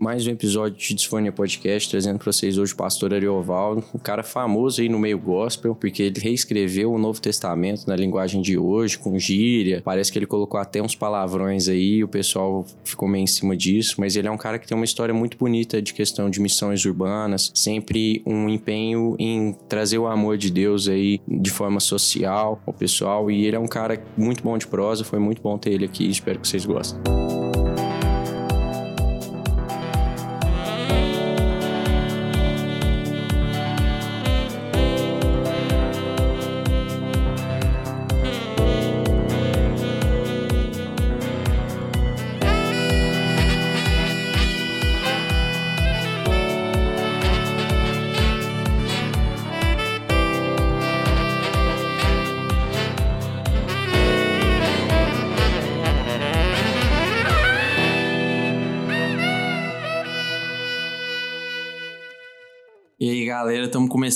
mais um episódio de Disfonia Podcast, trazendo para vocês hoje o pastor Ariovaldo, um cara famoso aí no meio gospel, porque ele reescreveu o Novo Testamento na linguagem de hoje, com gíria. Parece que ele colocou até uns palavrões aí, o pessoal ficou meio em cima disso, mas ele é um cara que tem uma história muito bonita de questão de missões urbanas, sempre um empenho em trazer o amor de Deus aí de forma social ao pessoal, e ele é um cara muito bom de prosa, foi muito bom ter ele aqui, espero que vocês gostem.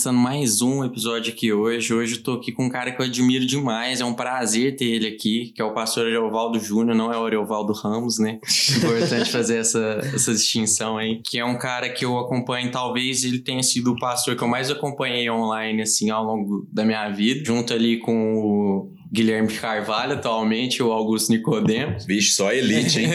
Começando mais um episódio aqui hoje. Hoje eu tô aqui com um cara que eu admiro demais, é um prazer ter ele aqui, que é o pastor Ariovaldo Júnior, não é o Ariovaldo Ramos, né? Importante fazer essa, essa distinção aí. Que é um cara que eu acompanho, talvez ele tenha sido o pastor que eu mais acompanhei online, assim, ao longo da minha vida, junto ali com o Guilherme Carvalho atualmente, o Augusto Nicodemos. Vixe, só elite, hein?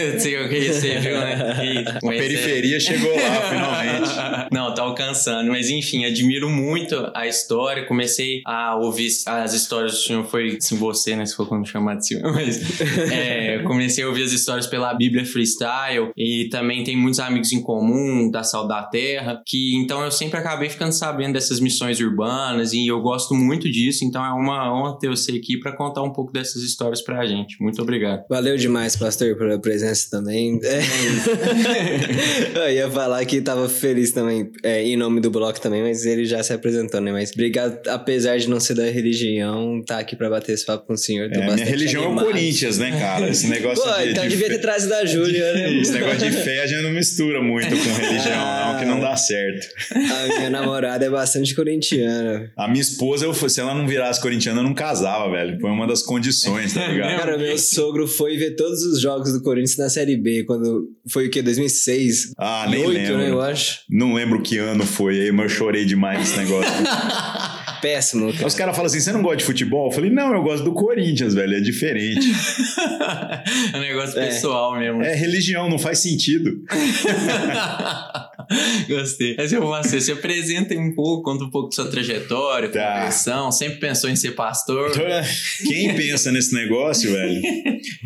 Que você viu, né? a periferia é... chegou lá, finalmente. Não, tá alcançando. Mas enfim, admiro muito a história. Comecei a ouvir as histórias do senhor, foi assim, você, né? Se for quando chamar de senhor. Mas é, comecei a ouvir as histórias pela Bíblia Freestyle e também tem muitos amigos em comum da Sal da Terra, que então eu sempre acabei ficando sabendo dessas missões urbanas e eu gosto muito disso. Então é uma honra ter você aqui para contar contar um pouco dessas histórias pra gente. Muito obrigado. Valeu demais, pastor, pela presença também. É. Eu ia falar que tava feliz também, é, em nome do bloco também, mas ele já se apresentou, né? Mas obrigado, apesar de não ser da religião, tá aqui pra bater esse papo com o senhor. Tô é, minha religião animado. é o Corinthians, né, cara? Esse negócio Pô, de, então de devia ter trazido a Júlia, né? Esse negócio de fé a gente não mistura muito com religião, ah, não, que não dá certo. A minha namorada é bastante corintiana. A minha esposa, eu, se ela não virasse corintiana, eu não casava, velho. Foi uma das condições, tá ligado? Cara, meu sogro foi ver todos os jogos do Corinthians na Série B, quando foi o quê? 2006? Ah, nem 8, lembro. Né, eu acho. Não lembro que ano foi aí, mas eu chorei demais nesse negócio. Péssimo. Cara. Os caras falam assim: você não gosta de futebol? Eu falei, não, eu gosto do Corinthians, velho, é diferente. é um negócio é. pessoal mesmo. É religião, não faz sentido. Gostei. Mas eu vou você, se apresenta um pouco, conta um pouco da sua trajetória, tá. conversão, sempre pensou em ser pastor. Quem pensa nesse negócio, velho?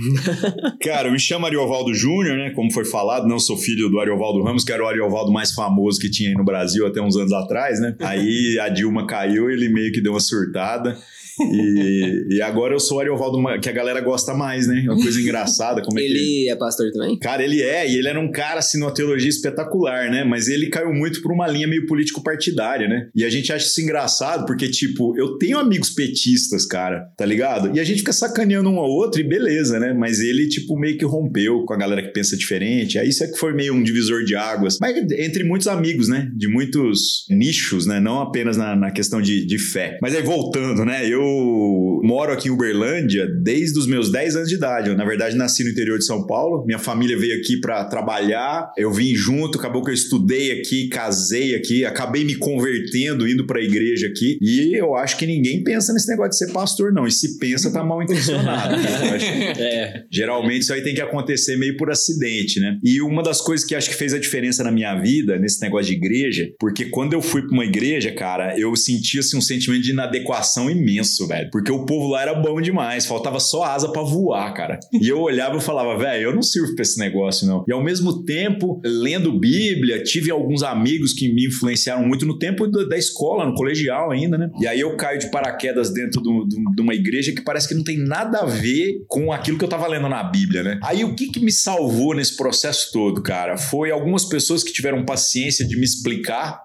Cara, eu me chamo Ariovaldo Júnior, né? Como foi falado, não sou filho do Ariovaldo Ramos, que era o Ariovaldo mais famoso que tinha aí no Brasil até uns anos atrás, né? Aí a Dilma caiu e ele meio que deu uma surtada. E, e, agora eu sou o Ariovaldo, que a galera gosta mais, né? Uma coisa engraçada. Como é ele que... é pastor também? Cara, ele é, e ele era um cara, assim, numa teologia espetacular, né? Mas ele caiu muito por uma linha meio político-partidária, né? E a gente acha isso engraçado, porque, tipo, eu tenho amigos petistas, cara, tá ligado? E a gente fica sacaneando um ao outro e beleza, né? Mas ele, tipo, meio que rompeu com a galera que pensa diferente. Aí isso é que foi meio um divisor de águas. Mas entre muitos amigos, né? De muitos nichos, né? Não apenas na, na questão de, de fé. Mas aí, voltando, né? Eu moro aqui em Uberlândia desde os meus 10 anos de idade. Eu, na verdade, nasci no interior de São Paulo. Minha família veio aqui para trabalhar. Eu vim junto, acabou que eu estudei aqui, casei aqui, acabei me convertendo, indo para a igreja aqui. E eu acho que ninguém pensa nesse negócio de ser pastor, não. E se pensa, tá mal intencionado. Né? é. Geralmente isso aí tem que acontecer meio por acidente, né? E uma das coisas que acho que fez a diferença na minha vida, nesse negócio de igreja, porque quando eu fui para uma igreja, cara, eu sentia assim, um sentimento de inadequação imenso isso, velho. Porque o povo lá era bom demais, faltava só asa para voar, cara. E eu olhava e falava, velho, eu não sirvo pra esse negócio, não. E ao mesmo tempo, lendo Bíblia, tive alguns amigos que me influenciaram muito no tempo da escola, no colegial ainda, né? E aí eu caio de paraquedas dentro de uma igreja que parece que não tem nada a ver com aquilo que eu tava lendo na Bíblia, né? Aí o que, que me salvou nesse processo todo, cara? Foi algumas pessoas que tiveram paciência de me explicar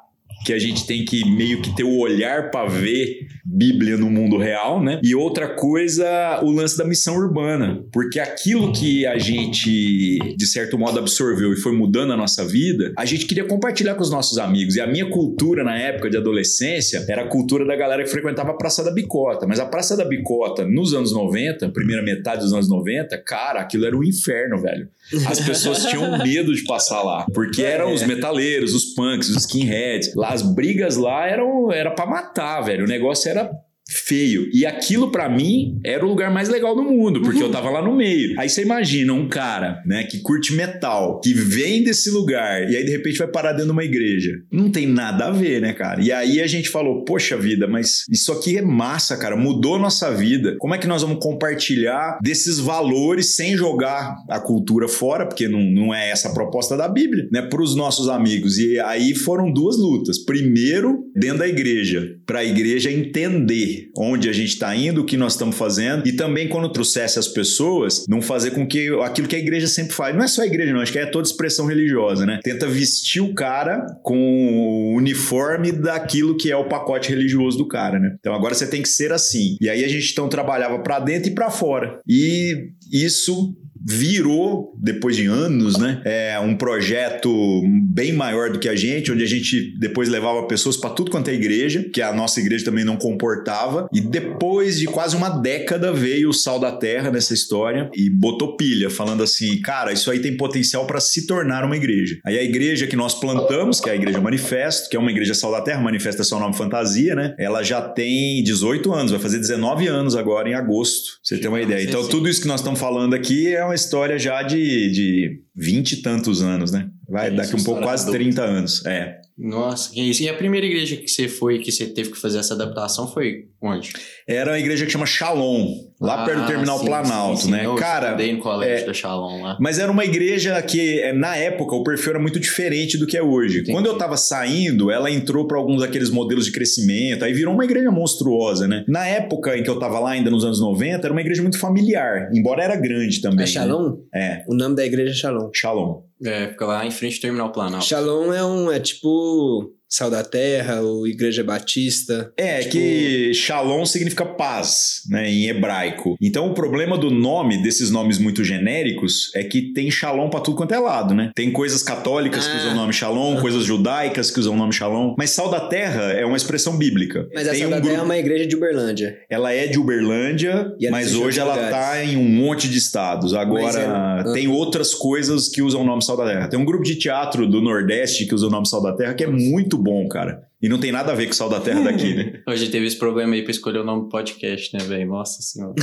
que a gente tem que meio que ter o olhar para ver Bíblia no mundo real, né? E outra coisa, o lance da missão urbana, porque aquilo que a gente de certo modo absorveu e foi mudando a nossa vida, a gente queria compartilhar com os nossos amigos. E a minha cultura na época de adolescência era a cultura da galera que frequentava a Praça da Bicota, mas a Praça da Bicota nos anos 90, primeira metade dos anos 90, cara, aquilo era um inferno, velho. As pessoas tinham medo de passar lá, porque eram os metaleiros, os punks, os skinheads. Lá as brigas lá eram era para matar, velho. O negócio era feio. E aquilo para mim era o lugar mais legal do mundo, porque uhum. eu tava lá no meio. Aí você imagina um cara, né, que curte metal, que vem desse lugar e aí de repente vai parar dentro de uma igreja. Não tem nada a ver, né, cara? E aí a gente falou, poxa vida, mas isso aqui é massa, cara, mudou nossa vida. Como é que nós vamos compartilhar desses valores sem jogar a cultura fora, porque não, não é essa a proposta da Bíblia, né, para os nossos amigos. E aí foram duas lutas. Primeiro, dentro da igreja, para a igreja entender onde a gente está indo, o que nós estamos fazendo, e também quando trouxesse as pessoas, não fazer com que aquilo que a igreja sempre faz, não é só a igreja, não, acho que é toda expressão religiosa, né? Tenta vestir o cara com o uniforme daquilo que é o pacote religioso do cara, né? Então agora você tem que ser assim. E aí a gente então trabalhava para dentro e para fora. E isso virou, depois de anos, né, é um projeto bem maior do que a gente, onde a gente depois levava pessoas para tudo quanto é igreja, que a nossa igreja também não comportava, e depois de quase uma década veio o Sal da Terra nessa história e botou pilha, falando assim, cara, isso aí tem potencial para se tornar uma igreja. Aí a igreja que nós plantamos, que é a Igreja Manifesto, que é uma igreja Sal da Terra, Manifesto é só nome fantasia, né, ela já tem 18 anos, vai fazer 19 anos agora em agosto, pra você ter uma ideia. Então tudo isso que nós estamos falando aqui é uma história já de, de 20 e tantos anos, né? Vai, é daqui um pouco quase adulta. 30 anos. É. Nossa, que isso. E a primeira igreja que você foi, que você teve que fazer essa adaptação, foi onde? Era uma igreja que chama Shalom, lá ah, perto do Terminal sim, Planalto, sim, sim. né? Eu Cara, no colégio é, da Shalom lá. Mas era uma igreja que, é, na época, o perfil era muito diferente do que é hoje. Entendi. Quando eu tava saindo, ela entrou para alguns daqueles modelos de crescimento, aí virou uma igreja monstruosa, né? Na época em que eu tava lá, ainda nos anos 90, era uma igreja muito familiar, embora era grande também. É Shalom? Né? É. O nome da igreja é Shalom. Shalom. É, fica lá em frente ao Terminal Planalto. Shalom é um. É tipo. Sal da Terra, ou Igreja Batista. É, tipo... que Shalom significa paz, né, em hebraico. Então o problema do nome, desses nomes muito genéricos, é que tem Shalom pra tudo quanto é lado, né? Tem coisas católicas ah. que usam o nome Shalom, ah. coisas judaicas que usam o nome Shalom. Mas Sal da Terra é uma expressão bíblica. Mas tem a Sal um da grupo... Terra é uma igreja de Uberlândia. Ela é de Uberlândia, mas hoje ela lugares. tá em um monte de estados. Agora, é... tem outras coisas que usam o nome Sal da Terra. Tem um grupo de teatro do Nordeste que usa o nome Sal da Terra que é muito bom, cara. E não tem nada a ver com o Sal da Terra daqui, né? Hoje teve esse problema aí pra escolher o nome do podcast, né, velho? Nossa senhora.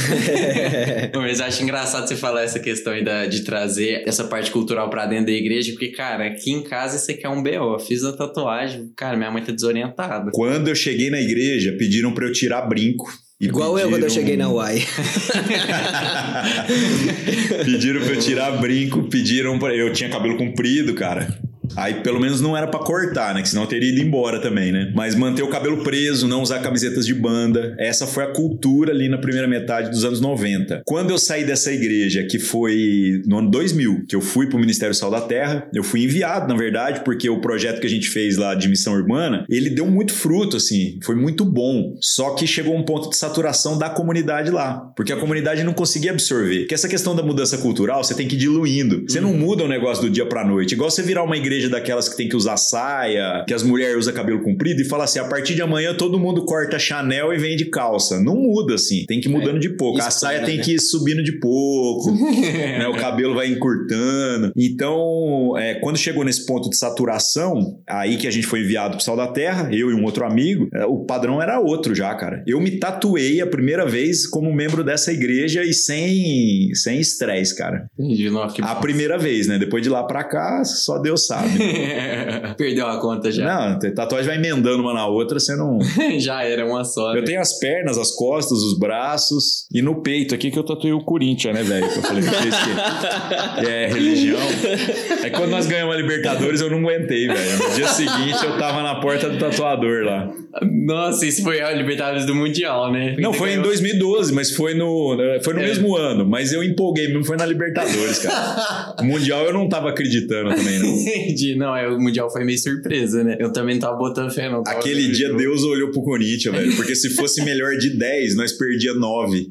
Mas acho engraçado você falar essa questão aí da, de trazer essa parte cultural pra dentro da igreja, porque, cara, aqui em casa você quer um BO. Fiz a tatuagem, cara, minha mãe tá desorientada. Quando eu cheguei na igreja, pediram pra eu tirar brinco. Igual pediram... eu quando eu cheguei na UAI. pediram pra eu tirar brinco, pediram pra. Eu tinha cabelo comprido, cara. Aí pelo menos não era para cortar, né? Que senão eu teria ido embora também, né? Mas manter o cabelo preso, não usar camisetas de banda. Essa foi a cultura ali na primeira metade dos anos 90. Quando eu saí dessa igreja, que foi no ano 2000, que eu fui pro Ministério Sal da Terra, eu fui enviado, na verdade, porque o projeto que a gente fez lá de missão urbana, ele deu muito fruto, assim, foi muito bom. Só que chegou um ponto de saturação da comunidade lá, porque a comunidade não conseguia absorver. Que essa questão da mudança cultural, você tem que ir diluindo. Você não muda o negócio do dia pra noite. Igual você virar uma igreja daquelas que tem que usar saia, que as mulheres usam cabelo comprido e fala assim: a partir de amanhã todo mundo corta Chanel e vende calça. Não muda assim, tem que ir mudando é, de pouco. A saia tem né? que ir subindo de pouco, né? o cabelo vai encurtando. Então, é, quando chegou nesse ponto de saturação, aí que a gente foi enviado pro Sal da Terra, eu e um outro amigo, é, o padrão era outro já, cara. Eu me tatuei a primeira vez como membro dessa igreja e sem sem estresse, cara. Entendi, não, a primeira vez, né? Depois de lá pra cá, só Deus sabe. Perdeu a conta já. Não, tatuagem vai emendando uma na outra, você não. já era uma só. Eu né? tenho as pernas, as costas, os braços e no peito aqui que eu tatuei o Corinthians, né, velho? Que eu falei vocês que é religião. É quando nós ganhamos a Libertadores, eu não aguentei, velho. No dia seguinte eu tava na porta do tatuador lá. Nossa, isso foi a Libertadores do Mundial, né? Não, foi em 2012, mas foi no, foi no é. mesmo ano. Mas eu empolguei mesmo, foi na Libertadores, cara. O Mundial eu não tava acreditando também, não. Entendi. Não, é, o Mundial foi meio surpresa, né? Eu também tava botando fé, não. Aquele dia. Deus olhou pro Corinthians, velho. Porque se fosse melhor de 10, nós perdia 9.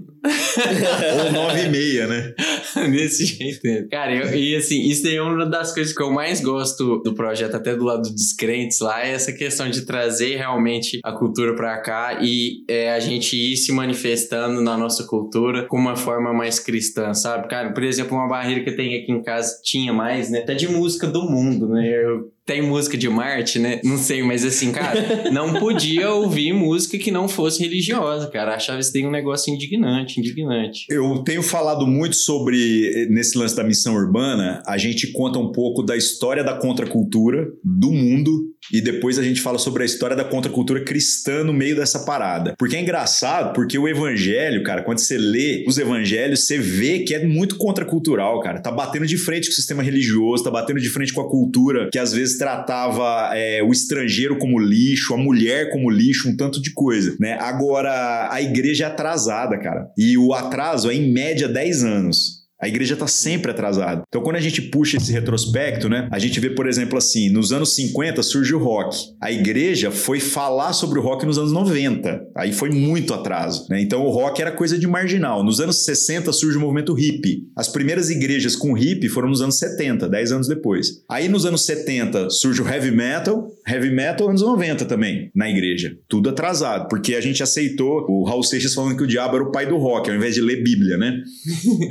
Ou 9 e meia, né? Desse jeito. Cara, eu, e assim, isso é uma das coisas que eu mais gosto do projeto, até do lado dos crentes lá, é essa questão de trazer realmente a cultura pra cá e é, a gente ir se manifestando na nossa cultura com uma forma mais cristã, sabe? Cara, por exemplo, uma barreira que eu tenho aqui em casa, tinha mais, né? Até de música do mundo, né? Eu tem música de Marte, né? Não sei, mas assim, cara, não podia ouvir música que não fosse religiosa, cara. Achava isso daí um negócio indignante, indignante. Eu tenho falado muito sobre, nesse lance da missão urbana, a gente conta um pouco da história da contracultura do mundo e depois a gente fala sobre a história da contracultura cristã no meio dessa parada. Porque é engraçado, porque o evangelho, cara, quando você lê os evangelhos, você vê que é muito contracultural, cara. Tá batendo de frente com o sistema religioso, tá batendo de frente com a cultura que às vezes tratava é, o estrangeiro como lixo, a mulher como lixo, um tanto de coisa, né? Agora, a igreja é atrasada, cara. E o atraso é em média 10 anos. A igreja está sempre atrasada. Então, quando a gente puxa esse retrospecto, né, a gente vê, por exemplo, assim, nos anos 50 surge o rock. A igreja foi falar sobre o rock nos anos 90. Aí foi muito atraso. Né? Então, o rock era coisa de marginal. Nos anos 60 surge o movimento hippie. As primeiras igrejas com hippie foram nos anos 70, 10 anos depois. Aí, nos anos 70, surge o heavy metal. Heavy metal, anos 90 também, na igreja. Tudo atrasado, porque a gente aceitou o Raul Seixas falando que o diabo era o pai do rock, ao invés de ler Bíblia, né?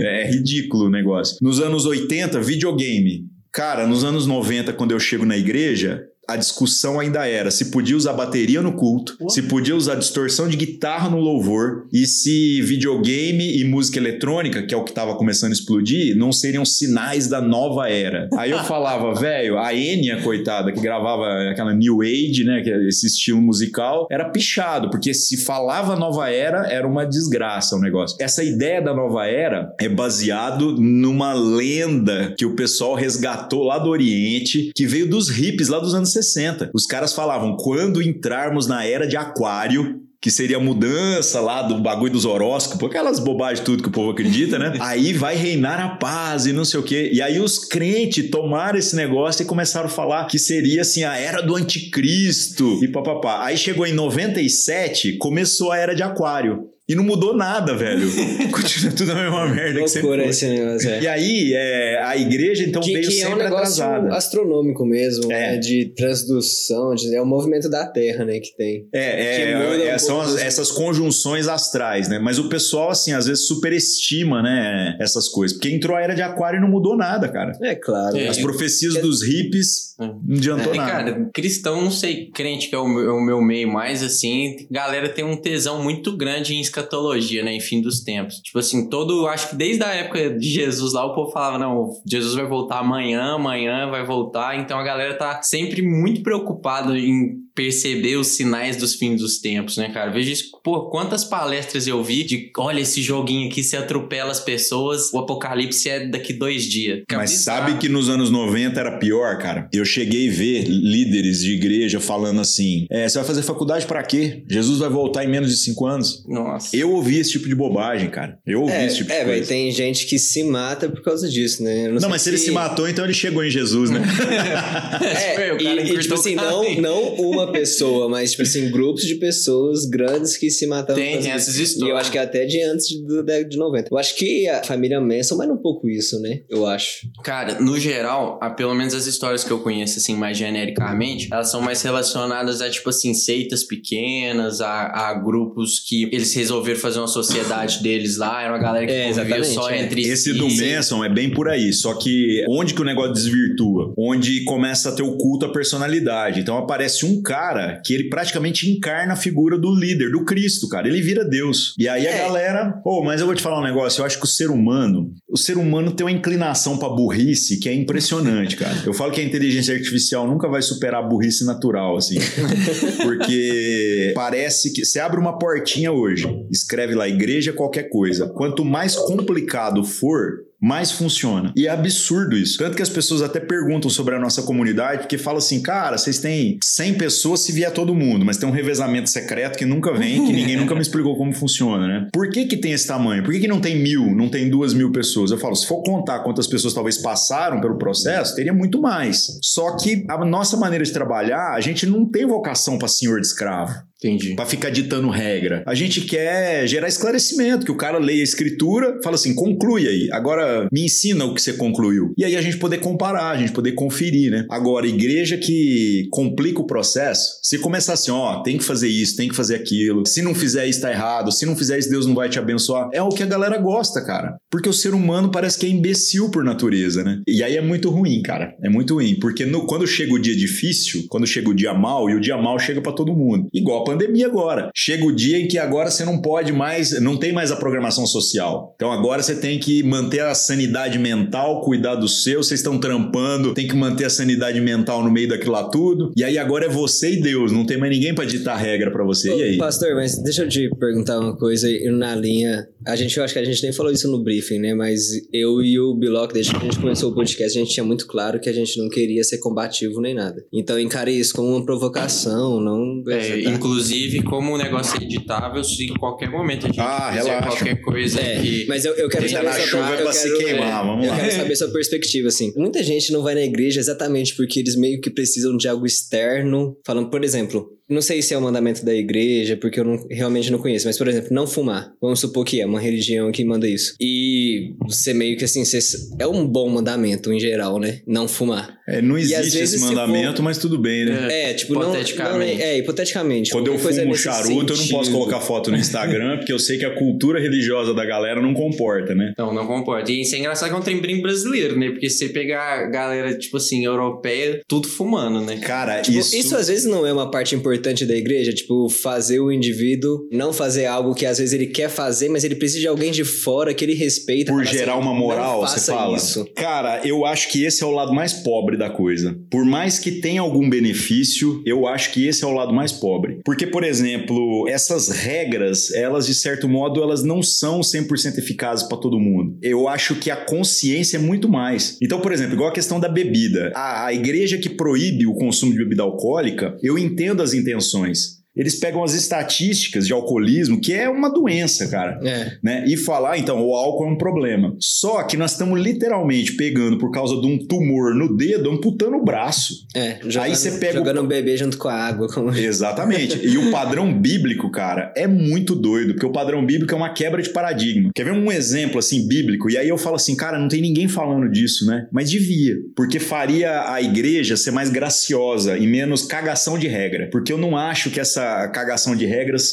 É ridículo ridículo o negócio. Nos anos 80, videogame. Cara, nos anos 90, quando eu chego na igreja, a discussão ainda era se podia usar bateria no culto, se podia usar distorção de guitarra no louvor e se videogame e música eletrônica, que é o que estava começando a explodir, não seriam sinais da nova era. Aí eu falava, velho, a Enya, coitada, que gravava aquela New Age, né, que é esse estilo musical, era pichado, porque se falava nova era, era uma desgraça o negócio. Essa ideia da nova era é baseado numa lenda que o pessoal resgatou lá do Oriente, que veio dos hippies lá dos anos 60. Os caras falavam: quando entrarmos na era de Aquário, que seria a mudança lá do bagulho dos horóscopos, aquelas bobagens tudo que o povo acredita, né? aí vai reinar a paz e não sei o quê. E aí os crentes tomaram esse negócio e começaram a falar que seria assim a era do anticristo e papapá. Aí chegou em 97, começou a era de aquário. E não mudou nada, velho. Continua tudo a mesma merda que sempre foi. esse negócio, é. E aí, é, a igreja, então, que, veio que sempre é um atrasada. astronômico mesmo, é. né? De transdução, de, é o movimento da Terra, né, que tem. É, é, é são as, essas conjunções astrais, né? Mas o pessoal, assim, às vezes superestima, né, essas coisas. Porque entrou a era de aquário e não mudou nada, cara. É, claro. As profecias dos hippies não adiantou nada. Cara, cristão, não sei, crente que é o meu, o meu meio mais, assim, galera tem um tesão muito grande em escatologia, né? Em fim dos tempos. Tipo assim, todo. Acho que desde a época de Jesus lá, o povo falava: não, Jesus vai voltar amanhã, amanhã vai voltar. Então a galera tá sempre muito preocupada em perceber os sinais dos fins dos tempos, né, cara? Veja isso, pô, quantas palestras eu vi de, olha, esse joguinho aqui, se atropela as pessoas, o apocalipse é daqui dois dias. Mas sabe que nos anos 90 era pior, cara? Eu cheguei a ver líderes de igreja falando assim, é, você vai fazer faculdade para quê? Jesus vai voltar em menos de cinco anos? Nossa. Eu ouvi esse tipo de bobagem, cara. Eu ouvi é, esse tipo é, de coisa. É, tem gente que se mata por causa disso, né? Não, não mas se ele se matou, então ele chegou em Jesus, né? é, e, e tipo assim, não, não uma uma pessoa, mas, tipo assim, grupos de pessoas grandes que se mataram. Tem, tem essas histórias. E eu acho que até de antes da década de 90. Eu acho que a família Manson vai um pouco isso, né? Eu acho. Cara, no geral, a, pelo menos as histórias que eu conheço, assim, mais genericamente, elas são mais relacionadas a, tipo assim, seitas pequenas, a, a grupos que eles resolveram fazer uma sociedade deles lá, era uma galera que é, convivia só é. entre Esse si. do Manson é bem por aí, só que onde que o negócio desvirtua? Onde começa a ter o culto à personalidade. Então aparece um cara cara que ele praticamente encarna a figura do líder, do Cristo, cara. Ele vira Deus. E aí é. a galera, pô, oh, mas eu vou te falar um negócio, eu acho que o ser humano, o ser humano tem uma inclinação pra burrice que é impressionante, cara. Eu falo que a inteligência artificial nunca vai superar a burrice natural, assim. Porque parece que você abre uma portinha hoje, escreve lá igreja qualquer coisa. Quanto mais complicado for, mais funciona. E é absurdo isso. Tanto que as pessoas até perguntam sobre a nossa comunidade, porque fala assim, cara, vocês têm 100 pessoas se vier todo mundo, mas tem um revezamento secreto que nunca vem, que ninguém nunca me explicou como funciona, né? Por que que tem esse tamanho? Por que que não tem mil, não tem duas mil pessoas? Eu falo, se for contar quantas pessoas talvez passaram pelo processo, teria muito mais. Só que a nossa maneira de trabalhar, a gente não tem vocação para senhor de escravo. Entendi. Pra ficar ditando regra. A gente quer gerar esclarecimento, que o cara leia a escritura, fala assim, conclui aí. Agora me ensina o que você concluiu. E aí a gente poder comparar, a gente poder conferir, né? Agora, igreja que complica o processo, se começar assim, ó, tem que fazer isso, tem que fazer aquilo. Se não fizer isso, tá errado. Se não fizer isso, Deus não vai te abençoar. É o que a galera gosta, cara. Porque o ser humano parece que é imbecil por natureza, né? E aí é muito ruim, cara. É muito ruim. Porque no, quando chega o dia difícil, quando chega o dia mal, e o dia mal chega para todo mundo. Igual a pandemia agora. Chega o dia em que agora você não pode mais, não tem mais a programação social. Então agora você tem que manter a sanidade mental, cuidar do seu, vocês estão trampando, tem que manter a sanidade mental no meio daquilo lá tudo. E aí agora é você e Deus, não tem mais ninguém para ditar regra para você. Ô, e aí? Pastor, mas deixa eu te perguntar uma coisa na linha. A gente, eu acho que a gente nem falou isso no briefing, né? Mas eu e o Biloc, desde que a gente começou o podcast, a gente tinha muito claro que a gente não queria ser combativo nem nada. Então encare isso como uma provocação, não. É, tá- inclusive, como o negócio é editável, se em qualquer momento a gente Ah, fizer relaxa. qualquer coisa É, que. mas eu, eu quero saber na é eu pra se quero- queimar, vamos eu lá. quero saber sua perspectiva, assim. Muita gente não vai na igreja exatamente porque eles meio que precisam de algo externo. Falando, por exemplo, não sei se é o mandamento da igreja, porque eu não- realmente não conheço, mas, por exemplo, não fumar. Vamos supor que é uma religião que manda isso. E você meio que assim, você, é um bom mandamento em geral, né? Não fumar. É, não existe esse se mandamento, mas tudo bem, né? É, tipo, não. Hipoteticamente. não- é, hipoteticamente. Quando eu fumo um charuto, eu não posso colocar foto no Instagram, porque eu sei que a cultura religiosa da galera não comporta, né? Não, não comporta. E isso é engraçado que é um trem bem brasileiro, né? Porque você pegar a galera, tipo assim, europeia, tudo fumando, né? Cara, Tipo, isso... isso... às vezes não é uma parte importante da igreja, tipo, fazer o indivíduo não fazer algo que às vezes ele quer fazer, mas ele precisa de alguém de fora que ele respeita. por Fala gerar assim, uma moral, não você fala. Isso. Cara, eu acho que esse é o lado mais pobre da coisa. Por mais que tenha algum benefício, eu acho que esse é o lado mais pobre. Porque, por exemplo, essas regras, elas de certo modo, elas não são 100% eficazes para todo mundo. Eu acho que a consciência é muito mais. Então, por exemplo, igual a questão da bebida. A, a igreja que proíbe o consumo de bebida alcoólica, eu entendo as intenções. Eles pegam as estatísticas de alcoolismo, que é uma doença, cara É. né? E falar, então, o álcool é um problema. Só que nós estamos literalmente pegando por causa de um tumor no dedo, amputando o braço. É, jogando, você pega jogando o bebê junto com a água. Como... Exatamente. e o padrão bíblico, cara, é muito doido, porque o padrão bíblico é uma quebra de paradigma. Quer ver um exemplo assim bíblico? E aí eu falo assim, cara, não tem ninguém falando disso, né? Mas devia, porque faria a igreja ser mais graciosa e menos cagação de regra. Porque eu não acho que essa cagação de regras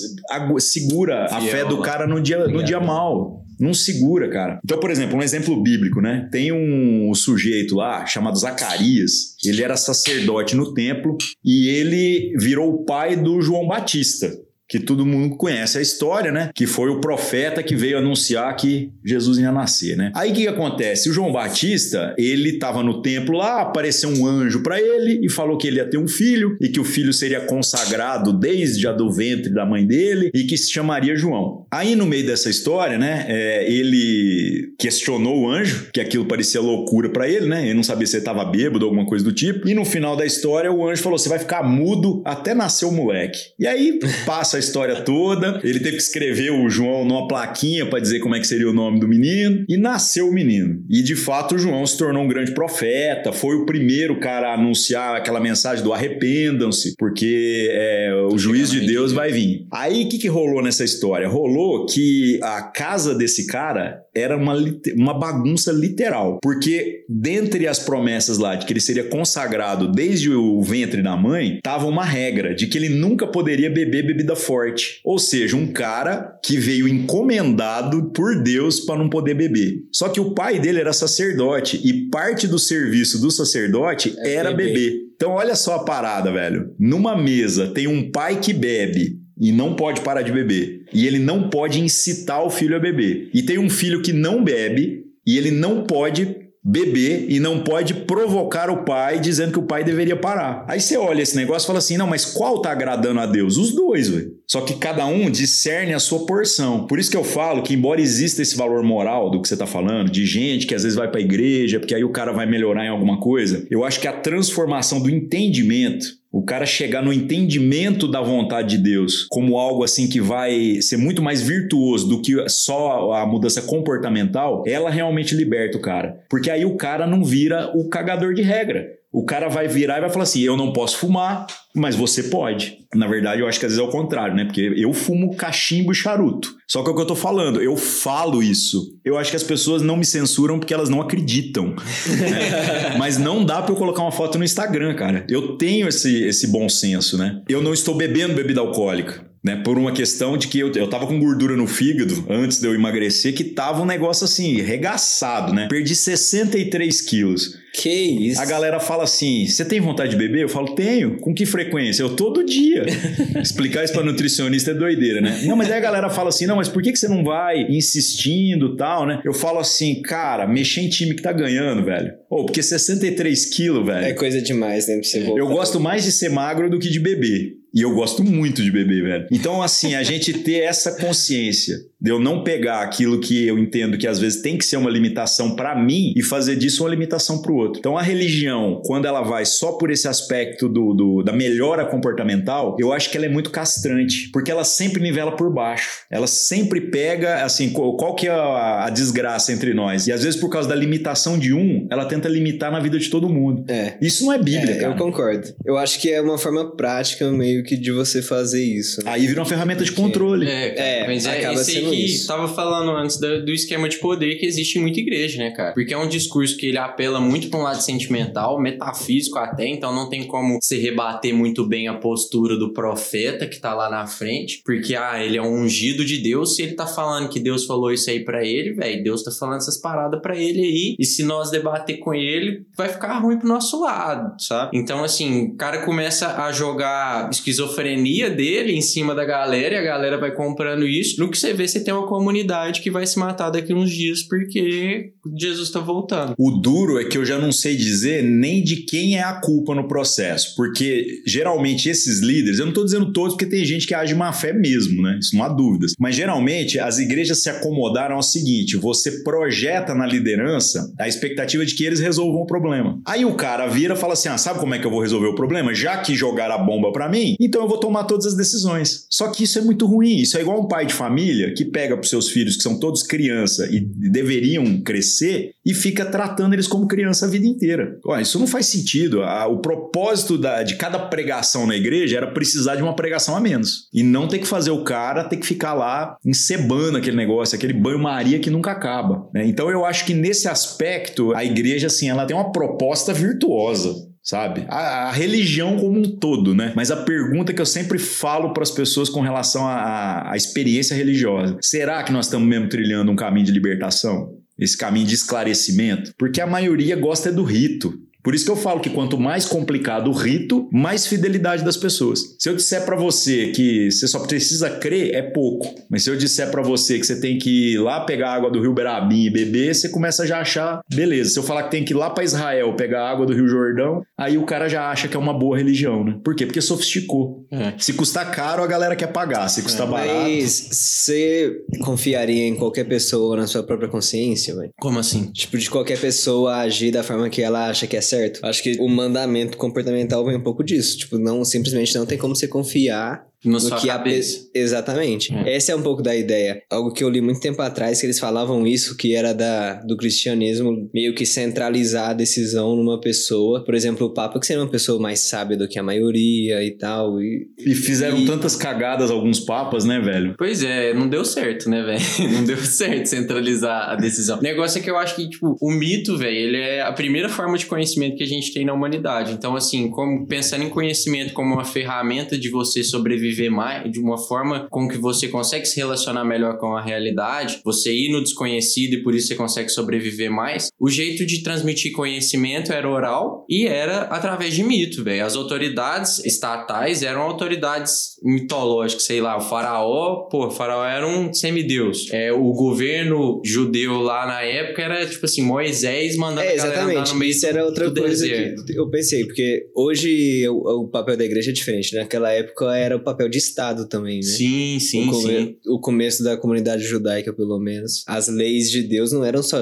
segura a Fiel, fé do cara no dia, no dia mal. Não segura, cara. Então, por exemplo, um exemplo bíblico, né? Tem um sujeito lá chamado Zacarias. Ele era sacerdote no templo e ele virou o pai do João Batista. Que todo mundo conhece a história, né? Que foi o profeta que veio anunciar que Jesus ia nascer, né? Aí o que, que acontece? O João Batista, ele estava no templo lá, apareceu um anjo para ele e falou que ele ia ter um filho e que o filho seria consagrado desde a do ventre da mãe dele e que se chamaria João. Aí no meio dessa história, né, é, ele questionou o anjo, que aquilo parecia loucura para ele, né? Ele não sabia se ele estava bêbado ou alguma coisa do tipo. E no final da história, o anjo falou: "Você vai ficar mudo até nascer o moleque". E aí passa história toda. Ele teve que escrever o João numa plaquinha para dizer como é que seria o nome do menino e nasceu o menino. E de fato o João se tornou um grande profeta, foi o primeiro cara a anunciar aquela mensagem do arrependam-se, porque é, o juízo de Deus vai vir. Aí o que, que rolou nessa história? Rolou que a casa desse cara era uma, uma bagunça literal, porque dentre as promessas lá de que ele seria consagrado desde o ventre da mãe, tava uma regra de que ele nunca poderia beber bebida forte. Ou seja, um cara que veio encomendado por Deus para não poder beber. Só que o pai dele era sacerdote e parte do serviço do sacerdote É era beber. beber. Então olha só a parada, velho. Numa mesa tem um pai que bebe e não pode parar de beber. E ele não pode incitar o filho a beber. E tem um filho que não bebe e ele não pode beber e não pode provocar o pai dizendo que o pai deveria parar. Aí você olha esse negócio e fala assim: não, mas qual tá agradando a Deus? Os dois, velho. Só que cada um discerne a sua porção. Por isso que eu falo que, embora exista esse valor moral do que você tá falando, de gente que às vezes vai pra igreja, porque aí o cara vai melhorar em alguma coisa, eu acho que a transformação do entendimento o cara chegar no entendimento da vontade de Deus como algo assim que vai ser muito mais virtuoso do que só a mudança comportamental, ela realmente liberta o cara. Porque aí o cara não vira o cagador de regra. O cara vai virar e vai falar assim: eu não posso fumar, mas você pode. Na verdade, eu acho que às vezes é o contrário, né? Porque eu fumo cachimbo e charuto. Só que é o que eu tô falando, eu falo isso. Eu acho que as pessoas não me censuram porque elas não acreditam. Né? mas não dá para eu colocar uma foto no Instagram, cara. Eu tenho esse, esse bom senso, né? Eu não estou bebendo bebida alcoólica né? Por uma questão de que eu, eu tava com gordura no fígado antes de eu emagrecer, que tava um negócio assim, regaçado, né? Perdi 63 quilos. Que isso? A galera fala assim: você tem vontade de beber? Eu falo, tenho. Com que frequência? Eu todo dia. Explicar isso pra nutricionista é doideira, né? Não, mas aí a galera fala assim: não, mas por que, que você não vai insistindo tal, né? Eu falo assim, cara, mexer em time que tá ganhando, velho. Ou, oh, porque 63 quilos, velho. É coisa demais, né? Pra você voltar. Eu gosto mais de ser magro do que de beber. E eu gosto muito de beber, velho. Então, assim, a gente ter essa consciência de eu não pegar aquilo que eu entendo que às vezes tem que ser uma limitação para mim e fazer disso uma limitação para o outro. Então a religião, quando ela vai só por esse aspecto do, do, da melhora comportamental, eu acho que ela é muito castrante, porque ela sempre nivela por baixo. Ela sempre pega, assim, qual, qual que é a, a, desgraça entre nós? E às vezes por causa da limitação de um, ela tenta limitar na vida de todo mundo. É. Isso não é Bíblia, é, cara. Eu concordo. Eu acho que é uma forma prática meio que de você fazer isso. Né? Aí vira uma ferramenta de controle. É, é mas é, acaba sendo que isso. tava falando antes do, do, esquema de poder que existe em muita igreja, né, cara? Porque é um discurso que ele apela muito para um lado sentimental, metafísico até, então não tem como se rebater muito bem a postura do profeta que tá lá na frente, porque, ah, ele é um ungido de Deus, se ele tá falando que Deus falou isso aí para ele, velho, Deus tá falando essas paradas para ele aí, e se nós debater com ele, vai ficar ruim pro nosso lado, sabe? Então, assim, o cara começa a jogar esquizofrenia dele em cima da galera, e a galera vai comprando isso, no que você vê, você tem uma comunidade que vai se matar daqui uns dias porque Jesus tá voltando. O duro é que eu já não sei dizer nem de quem é a culpa no processo, porque geralmente esses líderes, eu não tô dizendo todos porque tem gente que age má fé mesmo, né? Isso não há dúvidas. Mas geralmente as igrejas se acomodaram ao seguinte: você projeta na liderança a expectativa de que eles resolvam o problema. Aí o cara vira e fala assim: ah, sabe como é que eu vou resolver o problema? Já que jogaram a bomba para mim, então eu vou tomar todas as decisões. Só que isso é muito ruim. Isso é igual um pai de família que pega para seus filhos, que são todos criança e deveriam crescer, e fica tratando eles como criança a vida inteira. Ué, isso não faz sentido. o propósito da, de cada pregação na igreja era precisar de uma pregação a menos. E não ter que fazer o cara ter que ficar lá encebando aquele negócio, aquele banho-maria que nunca acaba. Né? Então eu acho que nesse aspecto, a igreja, assim, ela tem uma proposta virtuosa sabe? A, a, religião como um todo, né? Mas a pergunta que eu sempre falo para as pessoas com relação à experiência religiosa: será que nós estamos mesmo trilhando um caminho de libertação? Esse caminho de esclarecimento? Porque a maioria gosta do rito. Por isso que eu falo que quanto mais complicado o rito, mais fidelidade das pessoas. Se eu disser para você que você só precisa crer, é pouco. Mas se eu disser para você que você tem que ir lá pegar água do Rio Berabim e beber, você começa já a achar, beleza. Se eu falar que tem que ir lá para Israel pegar água do Rio Jordão, aí o cara já acha que é uma boa religião, né? Por quê? Porque sofisticou. É. Se custar caro, a galera quer pagar. Se custar é. barato. Mas você confiaria em qualquer pessoa na sua própria consciência, velho? Como assim? Tipo, de qualquer pessoa agir da forma que ela acha que é certo. Acho que o mandamento comportamental vem um pouco disso. Tipo, não simplesmente não tem como você confiar no, no que cabeça. A... Exatamente. É. Essa é um pouco da ideia. Algo que eu li muito tempo atrás, que eles falavam isso, que era da, do cristianismo meio que centralizar a decisão numa pessoa. Por exemplo, o Papa, que seria uma pessoa mais sábia do que a maioria e tal. E, e fizeram e... tantas cagadas alguns papas, né, velho? Pois é, não deu certo, né, velho? Não deu certo centralizar a decisão. O negócio é que eu acho que, tipo, o mito, velho, ele é a primeira forma de conhecimento que a gente tem na humanidade. Então, assim, como pensando em conhecimento como uma ferramenta de você sobreviver sobreviver mais, de uma forma com que você consegue se relacionar melhor com a realidade, você ir no desconhecido e por isso você consegue sobreviver mais, o jeito de transmitir conhecimento era oral e era através de mito, velho. As autoridades estatais eram autoridades mitológicas, sei lá, o faraó, pô, o faraó era um semideus. É, o governo judeu lá na época era tipo assim, Moisés mandando é, exatamente. no meio Isso era outra coisa que eu pensei, porque hoje o, o, papel da igreja é diferente. Né? Naquela época era o papel de Estado também, né? Sim, sim, o sim. O começo da comunidade judaica, pelo menos. As leis de Deus não eram só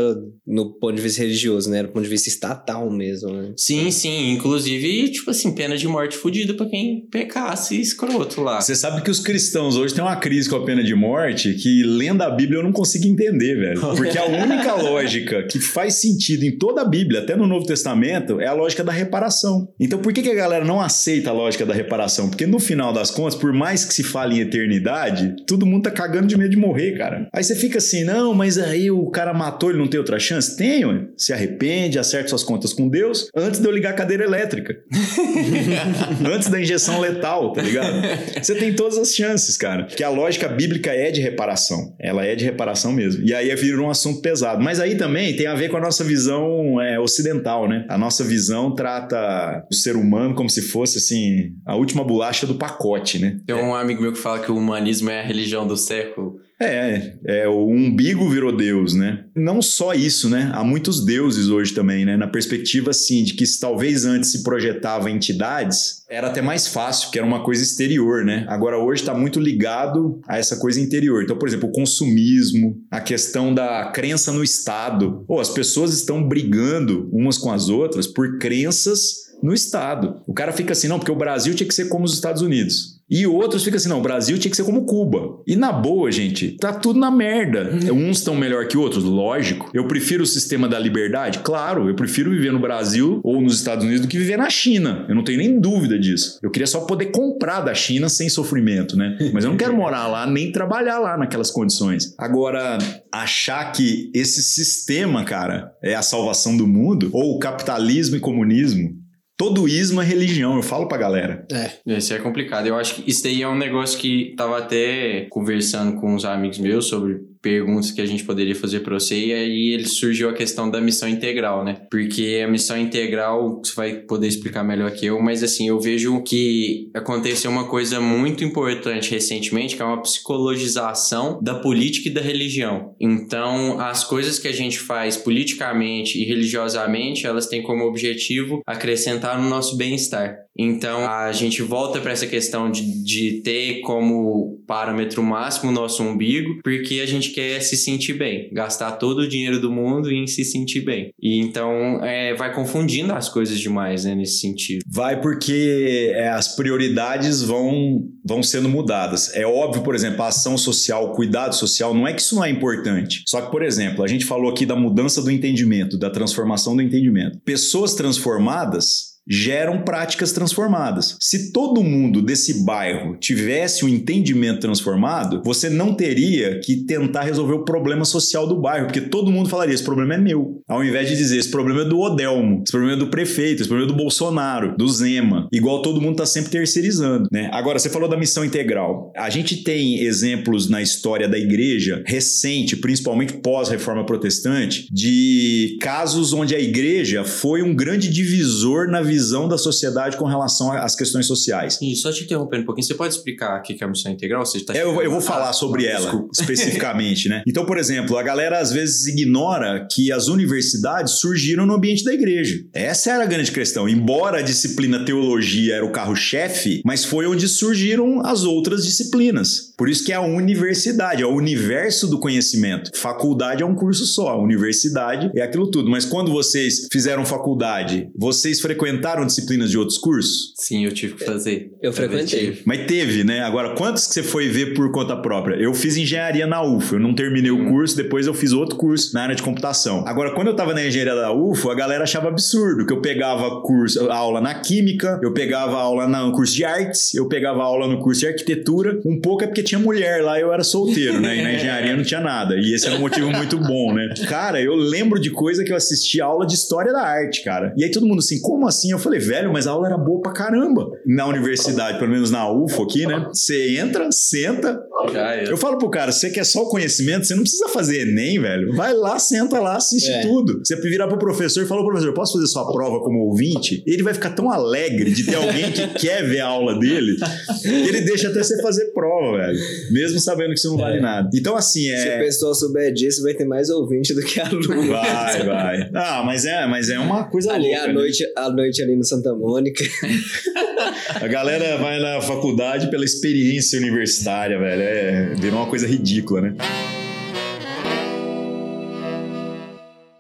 no ponto de vista religioso, né? Era do ponto de vista estatal mesmo, né? Sim, sim. Inclusive, tipo assim, pena de morte fodida pra quem pecasse escroto lá. Você sabe que os cristãos hoje têm uma crise com a pena de morte que, lendo a Bíblia, eu não consigo entender, velho. Porque a única lógica que faz sentido em toda a Bíblia, até no Novo Testamento, é a lógica da reparação. Então, por que, que a galera não aceita a lógica da reparação? Porque no final das contas, por mais que se fale em eternidade, todo mundo tá cagando de medo de morrer, cara. Aí você fica assim, não, mas aí o cara matou, ele não tem outra chance? Tem, ué. Se arrepende, acerta suas contas com Deus, antes de eu ligar a cadeira elétrica. antes da injeção letal, tá ligado? Você tem todas as chances, cara. Que a lógica bíblica é de reparação. Ela é de reparação mesmo. E aí vira um assunto pesado. Mas aí também tem a ver com a nossa visão é, ocidental, né? A nossa visão trata o ser humano como se fosse, assim, a última bolacha do pacote, né? Tem um amigo meu que fala que o humanismo é a religião do século. É, é, o umbigo virou Deus, né? Não só isso, né? Há muitos deuses hoje também, né? Na perspectiva, assim, de que se talvez antes se projetava entidades, era até mais fácil, porque era uma coisa exterior, né? Agora hoje está muito ligado a essa coisa interior. Então, por exemplo, o consumismo, a questão da crença no Estado. Ou as pessoas estão brigando umas com as outras por crenças no Estado. O cara fica assim, não, porque o Brasil tinha que ser como os Estados Unidos. E outros ficam assim, não, o Brasil tinha que ser como Cuba. E na boa, gente, tá tudo na merda. Uns estão melhor que outros, lógico. Eu prefiro o sistema da liberdade? Claro, eu prefiro viver no Brasil ou nos Estados Unidos do que viver na China. Eu não tenho nem dúvida disso. Eu queria só poder comprar da China sem sofrimento, né? Mas eu não quero morar lá nem trabalhar lá naquelas condições. Agora, achar que esse sistema, cara, é a salvação do mundo, ou capitalismo e comunismo, Todo ismo é religião, eu falo pra galera. É, isso é complicado. Eu acho que isso daí é um negócio que tava até conversando com uns amigos meus sobre perguntas que a gente poderia fazer para você e aí ele surgiu a questão da missão integral, né? Porque a missão integral você vai poder explicar melhor que eu, mas assim, eu vejo que aconteceu uma coisa muito importante recentemente, que é uma psicologização da política e da religião. Então, as coisas que a gente faz politicamente e religiosamente, elas têm como objetivo acrescentar no nosso bem-estar. Então, a gente volta para essa questão de, de ter como parâmetro máximo o nosso umbigo, porque a gente quer se sentir bem, gastar todo o dinheiro do mundo em se sentir bem. E então, é, vai confundindo as coisas demais, né, nesse sentido. Vai porque é, as prioridades vão, vão sendo mudadas. É óbvio, por exemplo, a ação social, o cuidado social, não é que isso não é importante. Só que, por exemplo, a gente falou aqui da mudança do entendimento, da transformação do entendimento. Pessoas transformadas geram práticas transformadas. Se todo mundo desse bairro tivesse o um entendimento transformado, você não teria que tentar resolver o problema social do bairro, porque todo mundo falaria: esse problema é meu. Ao invés de dizer: esse problema é do Odelmo, esse problema é do prefeito, esse problema é do Bolsonaro, do Zema. Igual todo mundo está sempre terceirizando. Né? Agora, você falou da missão integral. A gente tem exemplos na história da igreja recente, principalmente pós-reforma protestante, de casos onde a igreja foi um grande divisor na visão visão da sociedade com relação às questões sociais. E só te interrompendo um pouquinho, você pode explicar o que é a missão integral? Você tá é, eu, eu, vou falar ah, sobre ela desculpa. especificamente, né? Então, por exemplo, a galera às vezes ignora que as universidades surgiram no ambiente da igreja. Essa era a grande questão. Embora a disciplina teologia era o carro-chefe, mas foi onde surgiram as outras disciplinas. Por isso que é a universidade, é o universo do conhecimento. Faculdade é um curso só, a universidade é aquilo tudo. Mas quando vocês fizeram faculdade, vocês frequentaram frequentaram disciplinas de outros cursos? Sim, eu tive que fazer. Eu, eu frequentei. Mas teve, né? Agora, quantos que você foi ver por conta própria? Eu fiz engenharia na UFO, eu não terminei hum. o curso, depois eu fiz outro curso na área de computação. Agora, quando eu tava na engenharia da UFO, a galera achava absurdo que eu pegava curso, aula na química, eu pegava aula no curso de artes, eu pegava aula no curso de arquitetura. Um pouco é porque tinha mulher lá, eu era solteiro, né? E na engenharia não tinha nada. E esse era um motivo muito bom, né? Cara, eu lembro de coisa que eu assisti aula de história da arte, cara. E aí todo mundo assim, como assim? Eu Eu falei, velho, mas a aula era boa pra caramba. Na universidade, pelo menos na UFO aqui, né? Você entra, senta. Já é. Eu falo pro cara, você quer só o conhecimento, você não precisa fazer Enem, velho. Vai lá, senta lá, assiste é. tudo. Você virar pro professor e falar, professor, posso fazer sua prova como ouvinte? Ele vai ficar tão alegre de ter alguém que quer ver a aula dele, que ele deixa até você fazer prova, velho. Mesmo sabendo que isso não vale é. nada. Então, assim, é... Se o pessoal souber disso, vai ter mais ouvinte do que aluno. Vai, vai. Ah, mas é, mas é uma coisa ali louca. À né? noite, à noite ali no Santa Mônica. a galera vai na faculdade pela experiência universitária, velho. É, virou uma coisa ridícula, né?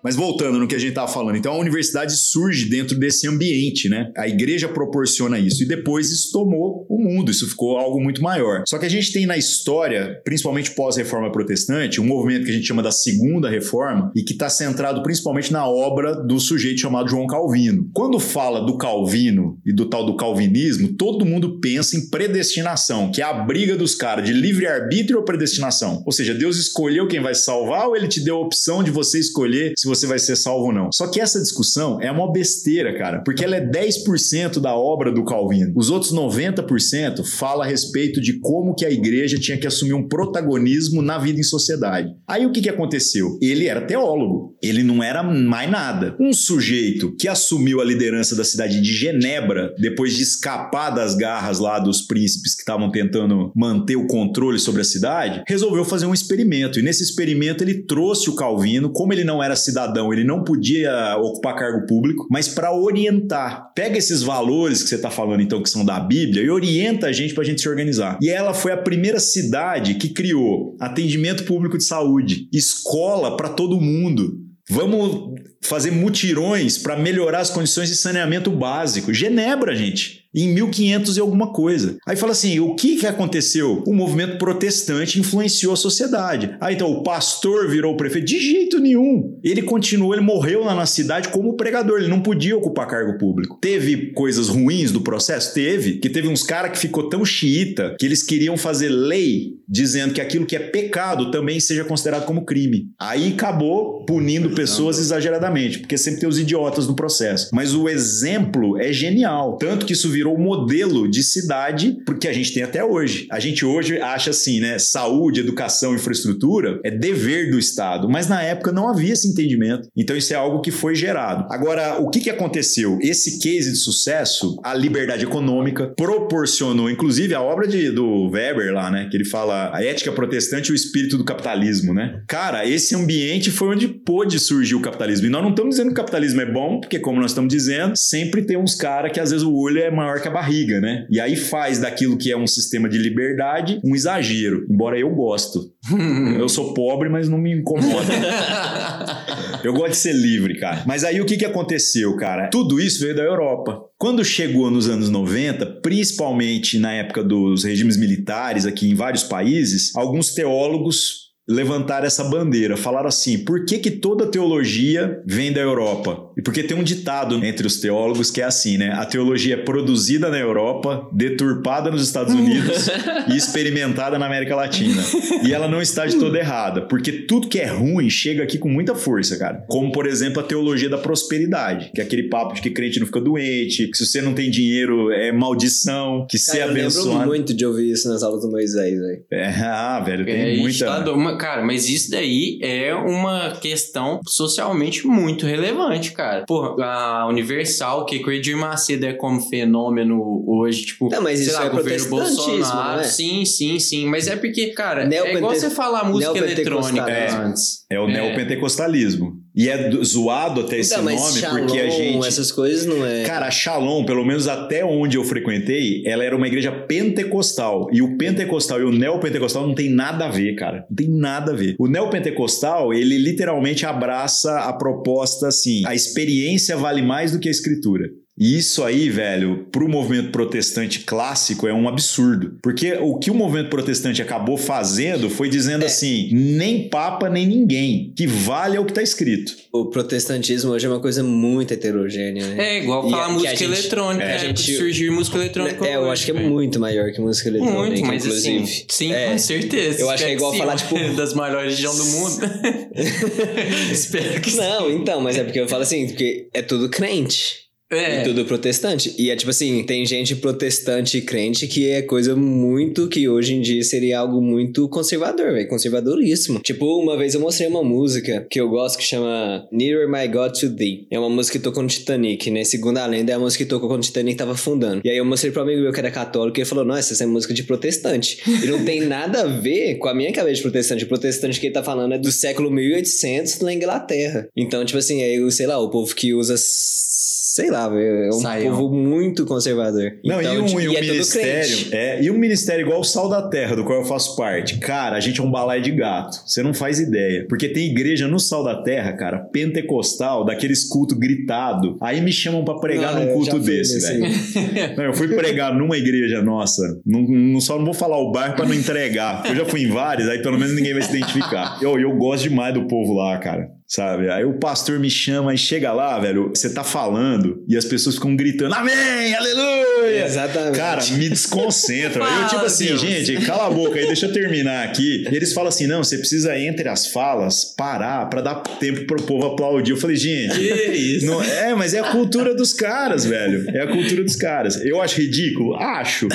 Mas voltando no que a gente estava falando, então a universidade surge dentro desse ambiente, né? A igreja proporciona isso e depois isso tomou o mundo, isso ficou algo muito maior. Só que a gente tem na história, principalmente pós-reforma protestante, um movimento que a gente chama da segunda reforma e que está centrado principalmente na obra do sujeito chamado João Calvino. Quando fala do Calvino e do tal do calvinismo, todo mundo pensa em predestinação, que é a briga dos caras de livre-arbítrio ou predestinação. Ou seja, Deus escolheu quem vai salvar ou ele te deu a opção de você escolher se você vai ser salvo ou não. Só que essa discussão é uma besteira, cara, porque ela é 10% da obra do Calvino. Os outros 90% fala a respeito de como que a igreja tinha que assumir um protagonismo na vida em sociedade. Aí o que, que aconteceu? Ele era teólogo, ele não era mais nada. Um sujeito que assumiu a liderança da cidade de Genebra depois de escapar das garras lá dos príncipes que estavam tentando manter o controle sobre a cidade, resolveu fazer um experimento. E nesse experimento ele trouxe o Calvino, como ele não era cidadão cidadão, ele não podia ocupar cargo público, mas para orientar. Pega esses valores que você está falando, então, que são da Bíblia, e orienta a gente para a gente se organizar. E ela foi a primeira cidade que criou atendimento público de saúde, escola para todo mundo. Vamos fazer mutirões para melhorar as condições de saneamento básico. Genebra, gente em 1500 e alguma coisa. Aí fala assim, o que que aconteceu? O movimento protestante influenciou a sociedade. Aí então o pastor virou prefeito? De jeito nenhum. Ele continuou, ele morreu lá na cidade como pregador, ele não podia ocupar cargo público. Teve coisas ruins do processo? Teve. Que teve uns caras que ficou tão xiita que eles queriam fazer lei dizendo que aquilo que é pecado também seja considerado como crime. Aí acabou punindo pessoas exageradamente, porque sempre tem os idiotas no processo. Mas o exemplo é genial. Tanto que isso virou modelo de cidade, porque a gente tem até hoje. A gente hoje acha assim, né? Saúde, educação, infraestrutura é dever do Estado, mas na época não havia esse entendimento. Então isso é algo que foi gerado. Agora, o que, que aconteceu? Esse case de sucesso, a liberdade econômica, proporcionou, inclusive, a obra de, do Weber lá, né? Que ele fala a ética protestante e o espírito do capitalismo, né? Cara, esse ambiente foi onde pôde surgir o capitalismo. E nós não estamos dizendo que o capitalismo é bom, porque, como nós estamos dizendo, sempre tem uns caras que às vezes o olho é maior maior que a barriga, né? E aí faz daquilo que é um sistema de liberdade um exagero, embora eu gosto. eu sou pobre, mas não me incomoda. eu gosto de ser livre, cara. Mas aí o que, que aconteceu, cara? Tudo isso veio da Europa. Quando chegou nos anos 90, principalmente na época dos regimes militares aqui em vários países, alguns teólogos levantar essa bandeira. Falaram assim: por que, que toda teologia vem da Europa? E porque tem um ditado entre os teólogos que é assim, né? A teologia é produzida na Europa, deturpada nos Estados Unidos e experimentada na América Latina. E ela não está de toda errada, porque tudo que é ruim chega aqui com muita força, cara. Como, por exemplo, a teologia da prosperidade, que é aquele papo de que crente não fica doente, que se você não tem dinheiro é maldição, que cara, ser abençoado. Eu lembro muito de ouvir isso nas aulas do Moisés, velho. É, ah, velho, tem é, muita. Uma, cara, mas isso daí é uma questão socialmente muito relevante, cara. Pô, a Universal, que o Edir Macedo é como fenômeno hoje, tipo, não, mas isso lá, é governo Bolsonaro. É? Sim, sim, sim. Mas é porque, cara, é igual você falar música eletrônica é, antes. É o é. neopentecostalismo. E é zoado até esse então, nome, Shalom, porque a gente. Essas coisas não é. Cara, a Shalom, pelo menos até onde eu frequentei, ela era uma igreja pentecostal. E o pentecostal e o neopentecostal não tem nada a ver, cara. Não tem nada a ver. O neopentecostal, ele literalmente abraça a proposta assim: a experiência vale mais do que a escritura. E isso aí, velho, para o movimento protestante clássico é um absurdo. Porque o que o movimento protestante acabou fazendo foi dizendo é. assim: nem papa, nem ninguém. Que vale é o que está escrito. O protestantismo hoje é uma coisa muito heterogênea, né? É igual falar música gente, eletrônica. É. A gente surgir música eletrônica. É, eu acho que é muito maior que música eletrônica. Muito, mas assim, inclusive. assim. Sim, é. com certeza. Eu acho que é igual falar, tipo. das maiores regiões do mundo. Espero que Não, então, mas é porque eu falo assim, porque é tudo crente. É. E tudo protestante. E é tipo assim, tem gente protestante e crente que é coisa muito que hoje em dia seria algo muito conservador, velho. Conservadoríssimo. Tipo, uma vez eu mostrei uma música que eu gosto que chama Nearer My God to Thee. É uma música que tocou no Titanic, né? Segundo a lenda, é a música que tocou quando o Titanic tava fundando. E aí eu mostrei pro amigo meu que era católico e ele falou: Nossa, essa é música de protestante. E não tem nada a ver com a minha cabeça de protestante. O protestante que ele tá falando é do século 1800 na Inglaterra. Então, tipo assim, aí, sei lá, o povo que usa sei lá, é um povo muito conservador. Não, então, e um, tipo, e um e é ministério. É, e um ministério igual o Sal da Terra, do qual eu faço parte. Cara, a gente é um balai de gato. Você não faz ideia. Porque tem igreja no Sal da Terra, cara, pentecostal, daqueles cultos gritado. Aí me chamam para pregar não, num culto desse, velho. eu fui pregar numa igreja nossa. Não, não, só não vou falar o bairro para não entregar. Eu já fui em várias, aí pelo menos ninguém vai se identificar. Eu, eu gosto demais do povo lá, cara sabe? Aí o pastor me chama e chega lá, velho, você tá falando e as pessoas ficam gritando, amém, aleluia! Exatamente. Cara, me desconcentra. eu, tipo assim, Deus. gente, cala a boca aí, deixa eu terminar aqui. E eles falam assim, não, você precisa, entre as falas, parar para dar tempo pro povo aplaudir. Eu falei, gente... Que isso? Não, é, mas é a cultura dos caras, velho. É a cultura dos caras. Eu acho ridículo? Acho.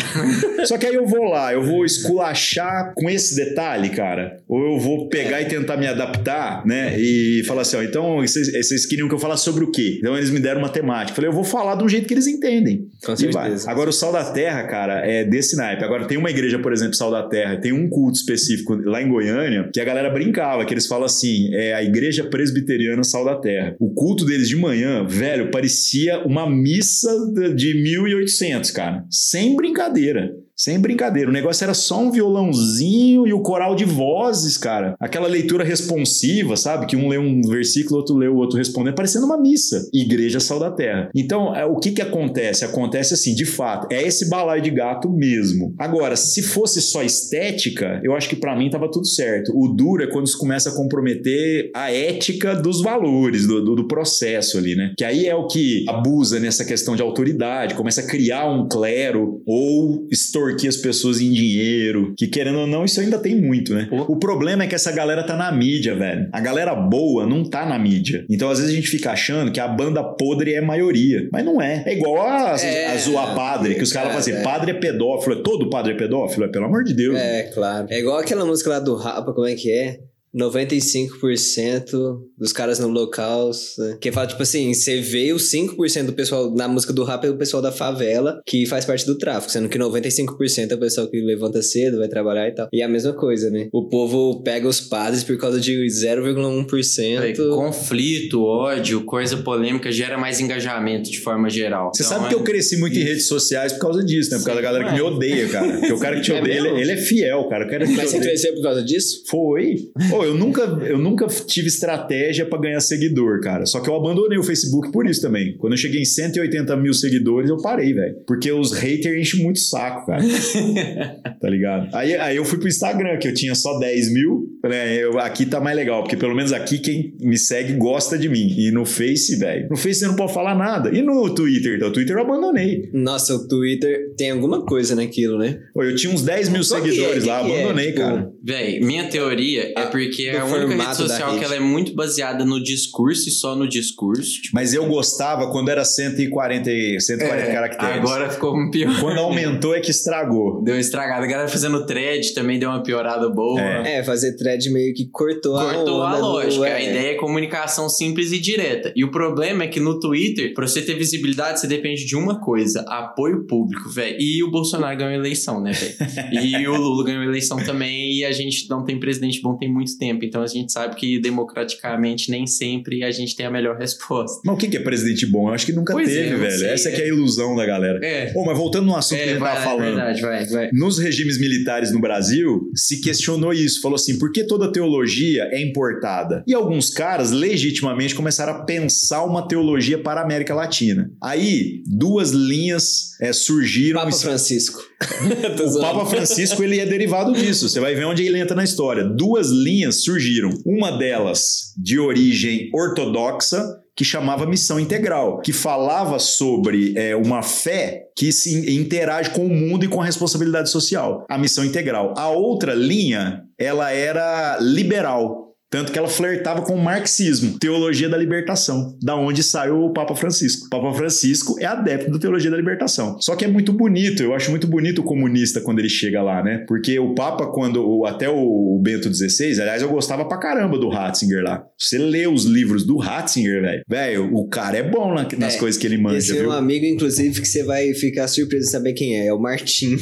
Só que aí eu vou lá, eu vou esculachar com esse detalhe, cara. Ou eu vou pegar e tentar me adaptar, né? E falar assim, ó, então vocês, vocês, queriam que eu falasse sobre o quê? Então eles me deram uma temática. Eu falei, eu vou falar um jeito que eles entendem. Com certeza. Agora o Sal da Terra, cara, é desse naipe. Agora tem uma igreja, por exemplo, Sal da Terra, tem um culto específico lá em Goiânia que a galera brincava, que eles falam assim, é a igreja presbiteriana Sal da Terra. O culto deles de manhã, velho, parecia uma missa de 1800, cara. Sem brincadeira. Sem brincadeira, o negócio era só um violãozinho e o coral de vozes, cara. Aquela leitura responsiva, sabe? Que um lê um versículo, outro lê o outro respondendo, parecendo uma missa. Igreja Sal da Terra. Então, é, o que que acontece? Acontece assim, de fato, é esse balaio de gato mesmo. Agora, se fosse só estética, eu acho que para mim tava tudo certo. O duro é quando isso começa a comprometer a ética dos valores, do, do, do processo ali, né? Que aí é o que abusa nessa questão de autoridade, começa a criar um clero ou extorquir extorquir as pessoas em dinheiro, que querendo ou não, isso ainda tem muito, né? O problema é que essa galera tá na mídia, velho. A galera boa não tá na mídia. Então, às vezes, a gente fica achando que a banda podre é a maioria. Mas não é. É igual a, é, a zoar padre, que os caras falam assim, é. padre é pedófilo. É todo padre é pedófilo? É pelo amor de Deus. É, claro. É igual aquela música lá do Rapa, como é que é? 95% dos caras no local. Né? Que fala, tipo assim, você vê os 5% do pessoal na música do rap é o pessoal da favela que faz parte do tráfico, sendo que 95% é o pessoal que levanta cedo, vai trabalhar e tal. E é a mesma coisa, né? O povo pega os padres por causa de 0,1%. É, conflito, ódio, coisa polêmica gera mais engajamento de forma geral. Você então, sabe é... que eu cresci muito Isso. em redes sociais por causa disso, né? Por causa da galera que me odeia, cara. Porque o cara que te é odeia, ele, ele, é fiel, cara. O cara Mas você cresceu por causa disso? Foi. Pô, eu nunca, eu nunca tive estratégia para ganhar seguidor, cara. Só que eu abandonei o Facebook por isso também. Quando eu cheguei em 180 mil seguidores, eu parei, velho. Porque os haters enchem muito saco, cara. tá ligado? Aí, aí eu fui pro Instagram, que eu tinha só 10 mil. Falei, é, eu, aqui tá mais legal, porque pelo menos aqui quem me segue gosta de mim. E no Face, velho. No Face você não pode falar nada. E no Twitter? Então, o Twitter eu abandonei. Nossa, o Twitter tem alguma coisa naquilo, né? Pô, eu tinha uns 10 mil seguidores é, lá, é? abandonei, tipo, cara. Véi, minha teoria é porque a única rede social que ela é muito baseada no discurso e só no discurso. Tipo, Mas eu gostava quando era 140, 140 é, caracteres. Agora ficou um pior. Quando aumentou é que estragou. Deu uma estragada. A galera fazendo thread também deu uma piorada boa. É, é fazer thread meio que cortou, cortou a, a lógica. Do... A é. ideia é comunicação simples e direta. E o problema é que no Twitter, pra você ter visibilidade, você depende de uma coisa: apoio público, velho. E o Bolsonaro ganhou eleição, né, velho? e o Lula ganhou eleição também. E a gente não tem presidente bom tem muito tempo. Então a gente sabe que democraticamente nem sempre a gente tem a melhor resposta. Mas o que é presidente bom? Eu acho que nunca pois teve, é, velho. Sei, Essa é. que é a ilusão da galera. É. Oh, mas voltando no assunto é, que a gente tava falando. Verdade, vai, vai. Nos regimes militares no Brasil, se questionou isso. Falou assim, por que toda teologia é importada? E alguns caras, legitimamente, começaram a pensar uma teologia para a América Latina. Aí, duas linhas é, surgiram... Papa Francisco. o Papa Francisco, ele é derivado disso. Você vai ver onde ele entra na história. Duas linhas surgiram. Uma delas de origem ortodoxa, que chamava Missão Integral, que falava sobre é, uma fé que se interage com o mundo e com a responsabilidade social. A Missão Integral. A outra linha, ela era liberal Tanto que ela flertava com o marxismo, teologia da libertação, da onde saiu o Papa Francisco. O Papa Francisco é adepto da teologia da libertação. Só que é muito bonito, eu acho muito bonito o comunista quando ele chega lá, né? Porque o Papa, quando até o Bento XVI, aliás, eu gostava pra caramba do Ratzinger lá. Você lê os livros do Ratzinger, velho. Velho, o cara é bom nas é, coisas que ele manja. Esse é um amigo, inclusive, que você vai ficar surpreso de saber quem é. É o Martim.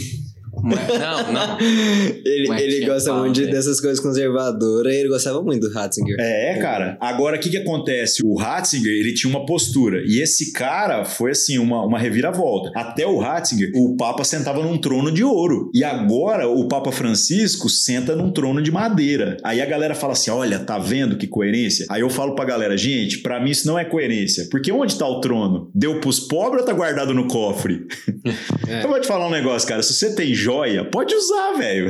Não, não. ele, ele gosta muito de, dessas coisas conservadoras e ele gostava muito do Ratzinger. É, cara. Agora, o que que acontece? O Ratzinger, ele tinha uma postura. E esse cara foi, assim, uma, uma reviravolta. Até o Ratzinger, o Papa sentava num trono de ouro. E agora, o Papa Francisco senta num trono de madeira. Aí a galera fala assim, olha, tá vendo que coerência? Aí eu falo pra galera, gente, pra mim isso não é coerência. Porque onde tá o trono? Deu pros pobres ou tá guardado no cofre? É. Eu vou te falar um negócio, cara. Se você tem joia, pode usar, velho.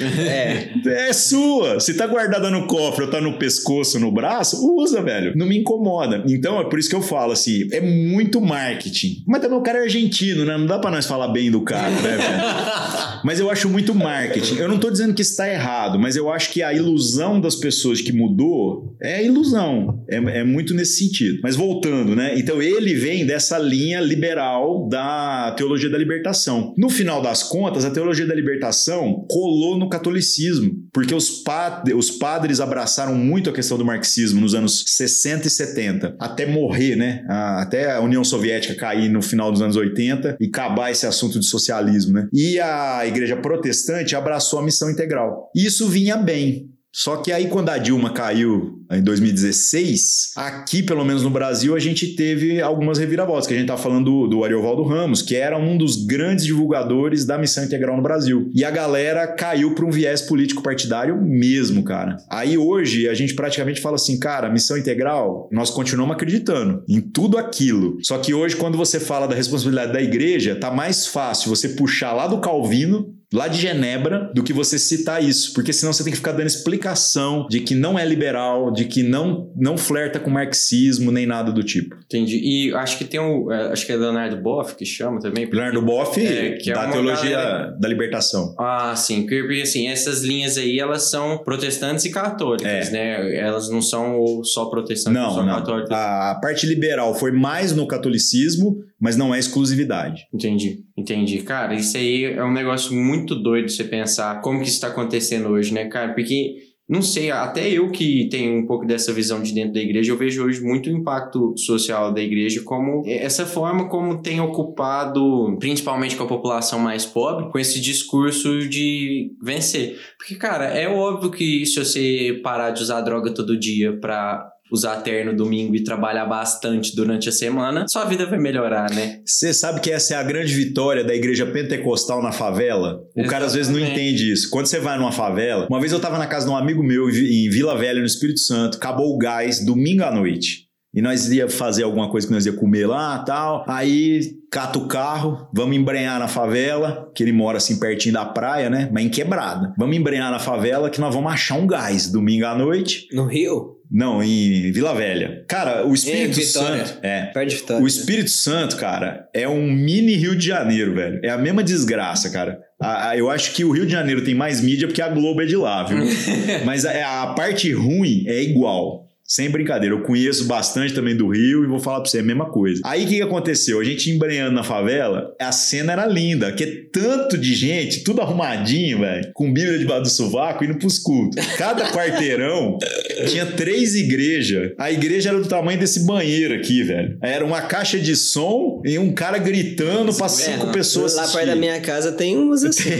É. é sua. Se tá guardada no cofre ou tá no pescoço, no braço, usa, velho. Não me incomoda. Então é por isso que eu falo assim: é muito marketing. Mas também o cara é argentino, né? Não dá pra nós falar bem do cara, né, velho? mas eu acho muito marketing. Eu não tô dizendo que está errado, mas eu acho que a ilusão das pessoas que mudou é ilusão. É, é muito nesse sentido. Mas voltando, né? Então ele vem dessa linha liberal da teologia da libertação. No final das contas, a teologia da libertação colou no catolicismo, porque os, pad os padres abraçaram muito a questão do marxismo nos anos 60 e 70, até morrer, né? Até a União Soviética cair no final dos anos 80 e acabar esse assunto de socialismo, né? E a igreja protestante abraçou a missão integral. Isso vinha bem, só que aí, quando a Dilma caiu em 2016, aqui, pelo menos no Brasil, a gente teve algumas reviravoltas, que a gente tá falando do, do Ariovaldo Ramos, que era um dos grandes divulgadores da missão integral no Brasil. E a galera caiu para um viés político partidário mesmo, cara. Aí hoje a gente praticamente fala assim, cara, missão integral, nós continuamos acreditando em tudo aquilo. Só que hoje, quando você fala da responsabilidade da igreja, tá mais fácil você puxar lá do Calvino lá de Genebra do que você citar isso, porque senão você tem que ficar dando explicação de que não é liberal, de que não não flerta com marxismo nem nada do tipo. Entendi. E acho que tem o é, acho que é Leonardo Boff que chama também. Leonardo Boff é, que é da teologia galera... da libertação. Ah, sim, porque assim, essas linhas aí elas são protestantes e católicas, é. né? Elas não são só protestantes, não, só não. católicas. A parte liberal foi mais no catolicismo, mas não é exclusividade. Entendi. Entendi. Cara, isso aí é um negócio muito doido você pensar como que isso está acontecendo hoje, né, cara? Porque, não sei, até eu que tenho um pouco dessa visão de dentro da igreja, eu vejo hoje muito o impacto social da igreja como essa forma como tem ocupado, principalmente com a população mais pobre, com esse discurso de vencer. Porque, cara, é óbvio que se você parar de usar droga todo dia pra usar terno domingo e trabalhar bastante durante a semana, sua vida vai melhorar, né? Você sabe que essa é a grande vitória da igreja pentecostal na favela? O Exatamente. cara às vezes não entende isso. Quando você vai numa favela, uma vez eu tava na casa de um amigo meu em Vila Velha, no Espírito Santo, acabou o gás domingo à noite. E nós ia fazer alguma coisa que nós ia comer lá tal. Aí cata o carro, vamos embrenhar na favela, que ele mora assim pertinho da praia, né? Mas em quebrada. Vamos embrenhar na favela que nós vamos achar um gás domingo à noite. No Rio? Não, em Vila Velha. Cara, o Espírito Santo. É. Perto de Vitória. O Espírito Santo, cara, é um mini Rio de Janeiro, velho. É a mesma desgraça, cara. A, a, eu acho que o Rio de Janeiro tem mais mídia porque a Globo é de lá, viu? Mas a, a parte ruim é igual. Sem brincadeira, eu conheço bastante também do Rio e vou falar pra você a mesma coisa. Aí o que, que aconteceu? A gente embrenhando na favela, a cena era linda, que é tanto de gente, tudo arrumadinho, velho, com Bíblia debaixo do sovaco indo pros cultos. Cada quarteirão tinha três igrejas. A igreja era do tamanho desse banheiro aqui, velho. Era uma caixa de som e um cara gritando pra cinco é, pessoas. Lá perto da minha casa tem umas assim.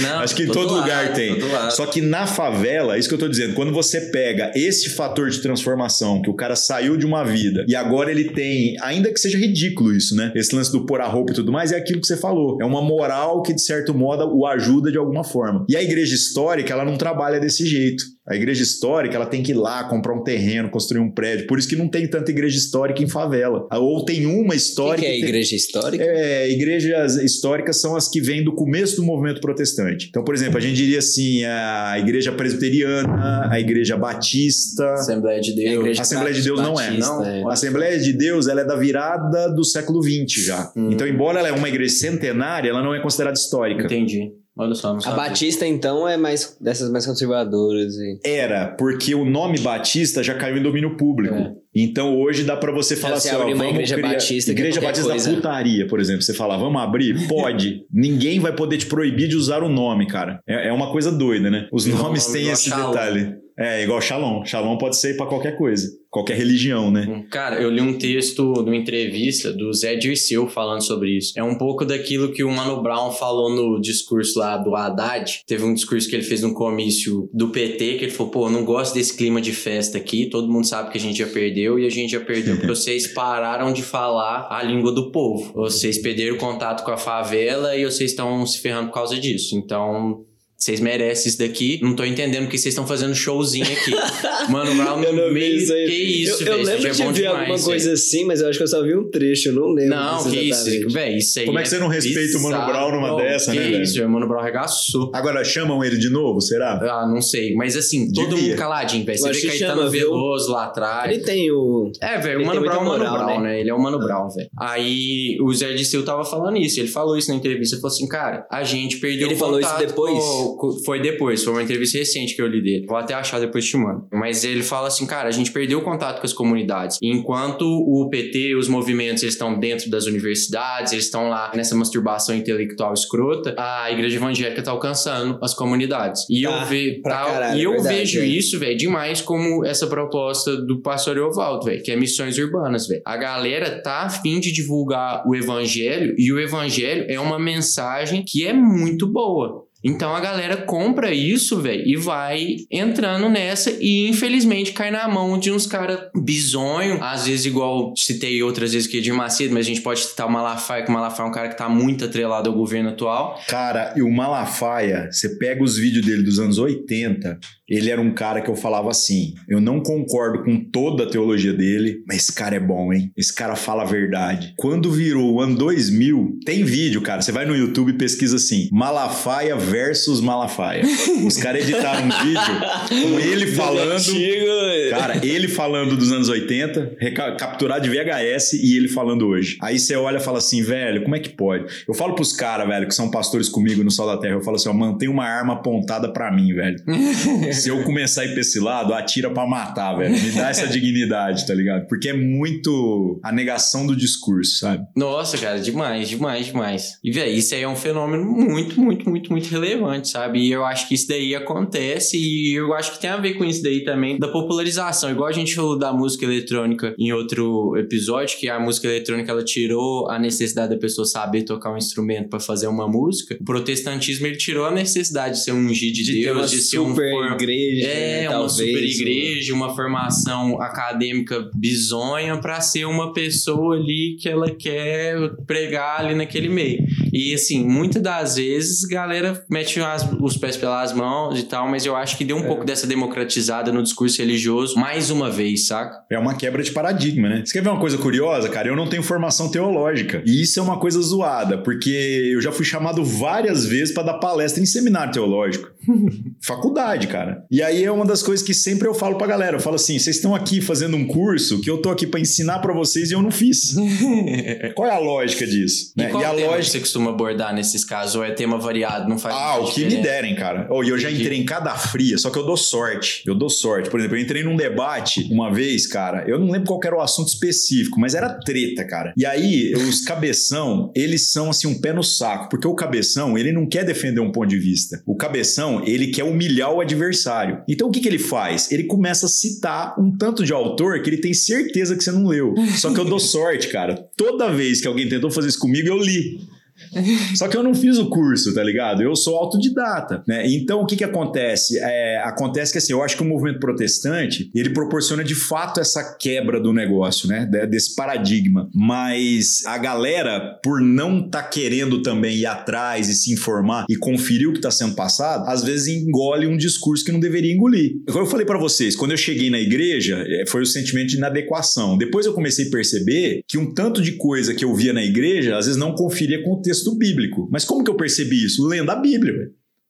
Não, Acho que em todo, lugar tem. Só que na favela, isso que eu tô dizendo, quando você pega esse fator de transformação transformação, que o cara saiu de uma vida e agora ele tem, ainda que seja ridículo isso, né? Esse lance do pôr a roupa e tudo mais, é aquilo que você falou. É uma moral que, de certo modo, o ajuda de alguma forma. E a igreja histórica, ela não trabalha desse jeito. A igreja histórica, ela tem que ir lá comprar um terreno, construir um prédio. Por isso que não tem tanta igreja histórica em favela. Ou tem uma histórica. O que, que é tem... igreja histórica? É, igrejas históricas são as que vêm do começo do movimento protestante. Então, por exemplo, a gente diria assim: a igreja presbiteriana, a igreja batista. Assembleia de Deus. A Assembleia de Deus não é. Não. É. A Assembleia de Deus ela é da virada do século XX já. Hum. Então, embora ela é uma igreja centenária, ela não é considerada histórica. Entendi. Olha só, não A Batista, então, é mais dessas mais conservadoras. E... Era, porque o nome Batista já caiu em domínio público. É. Então hoje dá para você falar assim, ó, vamos igreja criar... batista, igreja batista coisa. da putaria, por exemplo. Você fala, vamos abrir, pode. Ninguém vai poder te proibir de usar o nome, cara. É, é uma coisa doida, né? Os nomes têm esse detalhe. É, igual Shalom. Shalom pode ser para qualquer coisa qualquer religião, né? Hum, cara, eu li um texto numa entrevista do Zé Dirceu falando sobre isso. É um pouco daquilo que o Mano Brown falou no discurso lá do Haddad. Teve um discurso que ele fez no comício do PT, que ele falou, pô, eu não gosto desse clima de festa aqui, todo mundo sabe que a gente já perdeu e a gente já perdeu porque vocês pararam de falar a língua do povo. Vocês perderam contato com a favela e vocês estão se ferrando por causa disso. Então, vocês merecem isso daqui. Não tô entendendo que vocês estão fazendo showzinho aqui. Mano, Brown eu não meio. Isso aí. Que isso, velho. Eu, eu lembro é de ver demais, alguma coisa assim, mas eu acho que eu só vi um trecho, eu não lembro. Não, que isso, velho. Isso aí. Como é que você não respeita o Mano Brown numa dessa, que né, velho? isso, o Mano Brown arregaçou. Agora chamam ele de novo, será? Ah, não sei. Mas assim, todo Devia. mundo caladinho, velho. Você vê Caetano chama, Veloso lá atrás. Ele tem o. É, velho. O Mano Brown é o Mano Brown, né? Ele é o Mano Brown, velho. Aí o Zé Disseu tava falando isso. Ele falou isso na entrevista. Ele falou assim, cara, a gente perdeu Ele falou isso depois? Foi depois foi uma entrevista recente que eu li dele. Vou até achar depois te mando. Mas ele fala assim, cara, a gente perdeu o contato com as comunidades. Enquanto o PT, os movimentos, eles estão dentro das universidades, eles estão lá nessa masturbação intelectual escrota, a igreja evangélica tá alcançando as comunidades. E tá, eu, ve tá, caralho, e eu verdade, vejo é. isso, velho, demais como essa proposta do pastor Eovaldo, velho, que é missões urbanas, velho. A galera tá afim de divulgar o evangelho e o evangelho é uma mensagem que é muito boa. Então a galera compra isso, velho, e vai entrando nessa e infelizmente cai na mão de uns caras bizonho, às vezes igual citei outras vezes que é de Macedo, mas a gente pode citar o Malafaia, que o Malafaia é um cara que tá muito atrelado ao governo atual. Cara, e o Malafaia, você pega os vídeos dele dos anos 80, ele era um cara que eu falava assim: eu não concordo com toda a teologia dele, mas esse cara é bom, hein? Esse cara fala a verdade. Quando virou o ano 2000, tem vídeo, cara. Você vai no YouTube e pesquisa assim: Malafaia versus Malafaia. Os caras editaram um vídeo com ele falando. Cara, ele falando dos anos 80, capturado de VHS e ele falando hoje. Aí você olha e fala assim, velho, como é que pode? Eu falo pros caras, velho, que são pastores comigo no Sol da Terra, eu falo assim, ó, mantém uma arma apontada para mim, velho. se eu começar a ir pra esse lado, atira pra matar, velho. Me dá essa dignidade, tá ligado? Porque é muito a negação do discurso, sabe? Nossa, cara, demais, demais, demais. E, velho, isso aí é um fenômeno muito, muito, muito, muito relevante, sabe? E eu acho que isso daí acontece e eu acho que tem a ver com isso daí também, da popularização. Igual a gente falou da música eletrônica em outro episódio, que a música eletrônica ela tirou a necessidade da pessoa saber tocar um instrumento para fazer uma música. O protestantismo ele tirou a necessidade de ser um ungir de, de Deus, de ser um igreja. É, né, uma talvez, super igreja, uma formação acadêmica bizonha para ser uma pessoa ali que ela quer pregar ali naquele meio. E assim, muitas das vezes a galera mete as, os pés pelas mãos e tal, mas eu acho que deu um é. pouco dessa democratizada no discurso religioso mais uma vez, saca? É uma quebra de paradigma, né? Você quer ver uma coisa curiosa, cara? Eu não tenho formação teológica. E isso é uma coisa zoada, porque eu já fui chamado várias vezes para dar palestra em seminário teológico. Faculdade, cara. E aí é uma das coisas que sempre eu falo pra galera. Eu falo assim: vocês estão aqui fazendo um curso que eu tô aqui para ensinar para vocês e eu não fiz. qual é a lógica disso? E, né? qual e a lógica você costuma abordar nesses casos? Ou é tema variado? Não faz Ah, o que me derem, cara. Oh, e eu já entrei em cada fria, só que eu dou sorte. Eu dou sorte. Por exemplo, eu entrei num debate uma vez, cara. Eu não lembro qual era o assunto específico, mas era treta, cara. E aí, os cabeção, eles são assim um pé no saco, porque o cabeção, ele não quer defender um ponto de vista. O cabeção, ele quer humilhar o adversário. Então o que, que ele faz? Ele começa a citar um tanto de autor que ele tem certeza que você não leu. Só que eu dou sorte, cara. Toda vez que alguém tentou fazer isso comigo, eu li. Só que eu não fiz o curso, tá ligado? Eu sou autodidata, né? Então o que que acontece? É, acontece que assim, eu acho que o movimento protestante ele proporciona de fato essa quebra do negócio, né? Desse paradigma. Mas a galera, por não tá querendo também ir atrás e se informar e conferir o que tá sendo passado, às vezes engole um discurso que não deveria engolir. Como eu falei para vocês, quando eu cheguei na igreja, é, foi o sentimento de inadequação. Depois eu comecei a perceber que um tanto de coisa que eu via na igreja, às vezes não conferia com o texto texto bíblico. Mas como que eu percebi isso? Lendo a Bíblia.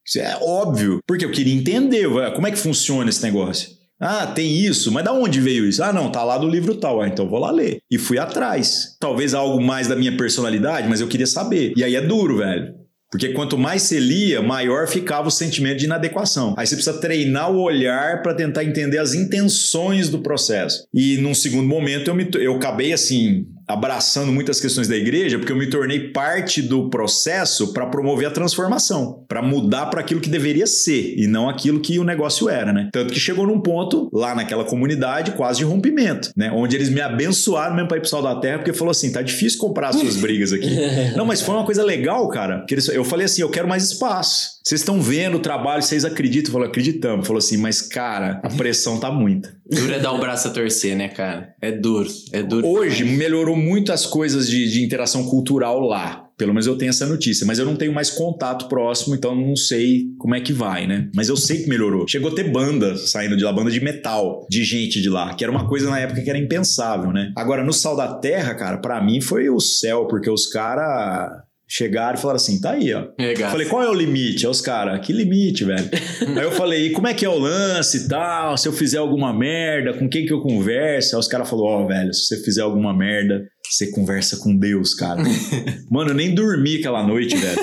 Isso é óbvio. Porque eu queria entender, como é que funciona esse negócio. Ah, tem isso, mas da onde veio isso? Ah, não, tá lá do livro tal. Ah, então vou lá ler. E fui atrás. Talvez algo mais da minha personalidade, mas eu queria saber. E aí é duro, velho. Porque quanto mais você lia, maior ficava o sentimento de inadequação. Aí você precisa treinar o olhar para tentar entender as intenções do processo. E num segundo momento eu, me, eu acabei assim abraçando muitas questões da igreja, porque eu me tornei parte do processo para promover a transformação, para mudar para aquilo que deveria ser e não aquilo que o negócio era, né? Tanto que chegou num ponto lá naquela comunidade quase de rompimento, né? Onde eles me abençoaram mesmo para ir pro Sal da Terra, porque falou assim: tá difícil comprar as suas brigas aqui. não, mas foi uma coisa legal, cara. Que eu falei assim: eu quero mais espaço. Vocês estão vendo o trabalho, vocês acreditam? Falou, acreditamos. Falou assim, mas cara, a pressão tá muita. Duro é dar o braço a torcer, né, cara? É duro, é duro. Hoje melhorou muito as coisas de, de interação cultural lá. Pelo menos eu tenho essa notícia, mas eu não tenho mais contato próximo, então não sei como é que vai, né? Mas eu sei que melhorou. Chegou a ter banda saindo de lá, banda de metal, de gente de lá, que era uma coisa na época que era impensável, né? Agora, no Sal da Terra, cara, para mim foi o céu, porque os caras Chegaram e falaram assim: tá aí, ó. Legal. Falei, qual é o limite? Aí os caras, que limite, velho? aí eu falei, e como é que é o lance e tal? Se eu fizer alguma merda, com quem que eu converso? Aí os caras falaram, ó, oh, velho, se você fizer alguma merda, você conversa com Deus, cara. Mano, eu nem dormi aquela noite, velho.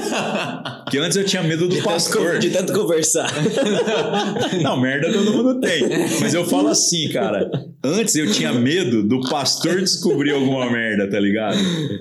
Porque antes eu tinha medo do de pastor. Tanto, de tanto conversar. Não, merda todo mundo tem. Mas eu falo assim, cara. Antes eu tinha medo do pastor descobrir alguma merda, tá ligado?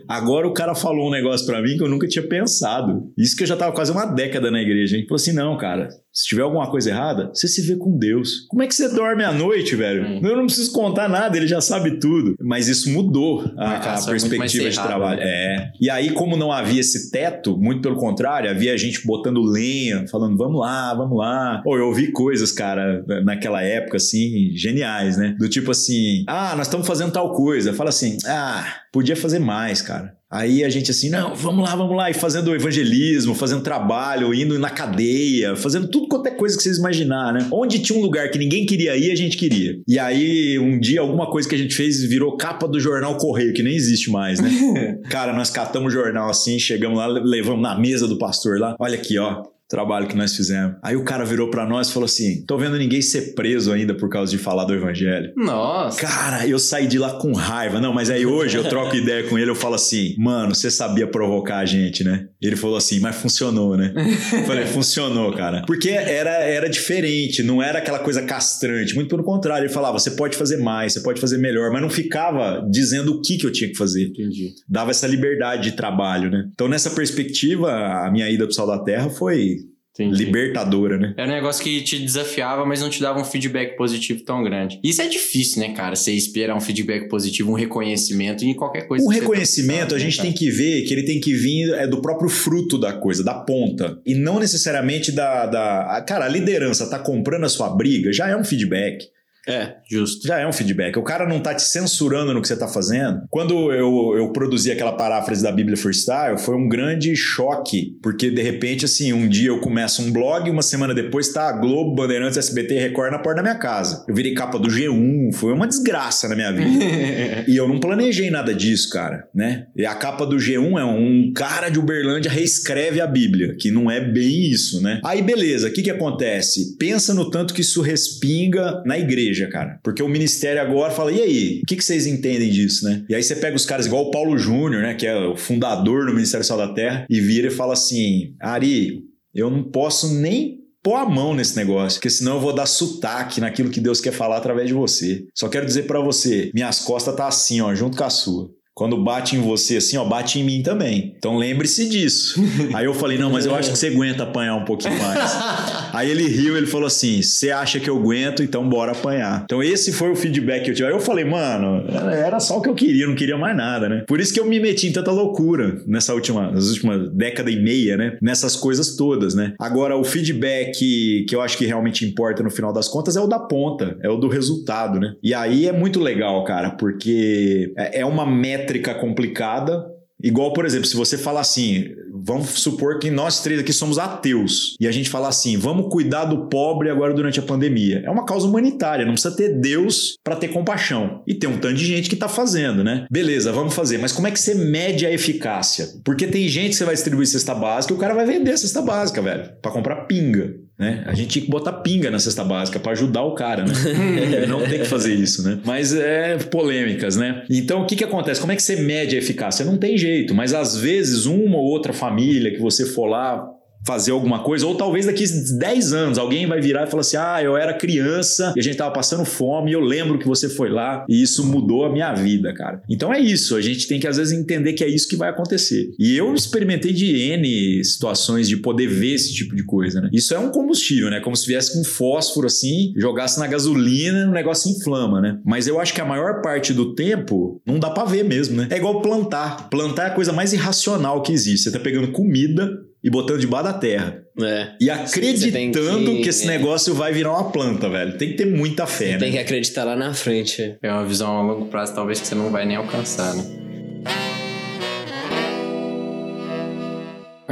Agora o cara falou um negócio para mim que eu nunca tinha pensado. Isso que eu já tava quase uma década na igreja. A gente falou assim: não, cara, se tiver alguma coisa errada, você se vê com Deus. Como é que você dorme à noite, velho? Hum. Eu não preciso contar nada, ele já sabe tudo. Mas isso mudou a, a é perspectiva de trabalho. Né? É. E aí, como não havia esse teto, muito pelo contrário, havia gente botando lenha, falando, vamos lá, vamos lá. Ou eu ouvi coisas, cara, naquela época, assim, geniais, né? Do tipo assim, ah, nós estamos fazendo tal coisa. Fala assim, ah, podia fazer mais, cara. Aí a gente assim, não, vamos lá, vamos lá, e fazendo evangelismo, fazendo trabalho, indo na cadeia, fazendo tudo quanto é coisa que vocês imaginar, né? Onde tinha um lugar que ninguém queria ir, a gente queria. E aí, um dia, alguma coisa que a gente fez virou capa do jornal Correio, que nem existe mais, né? Cara, nós catamos o jornal assim, chegamos lá, levamos na mesa do pastor lá, olha aqui, ó, trabalho que nós fizemos. Aí o cara virou para nós e falou assim: tô vendo ninguém ser preso ainda por causa de falar do evangelho. Nossa. Cara, eu saí de lá com raiva. Não, mas aí hoje eu troco ideia com ele, eu falo assim: mano, você sabia provocar a gente, né? Ele falou assim, mas funcionou, né? Eu falei, funcionou, cara. Porque era, era diferente, não era aquela coisa castrante. Muito pelo contrário, ele falava: você pode fazer mais, você pode fazer melhor, mas não ficava dizendo o que, que eu tinha que fazer. Entendi. Dava essa liberdade de trabalho, né? Então, nessa perspectiva, a minha ida pro Sal da Terra foi Entendi. libertadora, né? Era um negócio que te desafiava, mas não te dava um feedback positivo tão grande. Isso é difícil, né, cara? Você esperar um feedback positivo, um reconhecimento em qualquer coisa. O reconhecimento, tá a gente tem que ver que ele tem que vir é do próprio fruto da coisa, da ponta. E não necessariamente da. da... Cara, a liderança tá comprando a sua briga, já é um feedback. É, justo. Já é um feedback. O cara não tá te censurando no que você tá fazendo. Quando eu, eu produzi aquela paráfrase da Bíblia Freestyle, foi um grande choque, porque de repente, assim, um dia eu começo um blog, uma semana depois tá a Globo, Bandeirantes, SBT e Record na porta da minha casa. Eu virei capa do G1, foi uma desgraça na minha vida. e eu não planejei nada disso, cara, né? E a capa do G1 é um cara de Uberlândia reescreve a Bíblia, que não é bem isso, né? Aí beleza, o que que acontece? Pensa no tanto que isso respinga na igreja igreja, cara. Porque o ministério agora fala, e aí, o que, que vocês entendem disso, né? E aí você pega os caras igual o Paulo Júnior, né, que é o fundador do Ministério Sal da Terra, e vira e fala assim, Ari, eu não posso nem pôr a mão nesse negócio, porque senão eu vou dar sotaque naquilo que Deus quer falar através de você. Só quero dizer para você, minhas costas tá assim, ó, junto com a sua. Quando bate em você assim, ó, bate em mim também. Então lembre-se disso. Aí eu falei, não, mas eu acho que você aguenta apanhar um pouquinho mais. Aí ele riu, ele falou assim: você acha que eu aguento, então bora apanhar. Então esse foi o feedback que eu tive. Aí eu falei, mano, era só o que eu queria, não queria mais nada, né? Por isso que eu me meti em tanta loucura nessa última, nas últimas década e meia, né? Nessas coisas todas, né? Agora, o feedback que eu acho que realmente importa no final das contas é o da ponta, é o do resultado, né? E aí é muito legal, cara, porque é, é uma meta métrica complicada. Igual, por exemplo, se você falar assim, vamos supor que nós três aqui somos ateus, e a gente falar assim, vamos cuidar do pobre agora durante a pandemia. É uma causa humanitária, não precisa ter Deus para ter compaixão. E tem um tanto de gente que tá fazendo, né? Beleza, vamos fazer, mas como é que você mede a eficácia? Porque tem gente que você vai distribuir cesta básica e o cara vai vender a cesta básica, velho, para comprar pinga. Né? A gente tinha que botar pinga na cesta básica para ajudar o cara, né? Não tem que fazer isso, né? Mas é polêmicas, né? Então o que que acontece? Como é que você mede a eficácia? Não tem jeito, mas às vezes uma ou outra família que você for lá fazer alguma coisa, ou talvez daqui 10 anos alguém vai virar e falar assim: ah, eu era criança e a gente tava passando fome e eu lembro que você foi lá e isso mudou a minha vida, cara. Então é isso, a gente tem que às vezes entender que é isso que vai acontecer. E eu experimentei de N situações de poder ver esse tipo de coisa, né? Isso é um combustível, né? Como se viesse com fósforo assim, jogasse na gasolina, o negócio inflama, né? Mas eu acho que a maior parte do tempo não dá para ver mesmo, né? É igual plantar. Plantar é a coisa mais irracional que existe. Você tá pegando comida e botando debaixo da terra. É. E acreditando que, que, esse negócio vai virar uma planta, velho. Tem que ter muita fé, você né? Tem que acreditar lá na frente. É uma visão a longo prazo, talvez, que você não vai nem alcançar, né?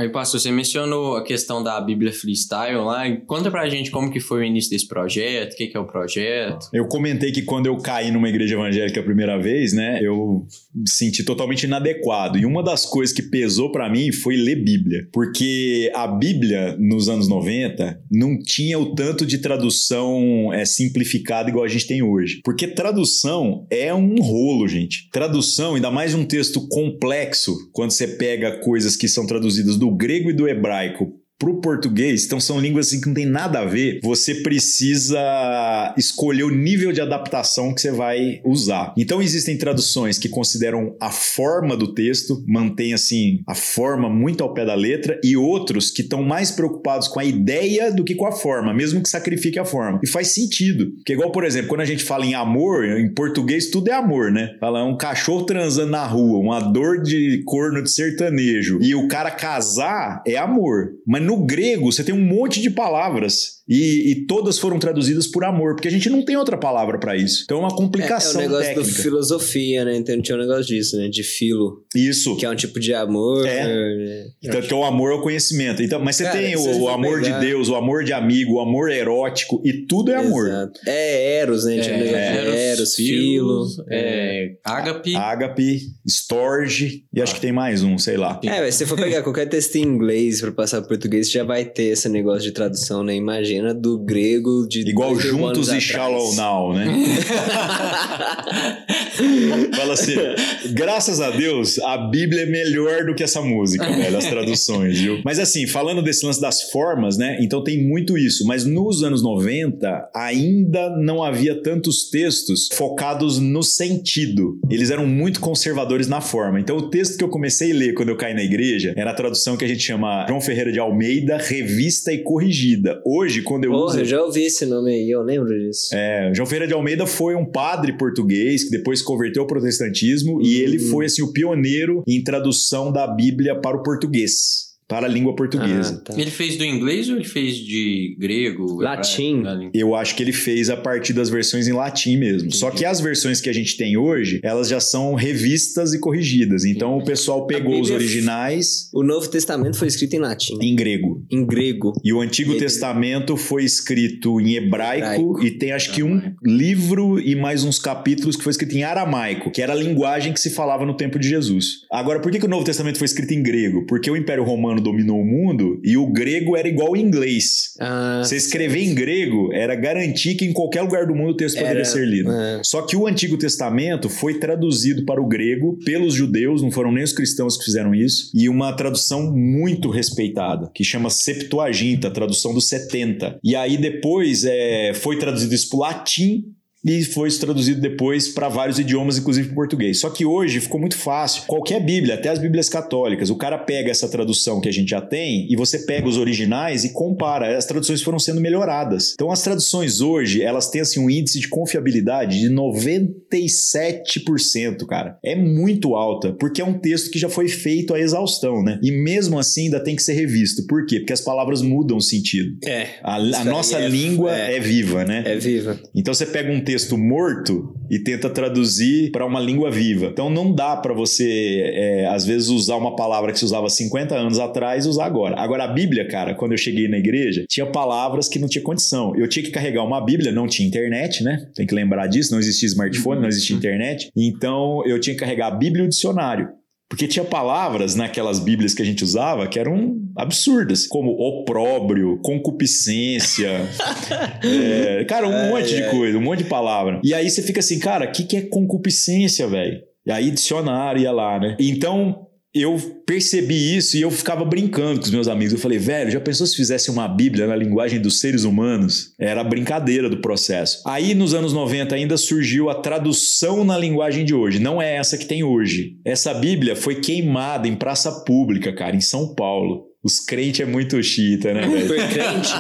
Aí, pastor, você mencionou a questão da Bíblia Freestyle lá. Conta pra gente como que foi o início desse projeto, o que, que é o projeto. Eu comentei que quando eu caí numa igreja evangélica a primeira vez, né, eu me senti totalmente inadequado. E uma das coisas que pesou para mim foi ler Bíblia. Porque a Bíblia, nos anos 90, não tinha o tanto de tradução é, simplificada igual a gente tem hoje. Porque tradução é um rolo, gente. Tradução, ainda mais um texto complexo, quando você pega coisas que são traduzidas do grego e do hebraico para o português, então são línguas assim que não tem nada a ver, você precisa escolher o nível de adaptação que você vai usar. Então existem traduções que consideram a forma do texto, mantém assim a forma muito ao pé da letra, e outros que estão mais preocupados com a ideia do que com a forma, mesmo que sacrifique a forma. E faz sentido. Porque igual, por exemplo, quando a gente fala em amor, em português tudo é amor, né? Fala um cachorro transando na rua, uma dor de corno de sertanejo, e o cara casar é amor. Mas no grego, você tem um monte de palavras e, e, todas foram traduzidas por amor, porque a gente não tem outra palavra para isso. Então é uma complicação é, é um negócio técnica. do filosofia, né? Então tinha um negócio disso, né? De filo. Isso. Que é um tipo de amor. É. Né? Então, que é o amor ao conhecimento. Então, mas você Cara, tem o, o amor pegar... de Deus, o amor de amigo, o amor erótico, e tudo é amor. Exato. É Eros, né? Tinha é, Eros, filo. É, ágape. Ágape, storge, e ah. acho que tem mais um, sei lá. É, mas se você for pegar qualquer texto em inglês para passar para português, já vai ter esse negócio de tradução, né? Imagina do grego de. Igual juntos e shallow now, né? Fala assim: graças a Deus, a Bíblia é melhor do que essa música, velho, as traduções, viu? Mas assim, falando desse lance das formas, né? Então tem muito isso. Mas nos anos 90, ainda não havia tantos textos focados no sentido. Eles eram muito conservadores na forma. Então o texto que eu comecei a ler quando eu caí na igreja era a tradução que a gente chama João Ferreira de Almeida, revista e corrigida. Hoje, quando eu Porra, uso. Eu já ouvi esse nome aí, eu lembro disso. É, João Ferreira de Almeida foi um padre português que depois converteu ao protestantismo e ele hum. foi assim o pioneiro em tradução da Bíblia para o português para a língua portuguesa. Ah, tá. Ele fez do inglês ou ele fez de grego? Latim. Eu acho que ele fez a partir das versões em latim mesmo. Entendi. Só que as versões que a gente tem hoje, elas já são revistas e corrigidas. Então o pessoal pegou os originais. O Novo Testamento foi escrito em latim. Em grego. Em grego. E o Antigo Testamento foi escrito em hebraico, hebraico. e tem acho que um livro e mais uns capítulos que foi escrito em aramaico, que era a linguagem que se falava no tempo de Jesus. Agora, por que, que o Novo Testamento foi escrito em grego? Porque o Império Romano romano dominou o mundo e o grego era igual ao inglês. Ah, Você escrever sim. em grego era garantir que em qualquer lugar do mundo o texto era, poderia ser lido. É. Só que o Antigo Testamento foi traduzido para o grego pelos judeus, não foram nem os cristãos que fizeram isso, e uma tradução muito respeitada, que chama Septuaginta, tradução dos 70. E aí depois é, foi traduzido isso para o latim e foi traduzido depois para vários idiomas, inclusive para português. Só que hoje ficou muito fácil. Qualquer Bíblia, até as Bíblias católicas, o cara pega essa tradução que a gente já tem e você pega os originais e compara. As traduções foram sendo melhoradas. Então as traduções hoje, elas têm assim um índice de confiabilidade de 97%, cara. É muito alta, porque é um texto que já foi feito a exaustão, né? E mesmo assim ainda tem que ser revisto. Por quê? Porque as palavras mudam o sentido. É. A, a nossa é, língua é, é viva, né? É viva. Então você pega um texto morto e tenta traduzir para uma língua viva. Então não dá para você, é, às vezes, usar uma palavra que se usava 50 anos atrás e usar agora. Agora, a Bíblia, cara, quando eu cheguei na igreja, tinha palavras que não tinha condição. Eu tinha que carregar uma Bíblia, não tinha internet, né? Tem que lembrar disso, não existia smartphone, não existia internet. Então eu tinha que carregar a Bíblia e o dicionário Porque tinha palavras naquelas bíblias que a gente usava que eram absurdas, como opróbrio, concupiscência, é, cara, um monte de coisa, um monte de palavra. E aí você fica assim, cara, o que, que é concupiscência, velho? E aí dicionário ia lá, né? Então, eu percebi isso e eu ficava brincando com os meus amigos. Eu falei, velho, já pensou se fizesse uma Bíblia na linguagem dos seres humanos? Era a brincadeira do processo. Aí, nos anos 90, ainda surgiu a tradução na linguagem de hoje. Não é essa que tem hoje. Essa Bíblia foi queimada em praça pública, cara, em São Paulo. Os crentes é muito chita, né, velho? Por crente?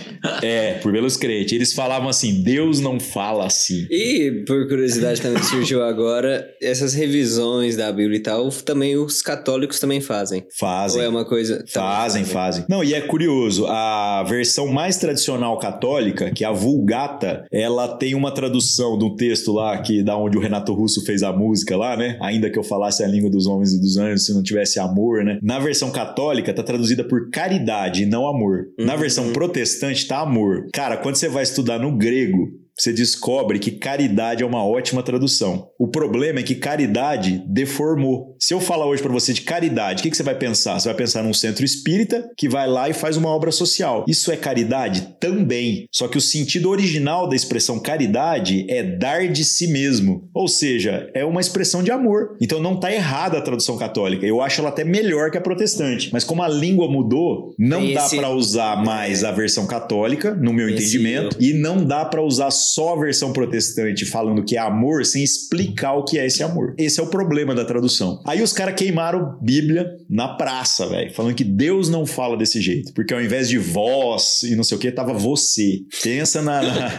É, por pelos crentes. Eles falavam assim, Deus não fala assim. E, por curiosidade também surgiu agora, essas revisões da Bíblia e tal, também os católicos também fazem. Fazem. Ou é uma coisa... Fazem, fazem. Não, e é curioso, a versão mais tradicional católica, que é a Vulgata, ela tem uma tradução do texto lá, que da onde o Renato Russo fez a música lá, né? Ainda que eu falasse a língua dos homens e dos anjos, se não tivesse amor, né? Na versão católica, tá traduzida por caridade e não amor. Uhum. Na versão protestante tá amor. Cara, quando você vai estudar no grego, você descobre que caridade é uma ótima tradução. O problema é que caridade deformou. Se eu falar hoje para você de caridade, o que, que, você vai pensar? Você vai pensar num centro espírita que vai lá e faz uma obra social. Isso é caridade? Também. Só que o sentido original da expressão caridade é dar de si mesmo. Ou seja, é uma expressão de amor. Então não está errada a tradução católica. Eu acho ela até melhor que a protestante. Mas como a língua mudou, não Tem dá esse... para usar mais a versão católica, no meu esse entendimento, e não dá para usar só a versão protestante falando que é amor sem explicar o que é esse amor. Esse é o problema da tradução. Aí os caras queimaram Bíblia na praça, velho, falando que Deus não fala desse jeito, porque ao invés de vós e não sei o que, tava você. Pensa na, na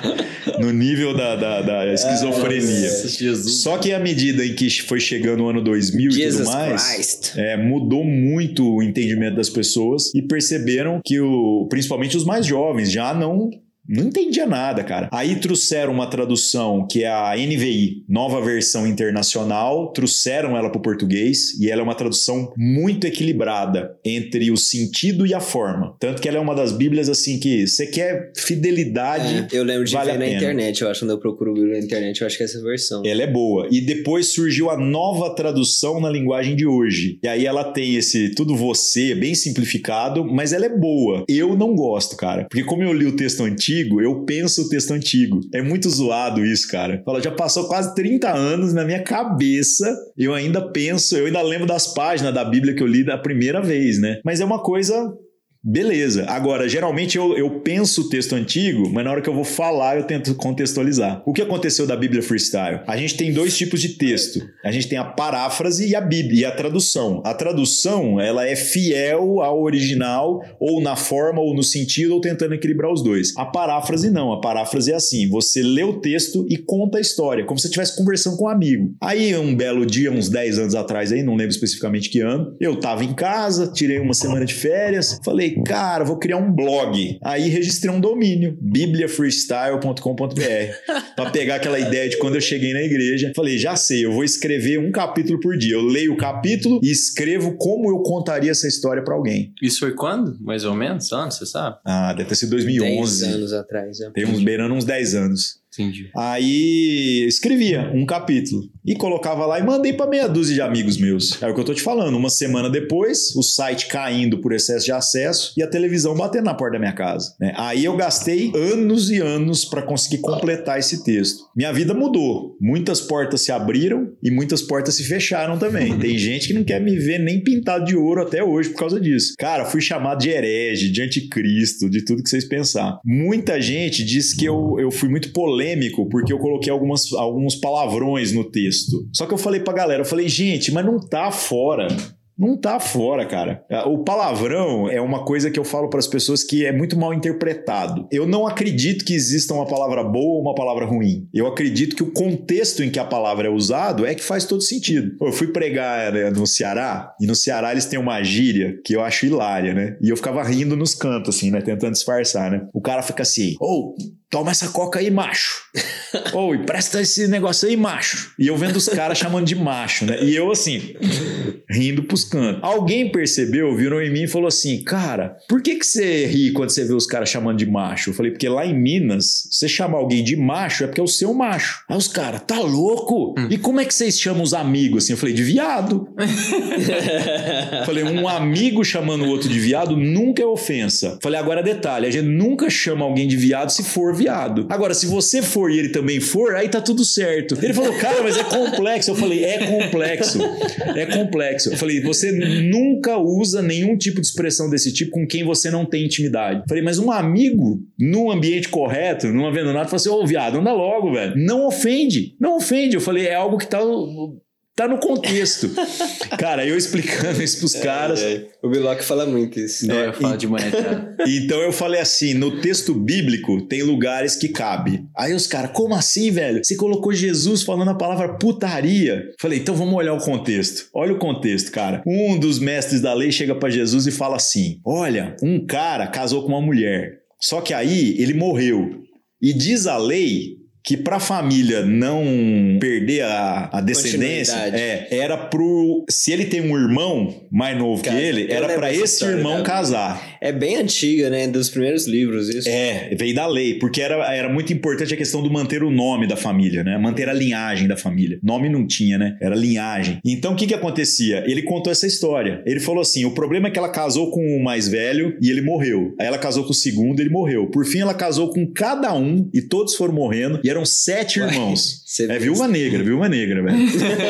no nível da, da, da esquizofrenia. É, Só que à medida em que foi chegando o ano 2000 Jesus e tudo mais, é, mudou muito o entendimento das pessoas e perceberam que o, principalmente os mais jovens já não não entendia nada, cara. Aí trouxeram uma tradução que é a NVI, nova versão internacional, trouxeram ela para o português e ela é uma tradução muito equilibrada entre o sentido e a forma. Tanto que ela é uma das Bíblias assim que você quer fidelidade. É, eu lembro de vale ver na internet, eu acho, quando eu procuro Bíblia na internet, eu acho que é essa versão. Ela é boa. E depois surgiu a nova tradução na linguagem de hoje. E aí ela tem esse tudo você, bem simplificado, mas ela é boa. Eu não gosto, cara. Porque como eu li o texto antigo, antigo, eu penso o texto antigo. É muito zoado isso, cara. Fala, já passou quase 30 anos na minha cabeça, eu ainda penso, eu ainda lembro das páginas da Bíblia que eu li da primeira vez, né? Mas é uma coisa Beleza. Agora, geralmente eu, eu penso o texto antigo, mas na hora que eu vou falar, eu tento contextualizar. O que aconteceu da Bíblia Freestyle? A gente tem dois tipos de texto. A gente tem a paráfrase e a Bíblia, e a tradução. A tradução, ela é fiel ao original, ou na forma, ou no sentido, ou tentando equilibrar os dois. A paráfrase não. A paráfrase é assim: você lê o texto e conta a história, como se estivesse conversando com um amigo. Aí, um belo dia, uns 10 anos atrás, aí, não lembro especificamente que ano, eu tava em casa, tirei uma semana de férias, falei falei, cara, vou criar um blog. Aí registrei um domínio, bibliafreestyle.com.br, para pegar aquela ideia de quando eu cheguei na igreja. Falei, já sei, eu vou escrever um capítulo por dia. Eu leio o capítulo e escrevo como eu contaria essa história para alguém. Isso foi quando? Mais ou menos? Anos, você sabe? Ah, deve ter sido 2011. 10 anos atrás. É. Tem uns beirando uns 10 anos. Entendi. Aí escrevia um capítulo e colocava lá e mandei para meia dúzia de amigos meus. É o que eu tô te falando. Uma semana depois, o site caindo por excesso de acesso e a televisão batendo na porta da minha casa. Né? Aí eu gastei anos e anos para conseguir completar esse texto. Minha vida mudou. Muitas portas se abriram e muitas portas se fecharam também. Tem gente que não quer me ver nem pintado de ouro até hoje por causa disso. Cara, fui chamado de herege, de anticristo, de tudo que vocês pensar. Muita gente diz que eu, eu fui muito polêmico polêmico porque eu coloquei algumas, alguns palavrões no texto. Só que eu falei pra galera, eu falei, gente, mas não tá fora. Não tá fora, cara. O palavrão é uma coisa que eu falo para as pessoas que é muito mal interpretado. Eu não acredito que exista uma palavra boa ou uma palavra ruim. Eu acredito que o contexto em que a palavra é usado é que faz todo sentido. Eu fui pregar né, no Ceará e no Ceará eles têm uma gíria que eu acho hilária, né? E eu ficava rindo nos cantos, assim, né? Tentando disfarçar, né? O cara fica assim, ou. Oh, toma essa coca aí, macho. Ou oh, presta esse negócio aí, macho. E eu vendo os caras chamando de macho, né? E eu assim, rindo pros cantos. Alguém percebeu, virou em mim e falou assim: Cara, por que, que você ri quando você vê os caras chamando de macho? Eu falei, porque lá em Minas, você chamar alguém de macho é porque é o seu macho. Aí os caras, tá louco? Hum. E como é que vocês chamam os amigos assim? Eu falei, de viado. falei, um amigo chamando o outro de viado nunca é ofensa. Falei, agora detalhe, a gente nunca chama alguém de viado se for viado. Agora, se você for e ele também for, aí tá tudo certo. Ele falou, cara, mas é complexo. Eu falei, é complexo. É complexo. Eu falei, você nunca usa nenhum tipo de expressão desse tipo com quem você não tem intimidade. Falei, mas um amigo, num ambiente correto, não havendo nada, fala assim, ô viado, anda logo, velho. Não ofende. Não ofende. Eu falei, é algo que tá Tá no contexto. cara, eu explicando isso pros é, caras. É, O Biloc fala muito isso. Não, eu falo demais, cara. então eu falei assim: no texto bíblico tem lugares que cabe. Aí os caras, como assim, velho? Você colocou Jesus falando a palavra putaria. Falei, então vamos olhar o contexto. Olha o contexto, cara. Um dos mestres da lei chega para Jesus e fala assim: Olha, um cara casou com uma mulher. Só que aí ele morreu. E diz a lei que para a família não perder a, a descendência, é, era pro se ele tem um irmão mais novo Cara, que ele, era para esse irmão casar. É bem antiga, né, dos primeiros livros isso. É, veio da lei, porque era, era muito importante a questão do manter o nome da família, né? Manter a linhagem da família. Nome não tinha, né? Era linhagem. Então o que que acontecia? Ele contou essa história. Ele falou assim: "O problema é que ela casou com o mais velho e ele morreu. Aí ela casou com o segundo, e ele morreu. Por fim ela casou com cada um e todos foram morrendo eram sete irmãos. é viúva negra, viúva negra, velho.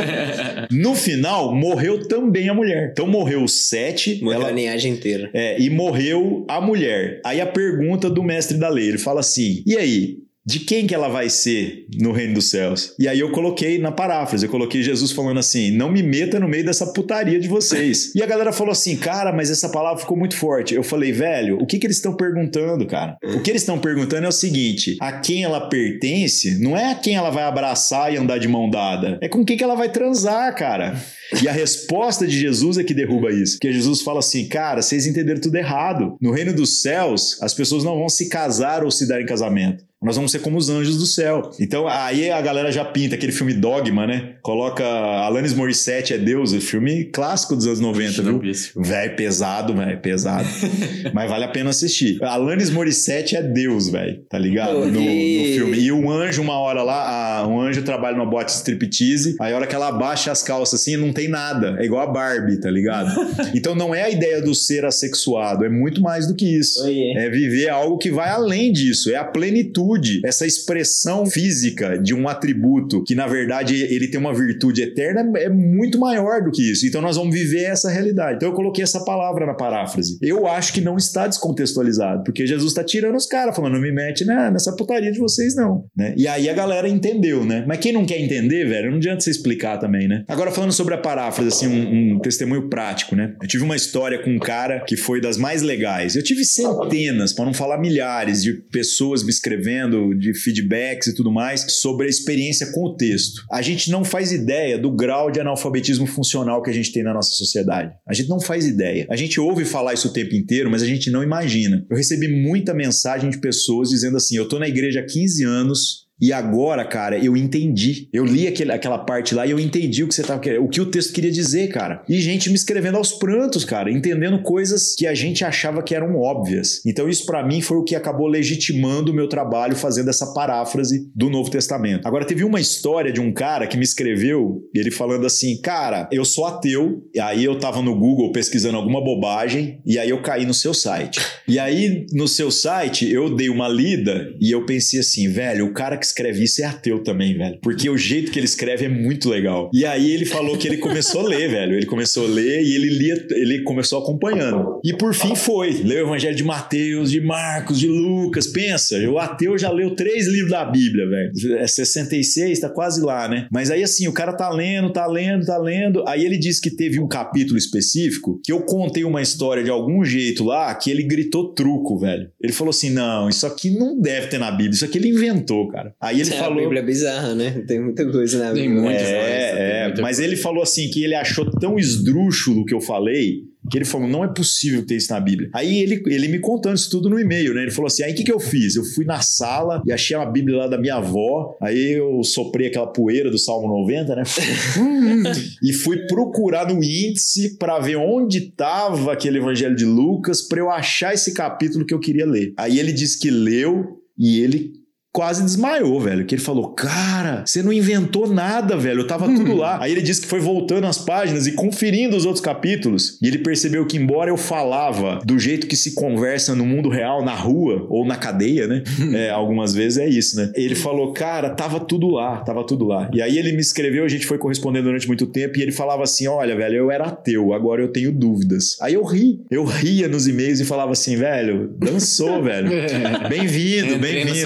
no final, morreu também a mulher. Então morreu sete. Morreu ela, a linhagem inteira. É, e morreu a mulher. Aí a pergunta do mestre da lei, ele fala assim: e aí? De quem que ela vai ser no reino dos céus. E aí eu coloquei na paráfrase, eu coloquei Jesus falando assim: não me meta no meio dessa putaria de vocês. e a galera falou assim: cara, mas essa palavra ficou muito forte. Eu falei, velho, o que, que eles estão perguntando, cara? O que eles estão perguntando é o seguinte: a quem ela pertence não é a quem ela vai abraçar e andar de mão dada, é com quem que ela vai transar, cara. E a resposta de Jesus é que derruba isso. Porque Jesus fala assim: cara, vocês entenderam tudo errado. No reino dos céus, as pessoas não vão se casar ou se dar em casamento. Nós vamos ser como os anjos do céu. Então aí a galera já pinta aquele filme Dogma, né? Coloca Alanis Morissette é Deus, é filme clássico dos anos 90, viu? Velho, pesado, velho, pesado. Mas vale a pena assistir. Alanis Morissette é Deus, velho, tá ligado? No, no, filme. E um anjo, uma hora lá, a, um anjo trabalha numa boate striptease, aí a hora que ela abaixa as calças assim, não tem nada. É igual a Barbie, tá ligado? então não é a ideia do ser assexuado, é muito mais do que isso. Oh, yeah. É viver algo que vai além disso, é a plenitude virtude, essa expressão física de um atributo que na verdade ele tem uma virtude eterna é muito maior do que isso. Então nós vamos viver essa realidade. Então eu coloquei essa palavra na paráfrase. Eu acho que não está descontextualizado, porque Jesus está tirando os caras, falando, não me mete né, nessa putaria de vocês não, né? E aí a galera entendeu, né? Mas quem não quer entender, velho, não adianta você explicar também, né? Agora falando sobre a paráfrase, assim, um, um testemunho prático, né? Eu tive uma história com um cara que foi das mais legais. Eu tive centenas, para não falar milhares, de pessoas me escrevendo recebendo de feedbacks e tudo mais sobre a experiência com o texto. A gente não faz ideia do grau de analfabetismo funcional que a gente tem na nossa sociedade. A gente não faz ideia. A gente ouve falar isso o tempo inteiro, mas a gente não imagina. Eu recebi muita mensagem de pessoas dizendo assim: eu tô na igreja há 15 anos, e agora, cara, eu entendi. Eu li aquele, aquela parte lá e eu entendi o que você tava querendo, o que o texto queria dizer, cara. E gente me escrevendo aos prantos, cara, entendendo coisas que a gente achava que eram óbvias. Então isso para mim foi o que acabou legitimando o meu trabalho fazendo essa paráfrase do Novo Testamento. Agora teve uma história de um cara que me escreveu, ele falando assim: "Cara, eu sou ateu". E aí eu tava no Google pesquisando alguma bobagem e aí eu caí no seu site. E aí no seu site eu dei uma lida e eu pensei assim, velho, o cara que escreve isso é ateu também, velho. Porque o jeito que ele escreve é muito legal. E aí ele falou que ele começou a ler, velho. Ele começou a ler e ele lia, ele começou acompanhando. E por fim foi. Leu o Evangelho de Mateus, de Marcos, de Lucas. Pensa, o ateu já leu três livros da Bíblia, velho. É 66, tá quase lá, né? Mas aí assim, o cara tá lendo, tá lendo, tá lendo. Aí ele disse que teve um capítulo específico que eu contei uma história de algum jeito lá que ele gritou truco, velho. Ele falou assim: não, isso aqui não deve ter na Bíblia, isso aqui ele inventou, cara. Aí ele é, falou. A Bíblia é bizarra, né? Tem muita coisa na Bíblia. Tem muita é, coisa, é. Tem muita mas coisa. ele falou assim que ele achou tão esdrúxulo que eu falei Que ele falou, não é possível ter isso na Bíblia. Aí ele, ele me contando isso tudo no e-mail, né? Ele falou assim, aí o que, que eu fiz? Eu fui na sala e achei uma Bíblia lá da minha avó, aí eu soprei aquela poeira do Salmo 90, né? e fui procurar no índice para ver onde estava aquele evangelho de Lucas para eu achar esse capítulo que eu queria ler. Aí ele disse que leu e ele quase desmaiou, velho. Que ele falou: Cara, você não inventou nada, velho. Eu tava tudo lá. Aí ele disse que foi voltando as páginas e conferindo os outros capítulos. E ele percebeu que, embora eu falava do jeito que se conversa no mundo real, na rua ou na cadeia, né? é, algumas vezes é isso, né? Ele falou: Cara, tava tudo lá, tava tudo lá. E aí ele me escreveu, a gente foi correspondendo durante muito tempo. E ele falava assim: Olha, velho, eu era ateu, agora eu tenho dúvidas. Aí eu ri. Eu ria nos e-mails e falava assim: Velho, dançou, velho. Bem-vindo, bem-vindo.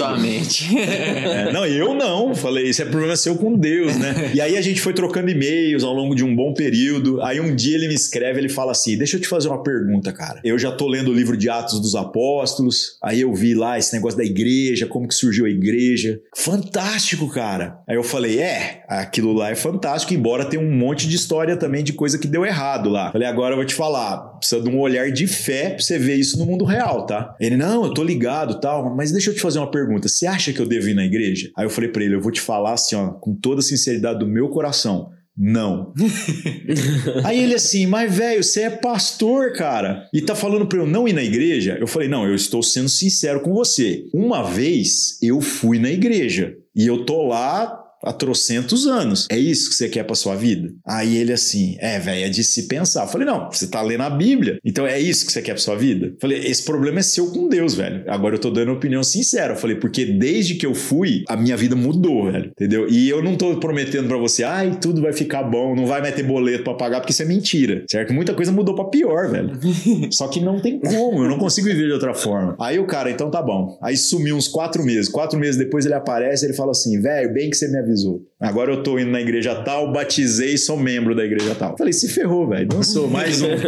Sua mente. É, não, eu não. Falei, isso é problema seu com Deus, né? E aí a gente foi trocando e-mails ao longo de um bom período. Aí um dia ele me escreve, ele fala assim: Deixa eu te fazer uma pergunta, cara. Eu já tô lendo o livro de Atos dos Apóstolos. Aí eu vi lá esse negócio da igreja, como que surgiu a igreja. Fantástico, cara. Aí eu falei: É, aquilo lá é fantástico, embora tenha um monte de história também de coisa que deu errado lá. Falei: Agora eu vou te falar. Precisa de um olhar de fé pra você ver isso no mundo real, tá? Ele: Não, eu tô ligado tal, mas deixa eu te fazer uma pergunta. Você acha que eu devo ir na igreja? Aí eu falei para ele, eu vou te falar assim, ó, com toda a sinceridade do meu coração. Não. Aí ele assim, mas velho, você é pastor, cara, e tá falando pra eu não ir na igreja? Eu falei, não, eu estou sendo sincero com você. Uma vez eu fui na igreja e eu tô lá há trocentos anos. É isso que você quer pra sua vida? Aí ele assim, é, velho, é de se pensar. Eu falei, não, você tá lendo a Bíblia, então é isso que você quer pra sua vida? Eu falei, esse problema é seu com Deus, velho. Agora eu tô dando opinião sincera. Eu falei, porque desde que eu fui, a minha vida mudou, velho, entendeu? E eu não tô prometendo para você, ai, tudo vai ficar bom, não vai mais ter boleto pra pagar, porque isso é mentira, certo? Muita coisa mudou pra pior, velho. Só que não tem como, eu não consigo viver de outra forma. Aí o cara, então tá bom. Aí sumiu uns quatro meses. Quatro meses depois ele aparece, ele fala assim, velho, bem que você me avisou Agora eu tô indo na igreja tal, batizei e sou membro da igreja tal. Falei, se ferrou, velho. Não sou mais um.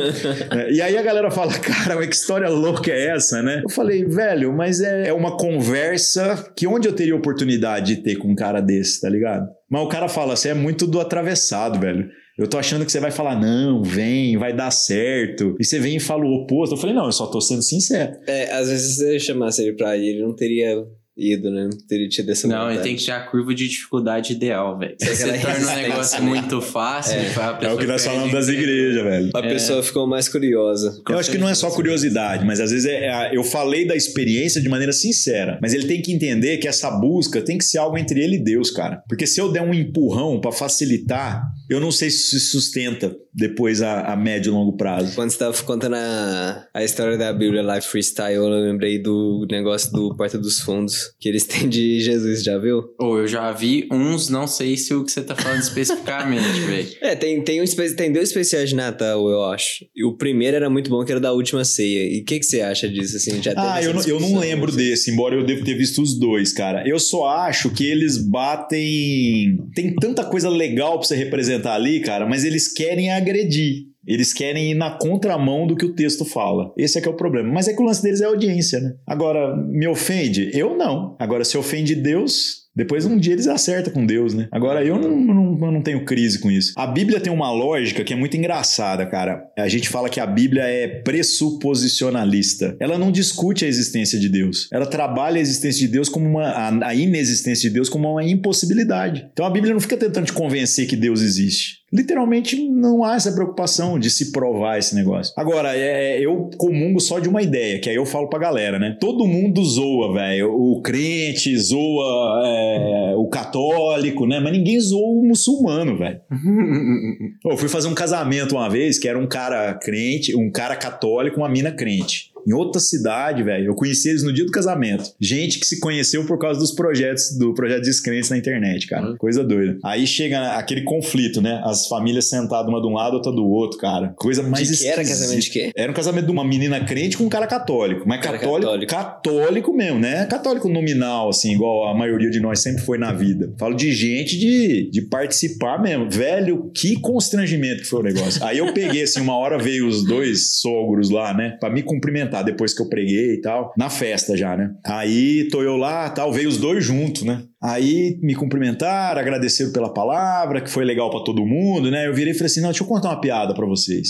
É, e aí a galera fala, cara, mas que história louca é essa, né? Eu falei, velho, mas é, é uma conversa que onde eu teria oportunidade de ter com um cara desse, tá ligado? Mas o cara fala, você é muito do atravessado, velho. Eu tô achando que você vai falar, não, vem, vai dar certo. E você vem e fala o oposto. Eu falei, não, eu só tô sendo sincero. É, às vezes se você chamasse ele pra ir, ele não teria ido, né? Teria tido essa Não, ele tem que ter a curva de dificuldade ideal, velho. Se você torna um negócio muito fácil, é, é o que nós falamos das igrejas, velho. A é. pessoa ficou mais curiosa. Eu acho que não é só curiosidade, mas às vezes é, é, eu falei da experiência de maneira sincera, mas ele tem que entender que essa busca tem que ser algo entre ele e Deus, cara. Porque se eu der um empurrão para facilitar, eu não sei se sustenta depois a, a médio e longo prazo. Quando você tava contando a, a história da Bíblia Life Freestyle, eu lembrei do negócio do Porta dos Fundos que eles têm de Jesus, já viu? Ou oh, eu já vi uns, não sei se o que você tá falando especificamente, velho. É, tem, tem, um, tem dois especiais de Natal, eu acho. E o primeiro era muito bom, que era da última ceia. E o que, que você acha disso, assim? Já ah, eu não, eu não lembro assim? desse, embora eu devo ter visto os dois, cara. Eu só acho que eles batem... Tem tanta coisa legal pra você representar ali, cara, mas eles querem agredir. Eles querem ir na contramão do que o texto fala. Esse é que é o problema. Mas é que o lance deles é audiência, né? Agora, me ofende? Eu não. Agora, se ofende Deus, depois um dia eles acertam com Deus, né? Agora eu não, não, não tenho crise com isso. A Bíblia tem uma lógica que é muito engraçada, cara. A gente fala que a Bíblia é pressuposicionalista. Ela não discute a existência de Deus. Ela trabalha a existência de Deus como uma. a, a inexistência de Deus como uma impossibilidade. Então a Bíblia não fica tentando te convencer que Deus existe. Literalmente não há essa preocupação de se provar esse negócio. Agora, é, eu comungo só de uma ideia, que aí eu falo pra galera, né? Todo mundo zoa, velho. O crente zoa. É, é, o católico, né? Mas ninguém zoou o muçulmano, velho. eu fui fazer um casamento uma vez que era um cara crente, um cara católico, uma mina crente em outra cidade, velho. Eu conheci eles no dia do casamento. Gente que se conheceu por causa dos projetos, do projeto Descrentes na internet, cara. Uhum. Coisa doida. Aí chega aquele conflito, né? As famílias sentadas uma de um lado, outra do outro, cara. Coisa mais de que era casamento de quê? Era um casamento de uma menina crente com um cara católico. Mas cara católico, católico, católico mesmo, né? Católico nominal, assim, igual a maioria de nós sempre foi na vida. Falo de gente de, de participar mesmo. Velho, que constrangimento que foi o negócio. Aí eu peguei, assim, uma hora veio os dois sogros lá, né? Pra me cumprimentar depois que eu preguei e tal, na festa já, né? Aí tô eu lá, tal, veio os dois juntos, né? Aí me cumprimentaram, agradeceram pela palavra, que foi legal para todo mundo, né? Eu virei e falei assim: não, deixa eu contar uma piada para vocês.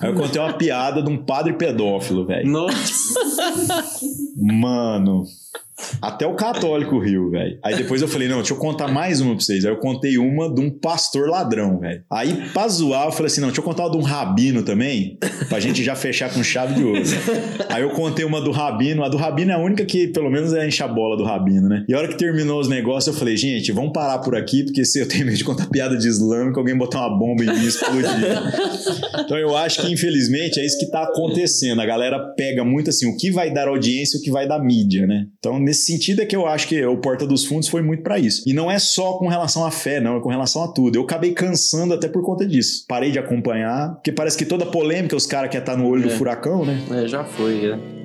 Aí eu contei uma piada de um padre pedófilo, velho. Nossa! Mano, até o católico riu, velho. Aí depois eu falei, não, deixa eu contar mais uma pra vocês. Aí eu contei uma de um pastor ladrão, velho. Aí, pra zoar, eu falei assim, não, deixa eu contar uma de um rabino também, pra gente já fechar com chave de ouro. Aí eu contei uma do rabino. A do rabino é a única que, pelo menos, é enche a bola do rabino, né? E a hora que terminou os negócios, eu falei, gente, vamos parar por aqui, porque se eu tenho medo de contar piada de islâmico, alguém botar uma bomba em mim e explodir. então eu acho que, infelizmente, é isso que tá acontecendo. A galera pega muito assim, o que vai dar audiência o que vai dar mídia, né? Então, nesse sentido é que eu acho que o Porta dos Fundos foi muito para isso. E não é só com relação à fé, não, é com relação a tudo. Eu acabei cansando até por conta disso. Parei de acompanhar, porque parece que toda polêmica os caras querem estar no olho é. do furacão, né? É, já foi, é.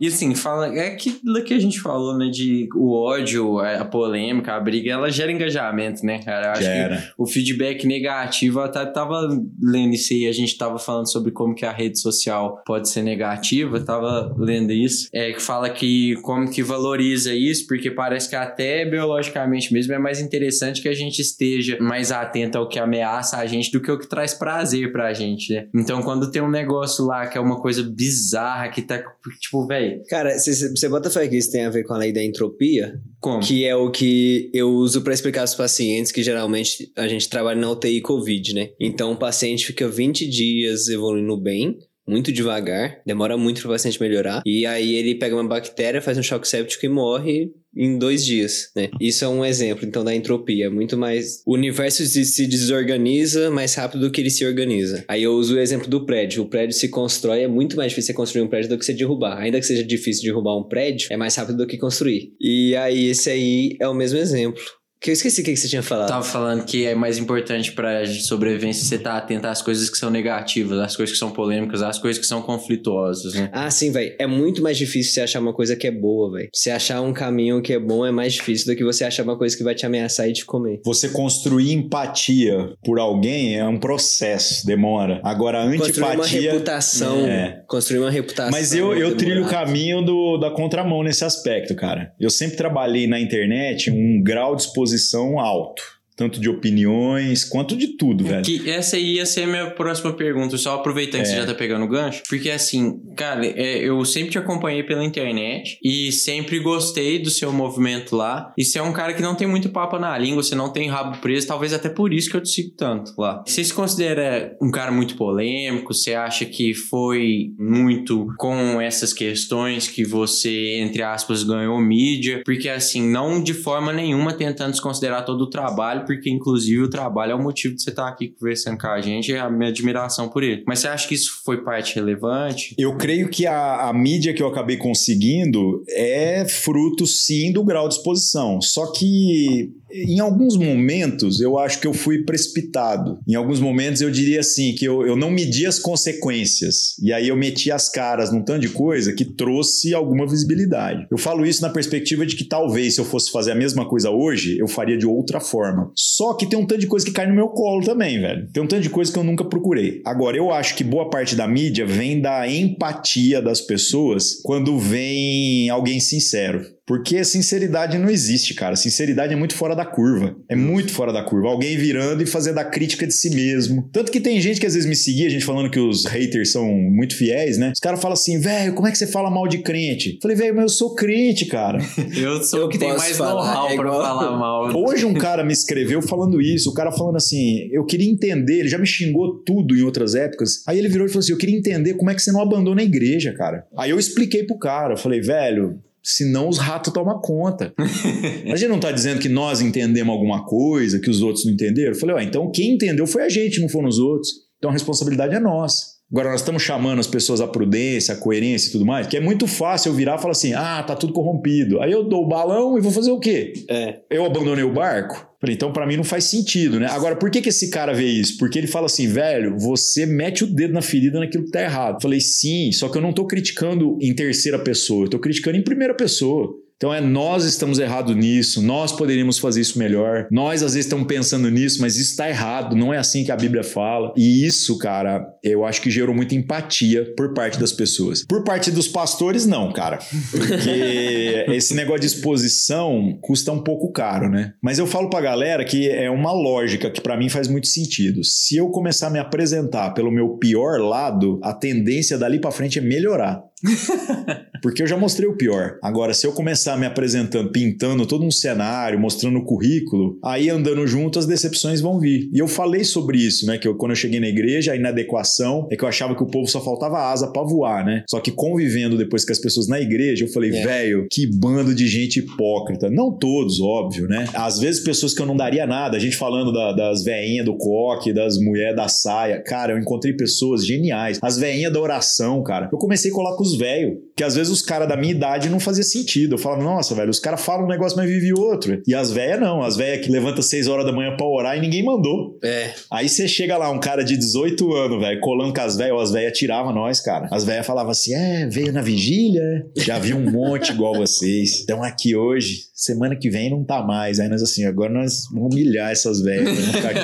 E assim, fala, é aquilo que a gente falou, né? De o ódio, a polêmica, a briga, ela gera engajamento, né, cara? Eu acho gera. que o feedback negativo, eu até tava lendo isso aí, a gente tava falando sobre como que a rede social pode ser negativa, tava lendo isso, é que fala que como que valoriza isso, porque parece que até biologicamente mesmo é mais interessante que a gente esteja mais atento ao que ameaça a gente do que o que traz prazer pra gente, né? Então, quando tem um negócio lá que é uma coisa bizarra, que tá, tipo, velho, Cara, você bota fé que isso tem a ver com a lei da entropia? Como? Que é o que eu uso para explicar aos pacientes que geralmente a gente trabalha na UTI Covid, né? Então o paciente fica 20 dias evoluindo bem, muito devagar, demora muito para o paciente melhorar. E aí ele pega uma bactéria, faz um choque séptico e morre em dois dias, né? Isso é um exemplo, então, da entropia. Muito mais... O universo se desorganiza mais rápido do que ele se organiza. Aí eu uso o exemplo do prédio. O prédio se constrói, é muito mais difícil você construir um prédio do que você derrubar. Ainda que seja difícil derrubar um prédio, é mais rápido do que construir. E aí, esse aí é o mesmo exemplo. Que eu esqueci o que você tinha falado. Tava falando que é mais importante pra sobrevivência você estar tá atento às coisas que são negativas, às coisas que são polêmicas, às coisas que são conflituosas, né? Ah, sim, velho. É muito mais difícil você achar uma coisa que é boa, velho. Você achar um caminho que é bom é mais difícil do que você achar uma coisa que vai te ameaçar e te comer. Você construir empatia por alguém é um processo, demora. Agora, a antipatia... Construir uma reputação. É. Construir uma reputação. Mas eu, eu trilho o caminho do, da contramão nesse aspecto, cara. Eu sempre trabalhei na internet um grau de exposição posição alto tanto de opiniões quanto de tudo, velho. Que essa ia ser a minha próxima pergunta, só aproveitando é. que você é. já tá pegando o gancho, porque assim, cara, é, eu sempre te acompanhei pela internet e sempre gostei do seu movimento lá. E você é um cara que não tem muito papo na língua, você não tem rabo preso, talvez até por isso que eu te sigo tanto lá. Você se considera um cara muito polêmico? Você acha que foi muito com essas questões que você, entre aspas, ganhou mídia? Porque assim, não de forma nenhuma tentando desconsiderar todo o trabalho, porque inclusive o trabalho é o motivo de você estar aqui conversando com a gente, é a minha admiração por ele. Mas você acha que isso foi parte relevante? Eu creio que a, a mídia que eu acabei conseguindo é fruto sim do grau de exposição. Só que em alguns momentos eu acho que eu fui precipitado. Em alguns momentos eu diria assim, que eu, eu não medi as consequências. E aí eu meti as caras num tanto de coisa que trouxe alguma visibilidade. Eu falo isso na perspectiva de que talvez se eu fosse fazer a mesma coisa hoje, eu faria de outra forma. Só que tem um tanto de coisa que cai no meu colo também, velho. Tem um tanto de coisa que eu nunca procurei. Agora, eu acho que boa parte da mídia vem da empatia das pessoas quando vem alguém sincero. Porque sinceridade não existe, cara. Sinceridade é muito fora da curva. É muito fora da curva. Alguém virando e fazendo a crítica de si mesmo. Tanto que tem gente que às vezes me seguia, a gente falando que os haters são muito fiéis, né? Os caras falam assim, velho, como é que você fala mal de crente? Falei, velho, mas eu sou crente, cara. eu sou o que tem mais know-how é pra falar mal. Hoje um cara me escreveu falando isso. O cara falando assim, eu queria entender, ele já me xingou tudo em outras épocas. Aí ele virou e falou assim, eu queria entender como é que você não abandona a igreja, cara. Aí eu expliquei pro cara, eu falei, velho, senão os ratos tomam conta. a gente não está dizendo que nós entendemos alguma coisa, que os outros não entenderam. Eu falei, ó, então quem entendeu foi a gente, não foram os outros. Então a responsabilidade é nossa. Agora, nós estamos chamando as pessoas à prudência, à coerência e tudo mais, que é muito fácil eu virar e falar assim: ah, tá tudo corrompido. Aí eu dou o balão e vou fazer o quê? É. Eu abandonei o barco? Falei, então para mim não faz sentido, né? Agora, por que, que esse cara vê isso? Porque ele fala assim, velho, você mete o dedo na ferida naquilo que tá errado. Falei, sim, só que eu não tô criticando em terceira pessoa, eu tô criticando em primeira pessoa. Então é nós estamos errados nisso, nós poderíamos fazer isso melhor. Nós às vezes estamos pensando nisso, mas isso está errado, não é assim que a Bíblia fala. E isso, cara, eu acho que gerou muita empatia por parte das pessoas. Por parte dos pastores, não, cara. Porque esse negócio de exposição custa um pouco caro, né? Mas eu falo pra galera que é uma lógica que para mim faz muito sentido. Se eu começar a me apresentar pelo meu pior lado, a tendência dali para frente é melhorar. Porque eu já mostrei o pior. Agora, se eu começar me apresentando, pintando todo um cenário, mostrando o currículo, aí andando junto as decepções vão vir. E eu falei sobre isso, né? Que eu, quando eu cheguei na igreja, a inadequação é que eu achava que o povo só faltava asa para voar, né? Só que convivendo depois com as pessoas na igreja, eu falei, é. velho, que bando de gente hipócrita. Não todos, óbvio, né? Às vezes pessoas que eu não daria nada, a gente falando da, das veinhas do coque, das mulheres da saia. Cara, eu encontrei pessoas geniais. As veinhas da oração, cara. Eu comecei a colocar os velhos, que às vezes os caras da minha idade não fazia sentido. Eu falava, nossa, velho, os caras falam um negócio, mas vive outro. E as velhas não, as velhas que levanta 6 horas da manhã pra orar e ninguém mandou. É. Aí você chega lá, um cara de 18 anos, velho, colando com as velhas, as velhas tiravam nós, cara. As velhas falavam assim: é, veio na vigília, já vi um monte igual vocês. Estão aqui hoje, semana que vem não tá mais. Aí nós assim, agora nós vamos humilhar essas velhas.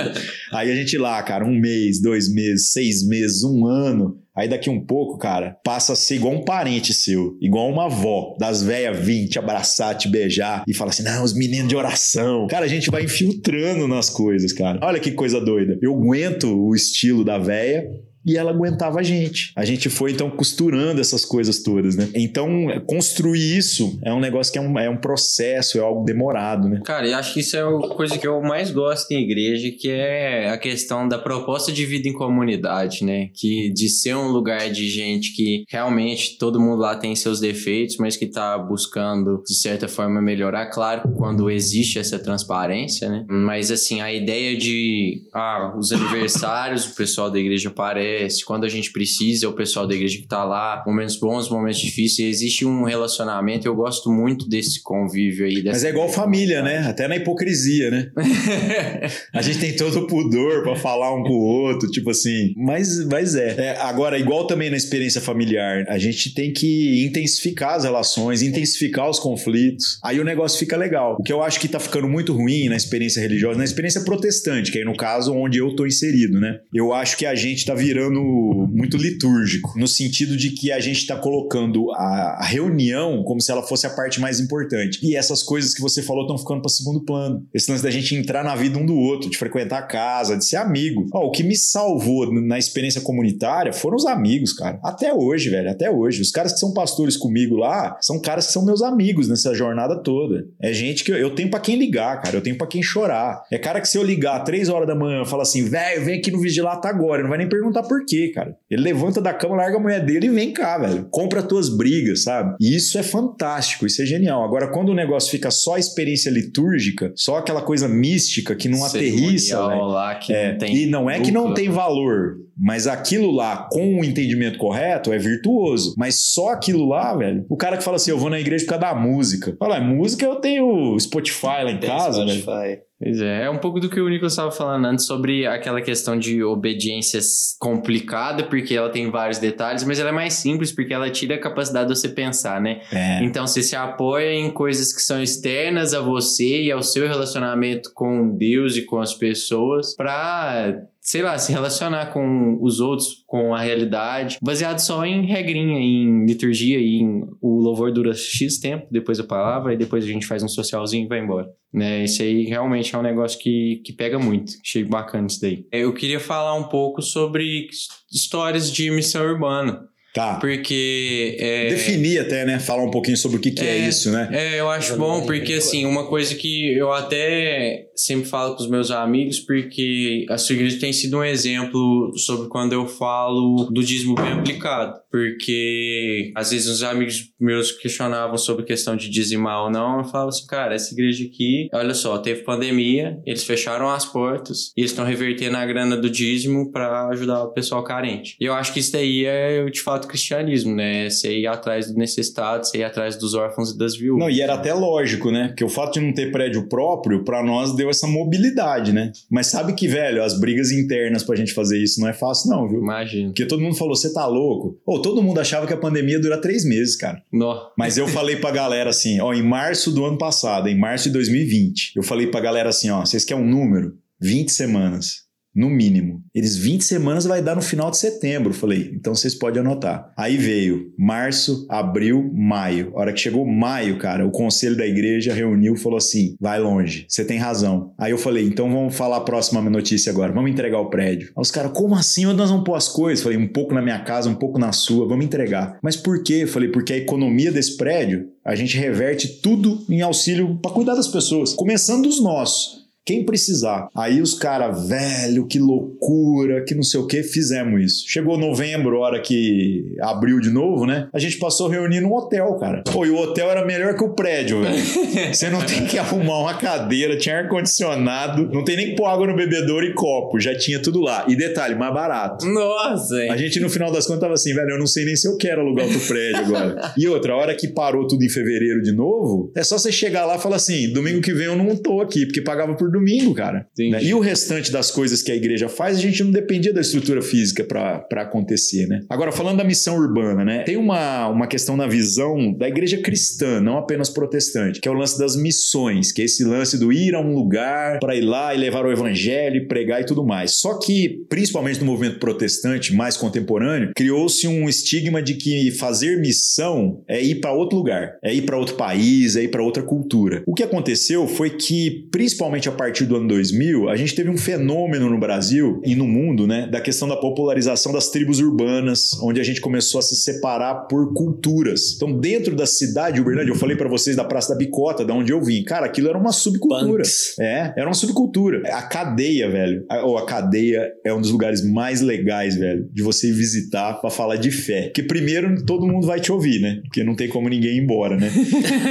Aí a gente lá, cara, um mês, dois meses, seis meses, um ano. Aí daqui um pouco, cara, passa a ser igual um parente seu, igual uma avó, das velhas vir te abraçar, te beijar e fala assim: não, os meninos de oração. Cara, a gente vai infiltrando nas coisas, cara. Olha que coisa doida. Eu aguento o estilo da velha, e ela aguentava a gente. A gente foi então costurando essas coisas todas, né? Então, construir isso é um negócio que é um, é um processo, é algo demorado, né? Cara, eu acho que isso é a coisa que eu mais gosto em igreja, que é a questão da proposta de vida em comunidade, né? Que de ser um lugar de gente que realmente todo mundo lá tem seus defeitos, mas que tá buscando de certa forma melhorar, claro, quando existe essa transparência, né? Mas assim, a ideia de ah, os aniversários, o pessoal da igreja aparece acontece, quando a gente precisa, o pessoal da igreja que tá lá, momentos bons, momentos difíceis, existe um relacionamento, eu gosto muito desse convívio aí. Mas é igual família, né? Até na hipocrisia, né? a gente tem todo o pudor para falar um com o outro, tipo assim, mas, mas é. é. Agora, igual também na experiência familiar, a gente tem que intensificar as relações, intensificar os conflitos, aí o negócio fica legal. O que eu acho que tá ficando muito ruim na experiência religiosa, na experiência protestante, que é no caso onde eu tô inserido, né? Eu acho que a gente tá virando muito litúrgico, no sentido de que a gente está colocando a, reunião como se ela fosse a parte mais importante. E essas coisas que você falou estão ficando para segundo plano. Esse lance da gente entrar na vida um do outro, de frequentar a casa, de ser amigo. Ó, o que me salvou na experiência comunitária foram os amigos, cara. Até hoje, velho, até hoje. Os caras que são pastores comigo lá são caras que são meus amigos nessa jornada toda. É gente que eu, eu tenho para quem ligar, cara. Eu tenho para quem chorar. É cara que se eu ligar três horas da manhã, fala assim, velho, vem aqui no Vigilata agora. Não vai nem perguntar por quê, cara. Ele levanta da cama, larga a mulher dele e vem cá, velho. Compra tuas brigas, sabe? E isso é fantástico, isso é genial. Agora, quando o negócio fica só experiência litúrgica, só aquela coisa mística que não aterrissa, lá que é, não tem e não é dupla. que não tem valor, mas aquilo lá, com o entendimento correto, é virtuoso. Mas só aquilo lá, velho. O cara que fala assim, eu vou na igreja por causa da música. Fala, é música eu tenho Spotify lá em tem casa, Spotify. velho. Pois é, é um pouco do que o Nicolas estava falando antes sobre aquela questão de obediência complicada, porque ela tem vários detalhes, mas ela é mais simples porque ela tira a capacidade de você pensar, né? É. Então você se apoia em coisas que são externas a você e ao seu relacionamento com Deus e com as pessoas para sei lá, se relacionar com os outros, com a realidade, baseado só em regrinha, em liturgia e em o louvor dura X tempo, depois a palavra, e depois a gente faz um socialzinho e vai embora. Né, isso aí realmente é um negócio que, que pega muito. Achei bacana isso daí. Eu queria falar um pouco sobre histórias de missão urbana. Tá. Porque. É... Definir até, né? Falar um pouquinho sobre o que, que é, é isso, né? É, eu acho bom, porque assim, uma coisa que eu até sempre falo com os meus amigos, porque a sua igreja tem sido um exemplo sobre quando eu falo do dízimo bem aplicado. Porque às vezes os amigos meus questionavam sobre questão de dizimar ou não. Eu falo assim, cara, essa igreja aqui, olha só, teve pandemia, eles fecharam as portas e eles estão revertendo a grana do dízimo para ajudar o pessoal carente. E eu acho que isso daí é, eu te falo do cristianismo, né? Você ir atrás do necessitado, você ir atrás dos órfãos e das viúvas. Não, e era até lógico, né? Porque o fato de não ter prédio próprio, para nós deu essa mobilidade, né? Mas sabe que, velho, as brigas internas pra gente fazer isso não é fácil, não, viu? Imagina. Porque todo mundo falou, você tá louco? Ou todo mundo achava que a pandemia ia durar três meses, cara. Nó. Mas eu falei pra galera assim, ó, em março do ano passado, em março de 2020, eu falei pra galera assim, ó, vocês querem um número? 20 semanas no mínimo. Eles 20 semanas vai dar no final de setembro, falei. Então vocês podem anotar. Aí veio março, abril, maio. A hora que chegou maio, cara, o conselho da igreja reuniu falou assim: "Vai longe. Você tem razão". Aí eu falei: "Então vamos falar a próxima notícia agora. Vamos entregar o prédio". Aí os caras: "Como assim? Onde nós vamos pôr as coisas?". Falei: "Um pouco na minha casa, um pouco na sua. Vamos entregar". Mas por quê? Falei: "Porque a economia desse prédio, a gente reverte tudo em auxílio para cuidar das pessoas, começando dos nossos. Quem precisar. Aí os caras, velho, que loucura, que não sei o que, fizemos isso. Chegou novembro, hora que abriu de novo, né? A gente passou a reunir num hotel, cara. Pô, e o hotel era melhor que o prédio, velho. Você não tem que arrumar uma cadeira, tinha ar-condicionado, não tem nem que pôr água no bebedouro e copo, já tinha tudo lá. E detalhe, mais barato. Nossa, hein? A gente no final das contas tava assim, velho, eu não sei nem se eu quero alugar outro prédio agora. e outra, a hora que parou tudo em fevereiro de novo, é só você chegar lá e falar assim: domingo que vem eu não tô aqui, porque pagava por domingo, cara. Né? E o restante das coisas que a igreja faz, a gente não dependia da estrutura física para acontecer, né? Agora, falando da missão urbana, né? Tem uma, uma questão na visão da igreja cristã, não apenas protestante, que é o lance das missões, que é esse lance do ir a um lugar para ir lá e levar o evangelho, pregar e tudo mais. Só que, principalmente no movimento protestante mais contemporâneo, criou-se um estigma de que fazer missão é ir para outro lugar, é ir para outro país, é ir para outra cultura. O que aconteceu foi que, principalmente a partir do ano 2000, a gente teve um fenômeno no Brasil e no mundo, né, da questão da popularização das tribos urbanas, onde a gente começou a se separar por culturas. Então, dentro da cidade de Uberlândia, eu falei para vocês da Praça da Bicota, da onde eu vim. Cara, aquilo era uma subcultura. Punks. É, era uma subcultura. A cadeia, velho, a, ou a cadeia é um dos lugares mais legais, velho, de você visitar para falar de fé. Porque primeiro todo mundo vai te ouvir, né? Porque não tem como ninguém ir embora, né?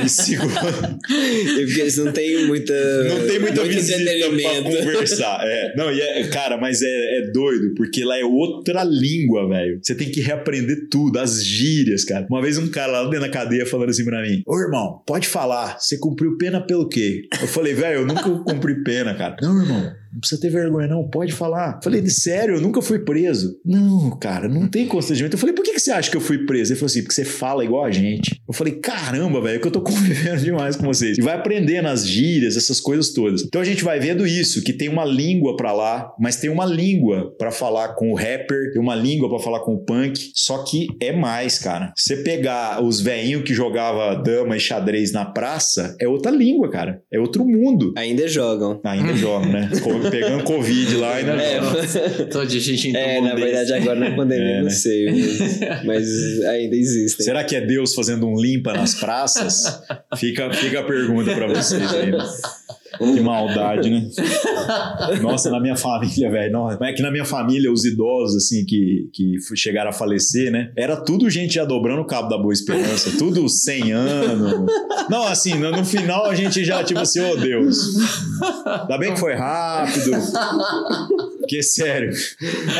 E segundo, E porque eles não têm muita. não tem muita muito pra entretenimento. conversar. É. Não, e é, cara, mas é, é doido, porque lá é outra língua, velho. Você tem que reaprender tudo, as gírias, cara. Uma vez um cara lá dentro da cadeia falando assim pra mim: Ô irmão, pode falar, você cumpriu pena pelo quê? Eu falei, velho, eu nunca cumpri pena, cara. Não, irmão. Não precisa ter vergonha, não. Pode falar. Falei, sério, eu nunca fui preso. Não, cara, não tem constrangimento. Eu falei, por que, que você acha que eu fui preso? Ele falou assim, porque você fala igual a gente. Eu falei, caramba, velho, é que eu tô convivendo demais com vocês. E vai aprendendo as gírias, essas coisas todas. Então a gente vai vendo isso, que tem uma língua pra lá, mas tem uma língua pra falar com o rapper, tem uma língua pra falar com o punk. Só que é mais, cara. Você pegar os velhinhos que jogava dama e xadrez na praça, é outra língua, cara. É outro mundo. Ainda jogam. Ainda jogam, né? Co- Pegando Covid lá, ainda É, jogam. Todo dia a gente é um na desse. verdade, agora na pandemia, É, não né? sei. Mas, mas ainda existem. Será que é Deus fazendo um limpa nas praças? Fica, fica a pergunta pra vocês aí. Que maldade, né? Nossa, na minha família, velho. é que na minha família, os idosos, assim, que, que chegaram a falecer, né? Era tudo gente já dobrando o cabo da Boa Esperança. Tudo 100 anos. Não, assim, no, final a gente já, tipo assim, ô Deus. Ainda bem que foi rápido. Porque, sério.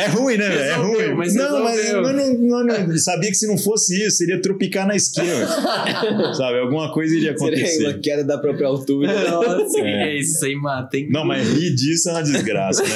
É ruim, né? É Resolveu, ruim. mas não, mas eu não, não, não- sabia que se não fosse isso, seria tropicar na esquina. Sabe? Alguma coisa iria Seria acontecer. uma queda da própria altura. Nossa, que É. é isso aí, mata, hein? Não, mas rir disso é uma desgraça, né?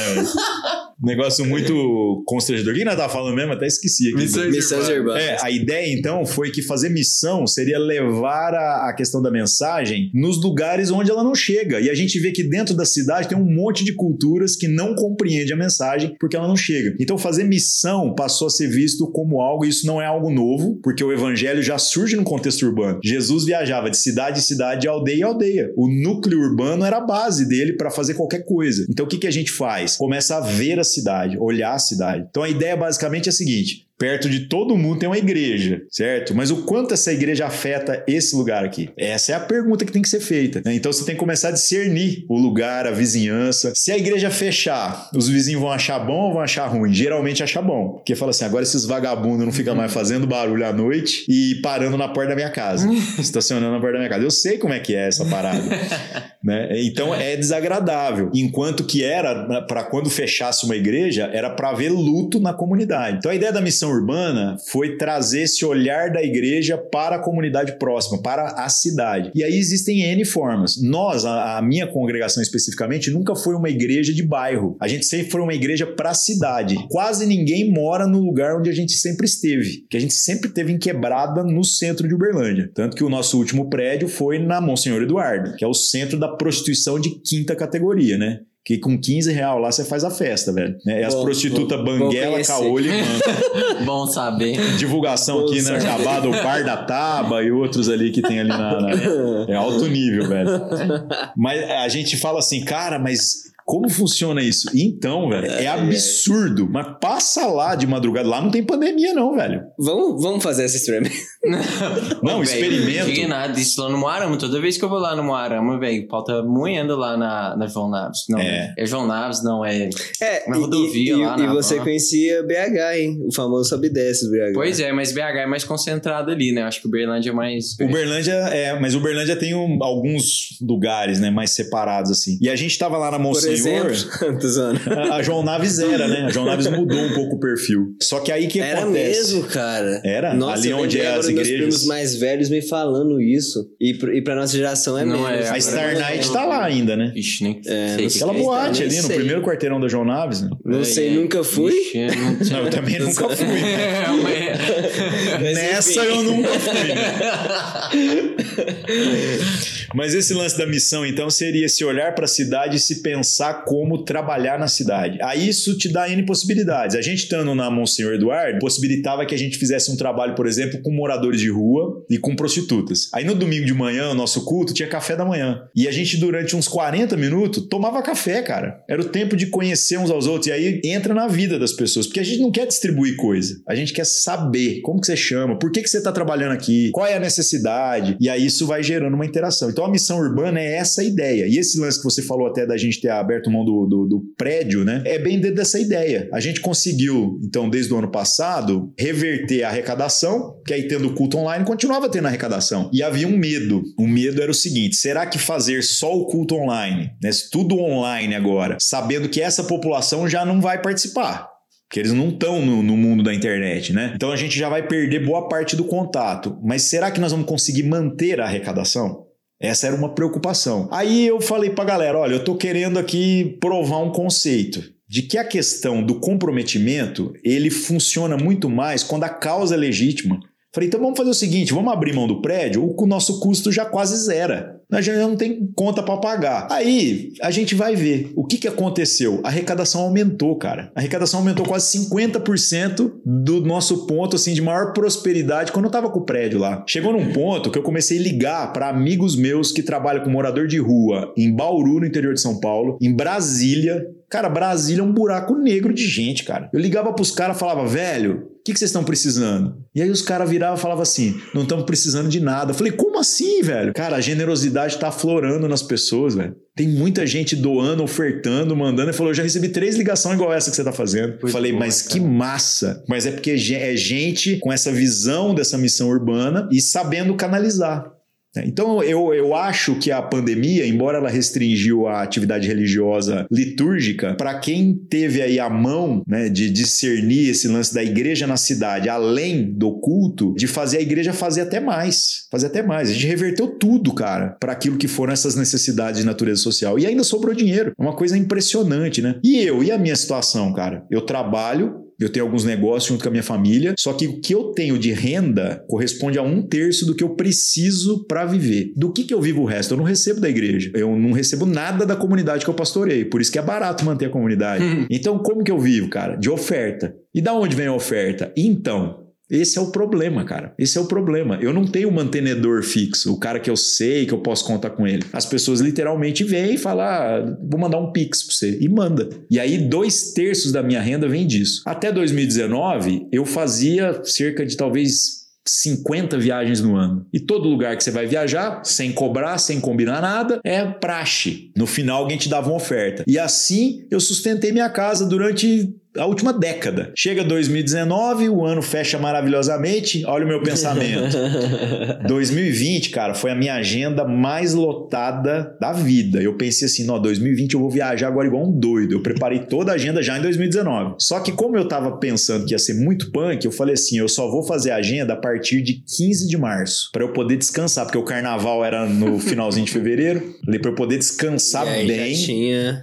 Negócio muito constrangedor. O que nós tava falando mesmo? Até esqueci aqui. Missões Missões urbanas. É, a ideia então foi que fazer missão seria levar a, a questão da mensagem nos lugares onde ela não chega. E a gente vê que dentro da cidade tem um monte de culturas que não compreendem a mensagem porque ela não chega. Então fazer missão passou a ser visto como algo, e isso não é algo novo, porque o evangelho já surge no contexto urbano. Jesus viajava de cidade em cidade, de aldeia em aldeia. O núcleo urbano era a base dele para fazer qualquer coisa. Então o que, que a gente faz? Começa a ver a cidade, olhar a cidade. Então a ideia basicamente é a seguinte: perto de todo mundo tem uma igreja, certo? Mas o quanto essa igreja afeta esse lugar aqui? Essa é a pergunta que tem que ser feita. né? Então você tem que começar a discernir o lugar, a vizinhança. Se a igreja fechar, os vizinhos vão achar bom ou vão achar ruim? Geralmente achar bom. Porque fala assim: agora esses vagabundos não ficam mais fazendo barulho à noite e parando na porta da minha casa, estacionando na porta da minha casa. Eu sei como é que é essa parada. né? Então é desagradável. Enquanto que era para quando fechasse uma igreja, era para haver luto na comunidade. Então a ideia da missão missão urbana foi trazer esse olhar da igreja para a comunidade próxima, para a cidade. E aí existem N formas. Nós, a, a minha congregação especificamente, nunca foi uma igreja de bairro. A gente sempre foi uma igreja para a cidade. Quase ninguém mora no lugar onde a gente sempre esteve, que a gente sempre teve em quebrada no centro de Uberlândia. Tanto que o nosso último prédio foi na Monsenhor Eduardo, que é o centro da prostituição de quinta categoria, né? Que com 15 real lá você faz a festa, velho. Né? E as prostitutas Banguela, Caolho e Manta. Bom saber. Divulgação Bom aqui na Jabá do Bar da Taba e outros ali que tem ali na, na... É alto nível, velho. Mas a gente fala assim, cara, mas como funciona isso? Então, velho, é, é absurdo. Mas passa lá de madrugada. Lá não tem pandemia, não, velho. Vamos, vamos fazer essa experimento. não, experimento. Não nada isso lá no Moarama. Toda vez que eu vou lá no Moarama, velho, o pau tá moendo lá na, na João Naves. Não, é. é João Naves, não, é. É, uma rodovia e, lá. E, e você conhecia BH, hein? O famoso sobe desce do BH. Pois é, mas BH é mais concentrado ali, né? Acho que Uberlândia é mais. Uberlândia é, mas Uberlândia tem um, alguns lugares, né, mais separados, assim. E a gente tava lá na Monsenhor exemplo, a, a João Naves era, né? A João Naves mudou um pouco o perfil. Só que aí que era acontece? mesmo, cara. Era? Nossa, Ali onde é as igrejas. Meus primos mais velhos me falando isso. E, e pra nossa geração é não mesmo. É, a Star Night tá lá ainda, né? Ixi, nem é, sei. Aquela boate ali no primeiro quarteirão da João Naves, né? Não sei, nunca fui. Ixi, não, eu também nunca fui. Né? Nessa eu nunca fui? Mas esse lance da missão, então, seria se olhar para a cidade e se pensar como trabalhar na cidade. Aí isso te dá N possibilidades. A gente estando na Monsenhor Eduardo, possibilitava que a gente fizesse um trabalho, por exemplo, com moradores de rua e com prostitutas. Aí no domingo de manhã, o nosso culto tinha café da manhã. E a gente, durante uns 40 minutos, tomava café, cara. Era o tempo de conhecer uns aos outros. E aí entra na vida das pessoas. Porque a gente não quer distribuir coisa. A gente quer saber como que você chama, por que, que você está trabalhando aqui, qual é a necessidade. E aí isso vai gerando uma interação. Então a missão urbana é essa ideia. E esse lance que você falou até da gente ter aberto mão do, do, do prédio, né? É bem dentro dessa ideia. A gente conseguiu, então, desde o ano passado, reverter a arrecadação, que aí tendo culto online, continuava tendo arrecadação. E havia um medo. O medo era o seguinte: será que fazer só o culto online, né? Tudo online agora, sabendo que essa população já não vai participar? Porque eles não estão no, no, mundo da internet, né? Então a gente já vai perder boa parte do contato. Mas será que nós vamos conseguir manter a arrecadação? Essa era uma preocupação. Aí eu falei pra galera: olha, eu tô querendo aqui provar um conceito de que a questão do comprometimento ele funciona muito mais quando a causa é legítima. Falei, então vamos fazer o seguinte: vamos abrir mão do prédio, o nosso custo já quase zera a gente não tem conta para pagar. Aí a gente vai ver o que, que aconteceu. A arrecadação aumentou, cara. A arrecadação aumentou quase 50% do nosso ponto assim de maior prosperidade quando eu tava com o prédio lá. Chegou num ponto que eu comecei a ligar para amigos meus que trabalham com morador de rua em Bauru, no interior de São Paulo, em Brasília. Cara, Brasília é um buraco negro de gente, cara. Eu ligava pros caras falava, velho, que, que vocês estão precisando? E aí os caras viravam e falavam assim: não estamos precisando de nada. Eu falei, como assim, velho? Cara, a generosidade tá aflorando nas pessoas, velho. Tem muita gente doando, ofertando, mandando. Ele falou: eu já recebi três ligações igual essa que você tá fazendo. Eu falei, mas cara. que massa. Mas é porque é gente com essa visão dessa missão urbana e sabendo canalizar. Né? Então, eu, eu acho que a pandemia, embora ela restringiu a atividade religiosa litúrgica, para quem teve aí a mão né, de discernir esse lance da igreja na cidade, além do culto, de fazer a igreja fazer até mais. Fazer até mais. A gente reverteu tudo, cara, para aquilo que foram essas necessidades de natureza social. E ainda sobrou dinheiro. É uma coisa impressionante, né? E eu, e a minha situação, cara? Eu trabalho, eu tenho alguns negócios junto com a minha família, só que o que eu tenho de renda corresponde a um terço do que eu preciso para viver. Do que, que eu vivo o resto? Eu não recebo da igreja, eu não recebo nada da comunidade que eu pastorei, por isso que é barato manter a comunidade. Hum. Então, como que eu vivo, cara? De oferta. E da onde vem a oferta? Então, esse é o problema, cara. Esse é o problema. Eu não tenho um mantenedor fixo, o cara que eu sei que eu posso contar com ele. As pessoas literalmente vêm e falam: ah, vou mandar um pix pra você. E manda. E aí, dois terços da minha renda vem disso. Até 2019, eu fazia cerca de talvez 50 viagens no ano. E todo lugar que você vai viajar, sem cobrar, sem combinar nada, é praxe. No final, alguém te dava uma oferta. E assim eu sustentei minha casa durante a última década. Chega 2019, o ano fecha maravilhosamente. Olha o meu pensamento. 2020, cara, foi a minha agenda mais lotada da vida. Eu pensei assim, não, 2020 eu vou viajar agora igual um doido. Eu preparei toda a agenda já em 2019. Só que como eu tava pensando que ia ser muito punk, eu falei assim, eu só vou fazer a agenda a partir de 15 de março, para eu poder descansar, porque o carnaval era no finalzinho de fevereiro, para eu poder descansar aí bem.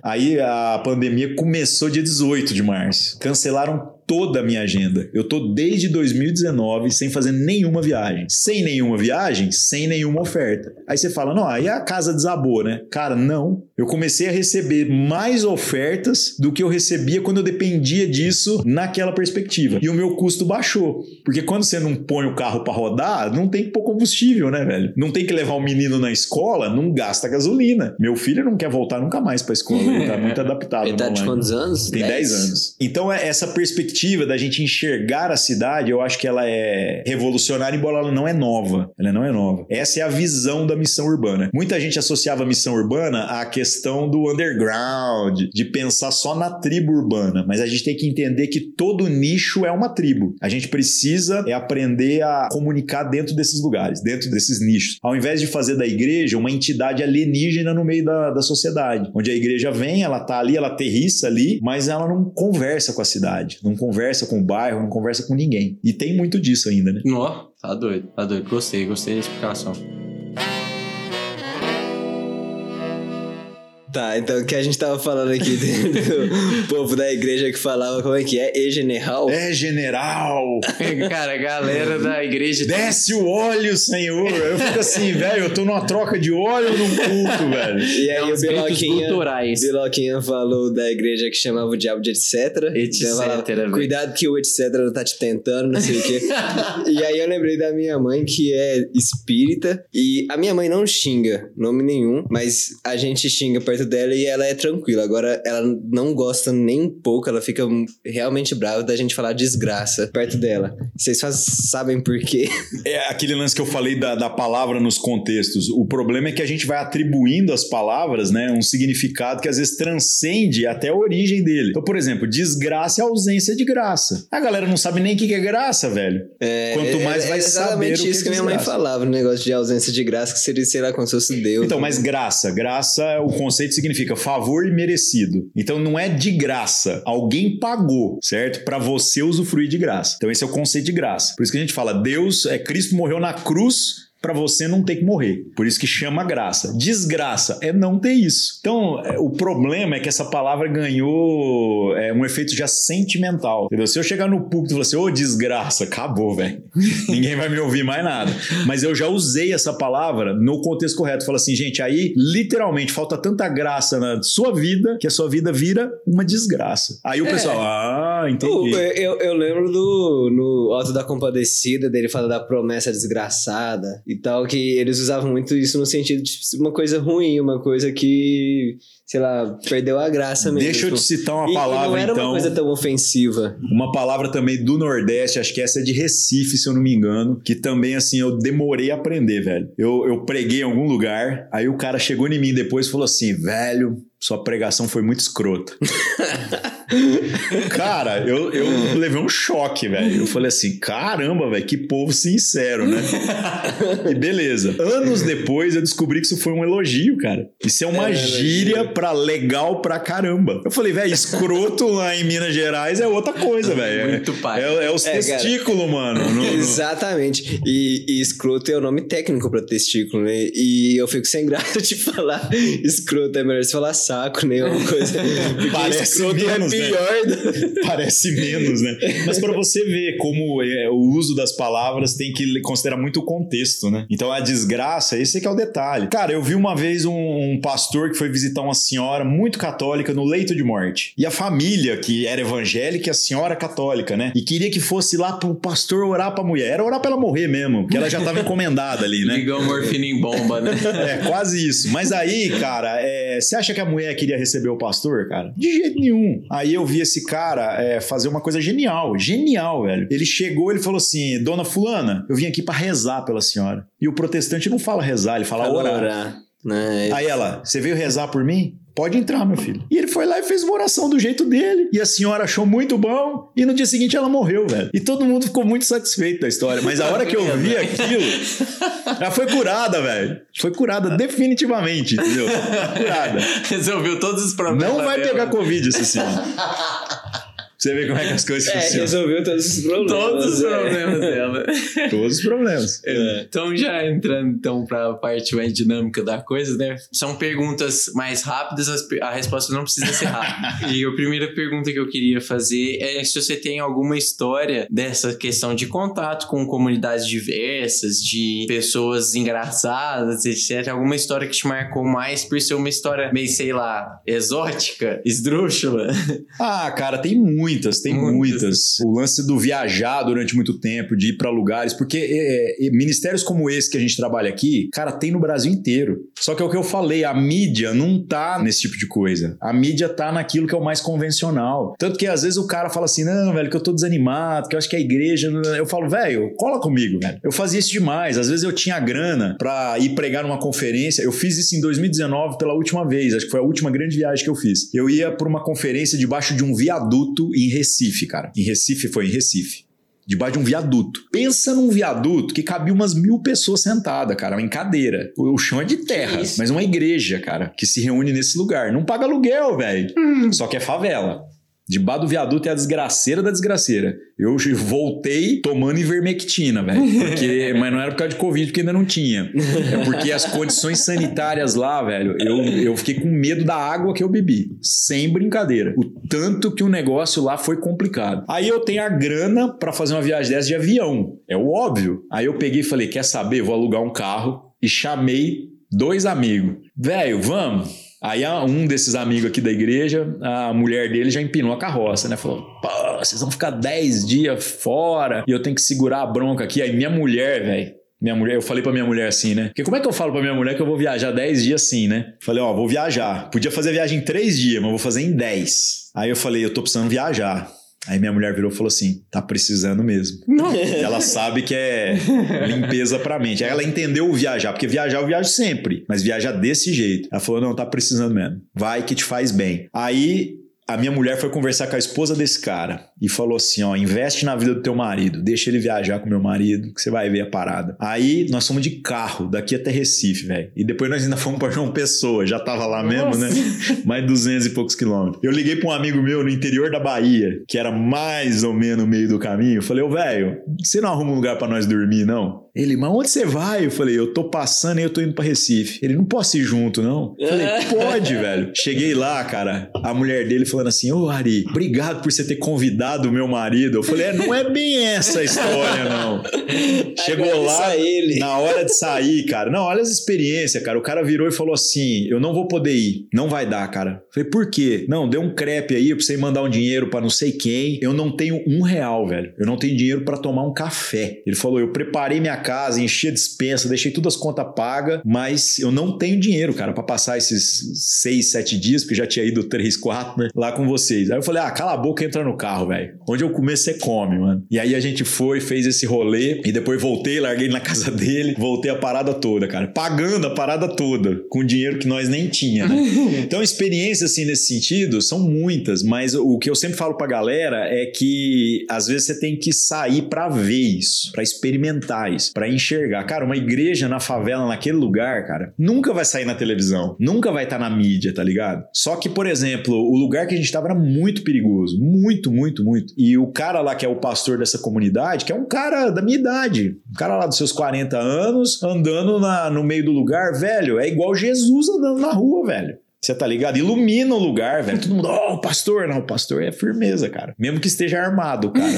Aí a pandemia começou dia 18 de março. Cancelaram toda a minha agenda. Eu tô desde 2019 sem fazer nenhuma viagem. Sem nenhuma viagem, sem nenhuma oferta. Aí você fala, não, aí a casa desabou, né? Cara, não. Eu comecei a receber mais ofertas do que eu recebia quando eu dependia disso naquela perspectiva. E o meu custo baixou. Porque quando você não põe o carro para rodar, não tem que pôr combustível, né, velho? Não tem que levar o menino na escola, não gasta gasolina. Meu filho não quer voltar nunca mais pra escola. Ele tá muito adaptado. Ele tá de quantos anos? Tem 10 anos. Então, é essa perspectiva perspectiva da gente enxergar a cidade, eu acho que ela é revolucionária, embora ela não é nova. Ela não é nova. Essa é a visão da missão urbana. Muita gente associava a missão urbana à questão do underground, de pensar só na tribo urbana, mas a gente tem que entender que todo nicho é uma tribo. A gente precisa é aprender a comunicar dentro desses lugares, dentro desses nichos. Ao invés de fazer da igreja uma entidade alienígena no meio da, da sociedade, onde a igreja vem, ela tá ali, ela aterrissa ali, mas ela não conversa com a cidade, não conversa com o bairro, não conversa com ninguém. E tem muito disso ainda, né? Nó, tá doido, tá doido. Gostei, gostei da explicação. Tá, então o que a gente tava falando aqui do povo da igreja que falava como é que é? E general? É general! Cara, a galera da igreja. Desce o óleo, Senhor! Eu fico assim, velho, eu tô numa troca de óleo num culto, velho. E aí é o Biloquinha, culturais. Biloquinha falou da igreja que chamava o diabo de etc. Etc. Falava, Cuidado que o etc tá te tentando, não sei o quê. e aí eu lembrei da minha mãe que é espírita e a minha mãe não xinga nome nenhum, mas a gente xinga perto dela e ela é tranquila. Agora, ela não gosta nem um pouco, ela fica realmente brava da gente falar desgraça perto dela. Vocês sabem por quê? É aquele lance que eu falei da, da palavra nos contextos. O problema é que a gente vai atribuindo às palavras, né, um significado que às vezes transcende até a origem dele. Então, por exemplo, desgraça é ausência de graça. A galera não sabe nem o que é graça, velho. É, Quanto mais é, vai é saber o exatamente que isso é que minha mãe falava, o negócio de ausência de graça, que seria, sei lá, como se fosse Deus. Então, né? mas graça, graça, o conceito significa favor imerecido. Então não é de graça, alguém pagou, certo? Para você usufruir de graça. Então esse é o conceito de graça. Por isso que a gente fala, Deus, é Cristo morreu na cruz para você não ter que morrer. Por isso que chama graça. Desgraça é não ter isso. Então, é, o problema é que essa palavra ganhou é, um efeito já sentimental. Entendeu? Se eu chegar no púlpito e falar assim, ô desgraça, acabou, velho. Ninguém vai me ouvir mais nada. Mas eu já usei essa palavra no contexto correto. Fala assim, gente, aí literalmente falta tanta graça na sua vida que a sua vida vira uma desgraça. Aí o É. pessoal, ah, entendi. Uh, eu, eu lembro do no Alto da Compadecida, dele fala da promessa desgraçada e tal, que eles usavam muito isso no sentido de uma coisa ruim, uma coisa que, sei lá, perdeu a graça mesmo. Deixa eu te citar uma E- e palavra, não era então. uma coisa tão ofensiva. Uma palavra também do Nordeste, acho que essa é de Recife, se eu não me engano, que também, assim, eu demorei a aprender, velho. Eu, eu preguei em algum lugar, aí o cara chegou em mim depois e falou assim, velho, sua pregação foi muito escrota. cara, eu, eu levei um choque, velho. Eu falei assim, caramba, velho, que povo sincero, né? e beleza. Anos depois eu descobri que isso foi um elogio, cara. Isso é uma É, gíria pra legal pra caramba. Eu falei, velho, escroto lá em Minas Gerais é outra coisa, velho. Muito pai. É, é os É, testículos, mano. No- no- Exatamente. E, e escroto é o nome técnico pra testículo, né? E eu fico sem graça de falar escroto. É melhor você falar saco, né? Uma coisa. Porque Parece escroto menos, né? pior. do- Parece menos, né? Mas pra você ver como é, o uso das palavras tem que considerar muito o contexto, né? Então a desgraça, esse é que é o detalhe. Cara, eu vi uma vez um, um pastor que foi visitar uma senhora muito católica no leito de morte. E a família, que era evangélica, e a senhora católica, né? E queria que fosse lá pro pastor orar pra mulher. Era orar pra ela morrer mesmo, porque ela já tava encomendada ali, né? Ligou morfina em bomba, né? É, quase isso. Mas aí, cara, é, você acha que a mulher queria receber o pastor, cara? De jeito nenhum. Aí eu vi esse cara é, fazer uma coisa genial, genial, velho. Ele chegou, ele falou assim: Dona Fulana, eu vim aqui pra rezar pela senhora. E o protestante não fala rezar, ele fala orar, né? Aí ela, você veio rezar por mim? Pode entrar, meu filho. E ele foi lá e fez uma oração do jeito dele. E a senhora achou muito bom. E no dia seguinte ela morreu, velho. E todo mundo ficou muito satisfeito da história. Mas a hora que eu vi aquilo, ela foi curada, velho. Foi curada definitivamente, entendeu? Curada. Resolveu todos os problemas. Não vai pegar Covid esse sim. Você vê como é que as coisas é, funcionam. resolveu todos os problemas. Todos os é. problemas dela. Todos os problemas. É. Então, já entrando então para a parte mais dinâmica da coisa, né? São perguntas mais rápidas, a resposta não precisa ser rápida. e a primeira pergunta que eu queria fazer é se você tem alguma história dessa questão de contato com comunidades diversas, de pessoas engraçadas, etc. Alguma história que te marcou mais por ser uma história meio, sei lá, exótica, esdrúxula? Ah, cara, tem muito muitas, tem muitas. muitas. O lance do viajar durante muito tempo, de ir para lugares, porque é, é, ministérios como esse que a gente trabalha aqui, cara, tem no Brasil inteiro. Só que é o que eu falei, a mídia não tá nesse tipo de coisa. A mídia tá naquilo que é o mais convencional. Tanto que às vezes o cara fala assim: não, velho, que eu tô desanimado, que eu acho que a igreja. Eu falo, velho, cola comigo, velho. Eu fazia isso demais. Às vezes eu tinha grana pra ir pregar numa conferência. Eu fiz isso em 2019 pela última vez, acho que foi a última grande viagem que eu fiz. Eu ia pra uma conferência debaixo de um viaduto em Recife, cara. Em Recife foi em Recife debaixo de um viaduto. Pensa num viaduto que cabia umas mil pessoas sentadas, cara, em cadeira. O chão é de terra, mas uma igreja, cara, que se reúne nesse lugar. Não paga aluguel, velho. Hum. Só que é favela. Debaixo do viaduto é a desgraceira da desgraceira. Eu voltei tomando ivermectina, velho. Porque, mas não era por causa de Covid, porque ainda não tinha. É porque as condições sanitárias lá, velho, eu, eu fiquei com medo da água que eu bebi. Sem brincadeira. O tanto que o negócio lá foi complicado. Aí eu tenho a grana para fazer uma viagem dessa de avião. É o óbvio. Aí eu peguei e falei: quer saber? Vou alugar um carro. E chamei dois amigos. Velho, vamos. Aí um desses amigos aqui da igreja, a mulher dele já empinou a carroça, né? Falou: pô, vocês vão ficar 10 dias fora e eu tenho que segurar a bronca aqui. Aí minha mulher, velho, minha mulher, eu falei pra minha mulher assim, né? Porque como é que eu falo pra minha mulher que eu vou viajar 10 dias assim, né? Falei, ó, vou viajar. Podia fazer viagem em 3 dias, mas vou fazer em 10. Aí eu falei, eu tô precisando viajar. Aí minha mulher virou e falou assim: tá precisando mesmo. ela sabe que é limpeza pra mente. Aí ela entendeu o viajar, porque viajar eu viajo sempre, mas viajar desse jeito. Ela falou: não, tá precisando mesmo. Vai que te faz bem. Aí a minha mulher foi conversar com a esposa desse cara e falou assim: ó, investe na vida do teu marido, deixa ele viajar com meu marido, que você vai ver a parada. Aí nós fomos de carro daqui até Recife, velho. E depois nós ainda fomos para João Pessoa, já tava lá mesmo, né? Mais 200 e poucos quilômetros. Eu liguei para um amigo meu no interior da Bahia, que era mais ou menos no meio do caminho. Falei: ô, velho, você não arruma um lugar para nós dormir, não? Ele, mas onde você vai? Eu falei, eu tô passando e eu tô indo para Recife. Ele, não posso ir junto, não? Eu falei, pode, velho. Cheguei lá, cara, a mulher dele falando assim, ô Ari, obrigado por você ter convidado o meu marido. Eu falei, é, não é bem essa a história, não. Chegou lá, ele. na hora de sair, cara, não, olha as experiências, cara. O cara virou e falou assim, eu não vou poder ir, não vai dar, cara. Eu falei, por quê? Não, deu um crepe aí pra você mandar um dinheiro para não sei quem. Eu não tenho um real, velho. Eu não tenho dinheiro para tomar um café. Ele falou, eu preparei minha casa, enchi a dispensa, deixei todas as contas pagas, mas eu não tenho dinheiro, cara, para passar esses seis, sete dias, porque já tinha ido três, quatro, né, lá com vocês. Aí eu falei, ah, cala a boca e entra no carro, velho. Onde eu comer, você come, mano. E aí a gente foi, fez esse rolê, e depois voltei, larguei na casa dele, voltei a parada toda, cara. Pagando a parada toda, com dinheiro que nós nem tinha, né? Então, experiências, assim, nesse sentido, são muitas, mas o que eu sempre falo pra galera é que, às vezes, você tem que sair para ver isso, para experimentar isso, para enxergar. Cara, uma igreja na favela, naquele lugar, cara, nunca vai sair na televisão, nunca vai estar tá na mídia, tá ligado? Só que, por exemplo, o lugar que a gente tava era muito perigoso, muito, muito, muito. E o cara lá que é o pastor dessa comunidade, que é um cara da minha idade, um cara lá dos seus 40 anos, andando na, no meio do lugar, velho, é igual Jesus andando na rua, velho. Você tá ligado? Ilumina o lugar, velho. Todo mundo, ó, oh, pastor. Não, o pastor é firmeza, cara. Mesmo que esteja armado, cara.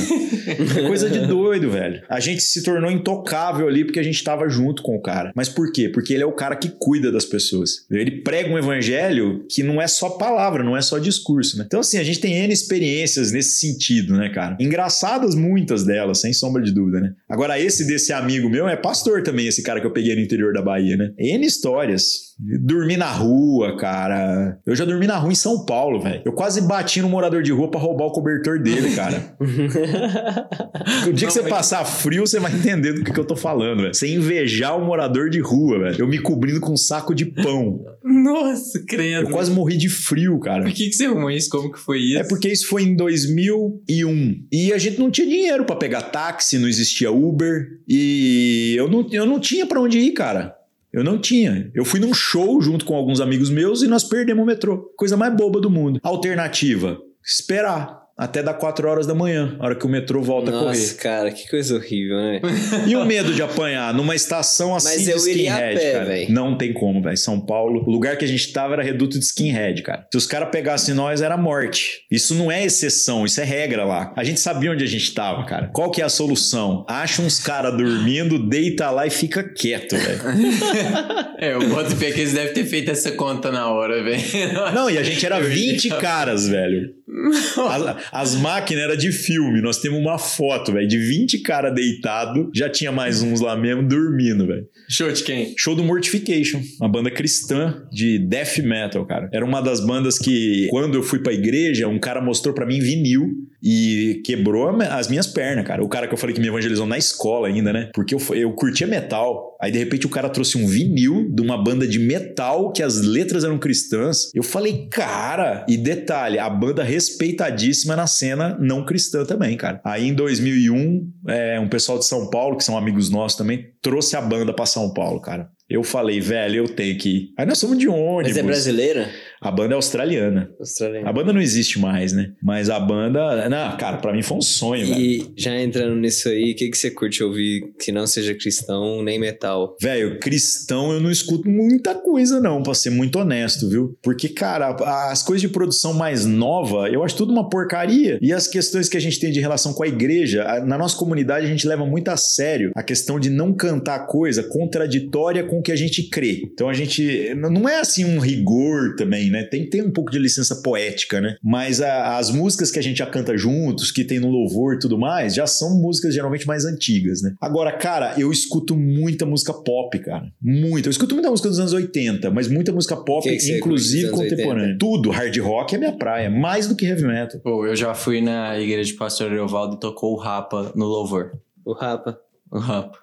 é coisa de doido, velho. A gente se tornou intocável ali porque a gente tava junto com o cara. Mas por quê? Porque ele é o cara que cuida das pessoas. Ele prega um evangelho que não é só palavra, não é só discurso, né? Então, assim, a gente tem N experiências nesse sentido, né, cara? Engraçadas muitas delas, sem sombra de dúvida, né? Agora, esse desse amigo meu é pastor também, esse cara que eu peguei no interior da Bahia, né? N histórias Dormi na rua, cara. Eu já dormi na rua em São Paulo, velho. Eu quase bati no morador de rua para roubar o cobertor dele, cara. o dia Não, que você mas... passar frio, você vai entender do que, que eu tô falando, velho. Você invejar o morador de rua, velho. Eu me cobrindo com um saco de pão. Nossa, credo. Eu quase morri de frio, cara. Por que, que você arrumou isso? Como que foi isso? É porque isso foi em 2001. E a gente não tinha dinheiro para pegar táxi, não existia Uber. E eu não, eu não tinha para onde ir, cara. Eu não tinha. Eu fui num show junto com alguns amigos meus e nós perdemos o metrô. Coisa mais boba do mundo. Alternativa: esperar até dar 4 horas da manhã, a hora que o metrô volta Nossa, a correr. Nossa, cara, que coisa horrível, né? e o medo de apanhar numa estação assim Mas de eu skinhead, pé, cara? Véio. Não tem como, velho. São Paulo, o lugar que a gente tava era reduto de skinhead, cara. Se os caras pegassem nós, era morte. Isso não é exceção, isso é regra lá. A gente sabia onde a gente tava, cara. Qual que é a solução? Acha uns caras dormindo, deita lá e fica quieto, velho. é, o boto que eles devem ter feito essa conta na hora, velho. Não, e a gente era 20 caras, velho. As, as máquinas eram de filme. Nós temos uma foto, velho, de 20 caras deitado. Já tinha mais uns lá mesmo dormindo, velho. Show de quem? Show do Mortification, uma banda cristã de death metal, cara. Era uma das bandas que, quando eu fui pra igreja, um cara mostrou para mim vinil e quebrou as minhas pernas, cara. O cara que eu falei que me evangelizou na escola ainda, né? Porque eu, eu curtia metal. Aí de repente o cara trouxe um vinil de uma banda de metal que as letras eram cristãs. Eu falei, cara, e detalhe, a banda respeitadíssima na cena não cristã também, cara. Aí em 2001, é, um pessoal de São Paulo, que são amigos nossos também, trouxe a banda para São Paulo, cara. Eu falei, velho, eu tenho que ir. Aí nós somos de ônibus. Mas é brasileira? A banda é australiana. Australiana. A banda não existe mais, né? Mas a banda. Não, cara, pra mim foi um sonho, velho. E já entrando nisso aí, o que, que você curte ouvir que não seja cristão nem metal? Velho, cristão eu não escuto muita coisa, não, pra ser muito honesto, viu? Porque, cara, as coisas de produção mais nova, eu acho tudo uma porcaria. E as questões que a gente tem de relação com a igreja, na nossa comunidade a gente leva muito a sério a questão de não cantar coisa contraditória com o que a gente crê. Então a gente. Não é assim um rigor também, né? Tem que ter um pouco de licença poética, né? Mas a, as músicas que a gente já canta juntos, que tem no louvor e tudo mais, já são músicas geralmente mais antigas, né? Agora, cara, eu escuto muita música pop, cara. Muita. Eu escuto muita música dos anos 80, mas muita música pop, que que inclusive contemporânea. 80? Tudo. Hard rock é minha praia, mais do que heavy metal. Pô, eu já fui na igreja de Pastor Eovaldo e tocou o Rapa no louvor. O Rapa.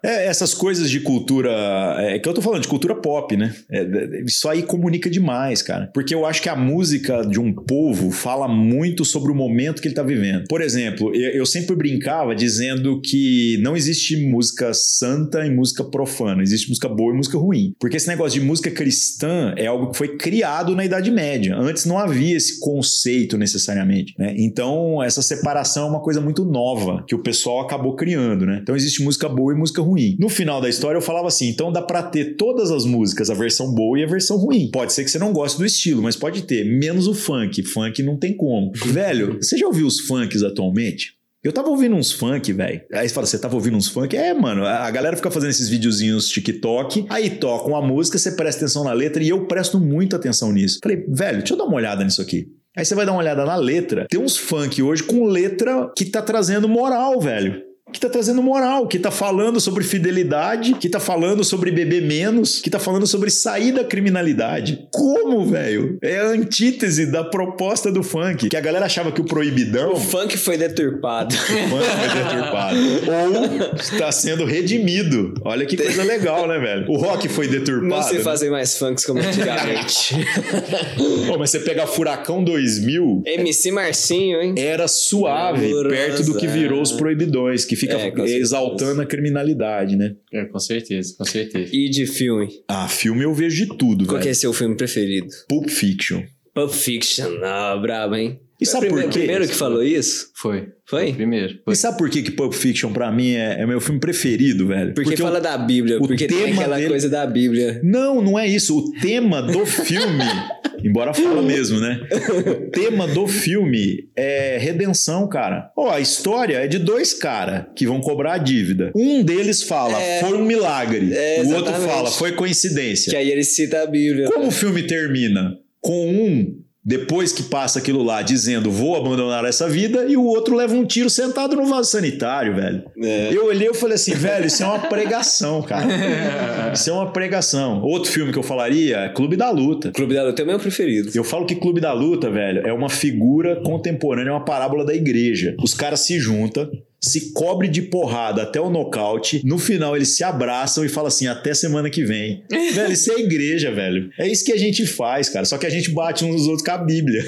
É, essas coisas de cultura. É que eu tô falando de cultura pop, né? É, isso aí comunica demais, cara. Porque eu acho que a música de um povo fala muito sobre o momento que ele tá vivendo. Por exemplo, eu, eu sempre brincava dizendo que não existe música santa e música profana. Existe música boa e música ruim. Porque esse negócio de música cristã é algo que foi criado na Idade Média. Antes não havia esse conceito necessariamente, né? Então, essa separação é uma coisa muito nova que o pessoal acabou criando, né? Então, existe música boa e música ruim. No final da história eu falava assim, então dá para ter todas as músicas, a versão boa e a versão ruim. Pode ser que você não goste do estilo, mas pode ter, menos o funk. Funk não tem como. Velho, você já ouviu os funks atualmente? Eu tava ouvindo uns funk, velho. Aí você fala, você tava ouvindo uns funk? É, mano, a galera fica fazendo esses videozinhos TikTok, aí toca uma música, você presta atenção na letra e eu presto muita atenção nisso. Falei, velho, deixa eu dar uma olhada nisso aqui. Aí você vai dar uma olhada na letra. Tem uns funk hoje com letra que tá trazendo moral, velho que tá trazendo moral, que tá falando sobre fidelidade, que tá falando sobre beber menos, que tá falando sobre sair da criminalidade. Como, velho? É a antítese da proposta do funk, que a galera achava que o proibidão... O funk foi deturpado. O funk foi deturpado. Ou está sendo redimido. Olha que coisa legal, né, velho? O rock foi deturpado. Não se fazem mais funks como antigamente. Pô, mas você pega Furacão 2000... MC Marcinho, hein? Era suave, perto do que virou os proibidões, que fica é, exaltando a criminalidade, né? É, com certeza, com certeza. E de filme? Ah, filme eu vejo de tudo, Qual é seu filme preferido? Pulp Fiction. Pulp Fiction, ah, brabo, hein? E sabe por quê? primeiro que falou isso? Foi. Foi? foi primeiro. Foi. E sabe por que, que Pulp Fiction pra mim é, é meu filme preferido, velho? Porque, porque fala o, da Bíblia, porque tem aquela dele... coisa da Bíblia. Não, não é isso. O tema do filme, embora fala mesmo, né? O tema do filme é redenção, cara. Ó, a história é de dois caras que vão cobrar a dívida. Um deles fala, é... foi um milagre. É, o outro fala, foi coincidência. Que aí ele cita a Bíblia. Como o filme termina? Com um depois que passa aquilo lá, dizendo vou abandonar essa vida, e o outro leva um tiro sentado no vaso sanitário, velho. É. Eu olhei e falei assim, velho, isso é uma pregação, cara. Isso é uma pregação. Outro filme que eu falaria é Clube da Luta. Clube da Luta é o meu preferido. Eu falo que Clube da Luta, velho, é uma figura contemporânea, é uma parábola da igreja. Os caras se juntam, se cobre de porrada até o nocaute. No final, eles se abraçam e falam assim: até semana que vem. velho, isso é igreja, velho. É isso que a gente faz, cara. Só que a gente bate uns nos outros com a Bíblia.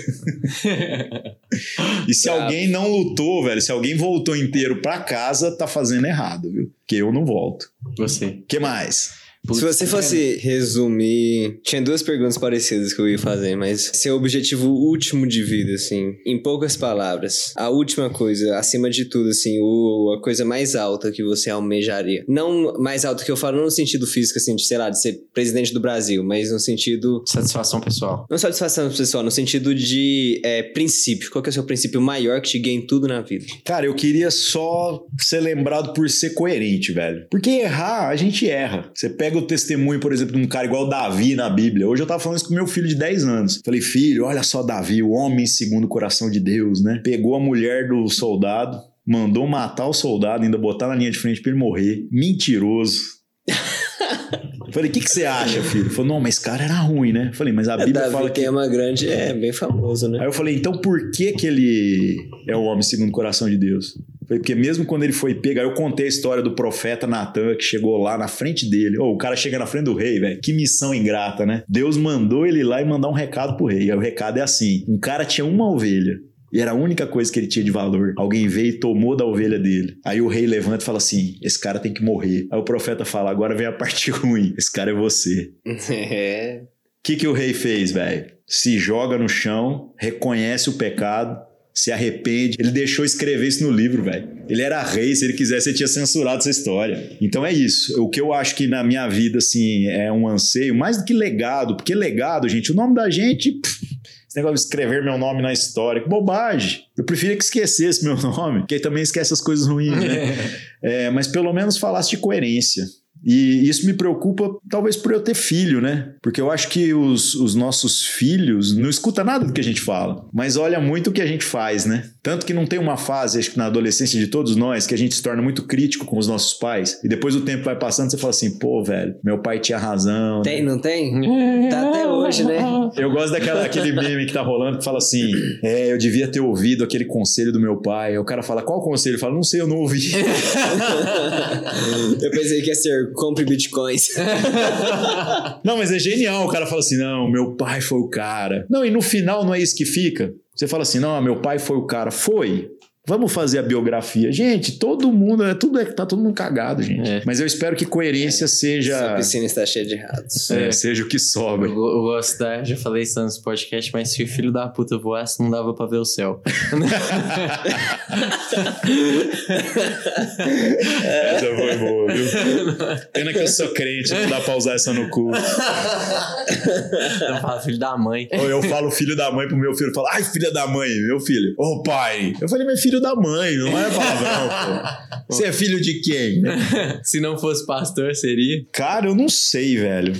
e se alguém não lutou, velho, se alguém voltou inteiro pra casa, tá fazendo errado, viu? Que eu não volto. Você. que mais? Putz, Se você fosse resumir. Tinha duas perguntas parecidas que eu ia fazer, mas seu objetivo último de vida, assim, em poucas palavras. A última coisa, acima de tudo, assim, o, a coisa mais alta que você almejaria. Não mais alta que eu falo, não no sentido físico, assim, de, sei lá, de ser presidente do Brasil, mas no sentido. Satisfação pessoal. Não satisfação pessoal, no sentido de é, princípio. Qual que é o seu princípio maior que te ganha em tudo na vida? Cara, eu queria só ser lembrado por ser coerente, velho. Porque errar, a gente erra. Você pega pega o testemunho, por exemplo, de um cara igual Davi na Bíblia. Hoje eu tava falando isso com meu filho de 10 anos. Falei, filho, olha só Davi, o homem segundo o coração de Deus, né? Pegou a mulher do soldado, mandou matar o soldado, ainda botar na linha de frente para ele morrer. Mentiroso. Falei, o que, que você acha, filho? Falou, não, mas esse cara era ruim, né? Falei, mas a é, Bíblia Davi fala que... tem uma grande, é bem famoso, né? Aí eu falei, então por que que ele é o homem segundo o coração de Deus? Porque mesmo quando ele foi pego, aí eu contei a história do profeta Natan, que chegou lá na frente dele. Oh, o cara chega na frente do rei, velho. Que missão ingrata, né? Deus mandou ele lá e mandar um recado pro rei. E o recado é assim: um cara tinha uma ovelha. E era a única coisa que ele tinha de valor. Alguém veio e tomou da ovelha dele. Aí o rei levanta e fala assim: esse cara tem que morrer. Aí o profeta fala: agora vem a parte ruim. Esse cara é você. É. O que, que o rei fez, velho? Se joga no chão, reconhece o pecado, se arrepende. Ele deixou escrever isso no livro, velho. Ele era rei, se ele quisesse, ele tinha censurado essa história. Então é isso. O que eu acho que na minha vida, assim, é um anseio, mais do que legado, porque legado, gente, o nome da gente. Pff, esse negócio de escrever meu nome na história, que bobagem. Eu preferia que esquecesse meu nome, porque aí também esquece as coisas ruins, né? é, mas pelo menos falasse de coerência. E isso me preocupa, talvez por eu ter filho, né? Porque eu acho que os, os nossos filhos não escutam nada do que a gente fala, mas olha muito o que a gente faz, né? Tanto que não tem uma fase, acho que na adolescência de todos nós, que a gente se torna muito crítico com os nossos pais. E depois o tempo vai passando, você fala assim, pô, velho, meu pai tinha razão. Tem, né? não tem? tá até hoje, né? Eu gosto daquela, aquele meme que tá rolando que fala assim: é, eu devia ter ouvido aquele conselho do meu pai. Aí o cara fala, qual conselho? Ele fala, não sei, eu não ouvi. eu pensei que ia ser compre bitcoins. não, mas é genial. O cara fala assim: não, meu pai foi o cara. Não, e no final não é isso que fica. Você fala assim: não, meu pai foi o cara. Foi. Vamos fazer a biografia. Gente, todo mundo, é tudo é, tá todo mundo cagado, gente. É. Mas eu espero que coerência é. seja. A piscina está cheia de ratos. É, é. seja o que sobra. Eu, eu gosto da. Já falei isso antes do podcast, mas se o filho da puta voasse, não dava pra ver o céu. essa foi boa, viu? Pena que eu sou crente, não dá pra usar essa no cu. Eu falo filho da mãe. Ou eu falo filho da mãe pro meu filho, falo, ai, filha da mãe, meu filho. Ô, oh, pai. Eu falei, meu filho filho da mãe, não é palavrão, pô. Você é filho de quem? Se não fosse pastor, seria? Cara, eu não sei, velho.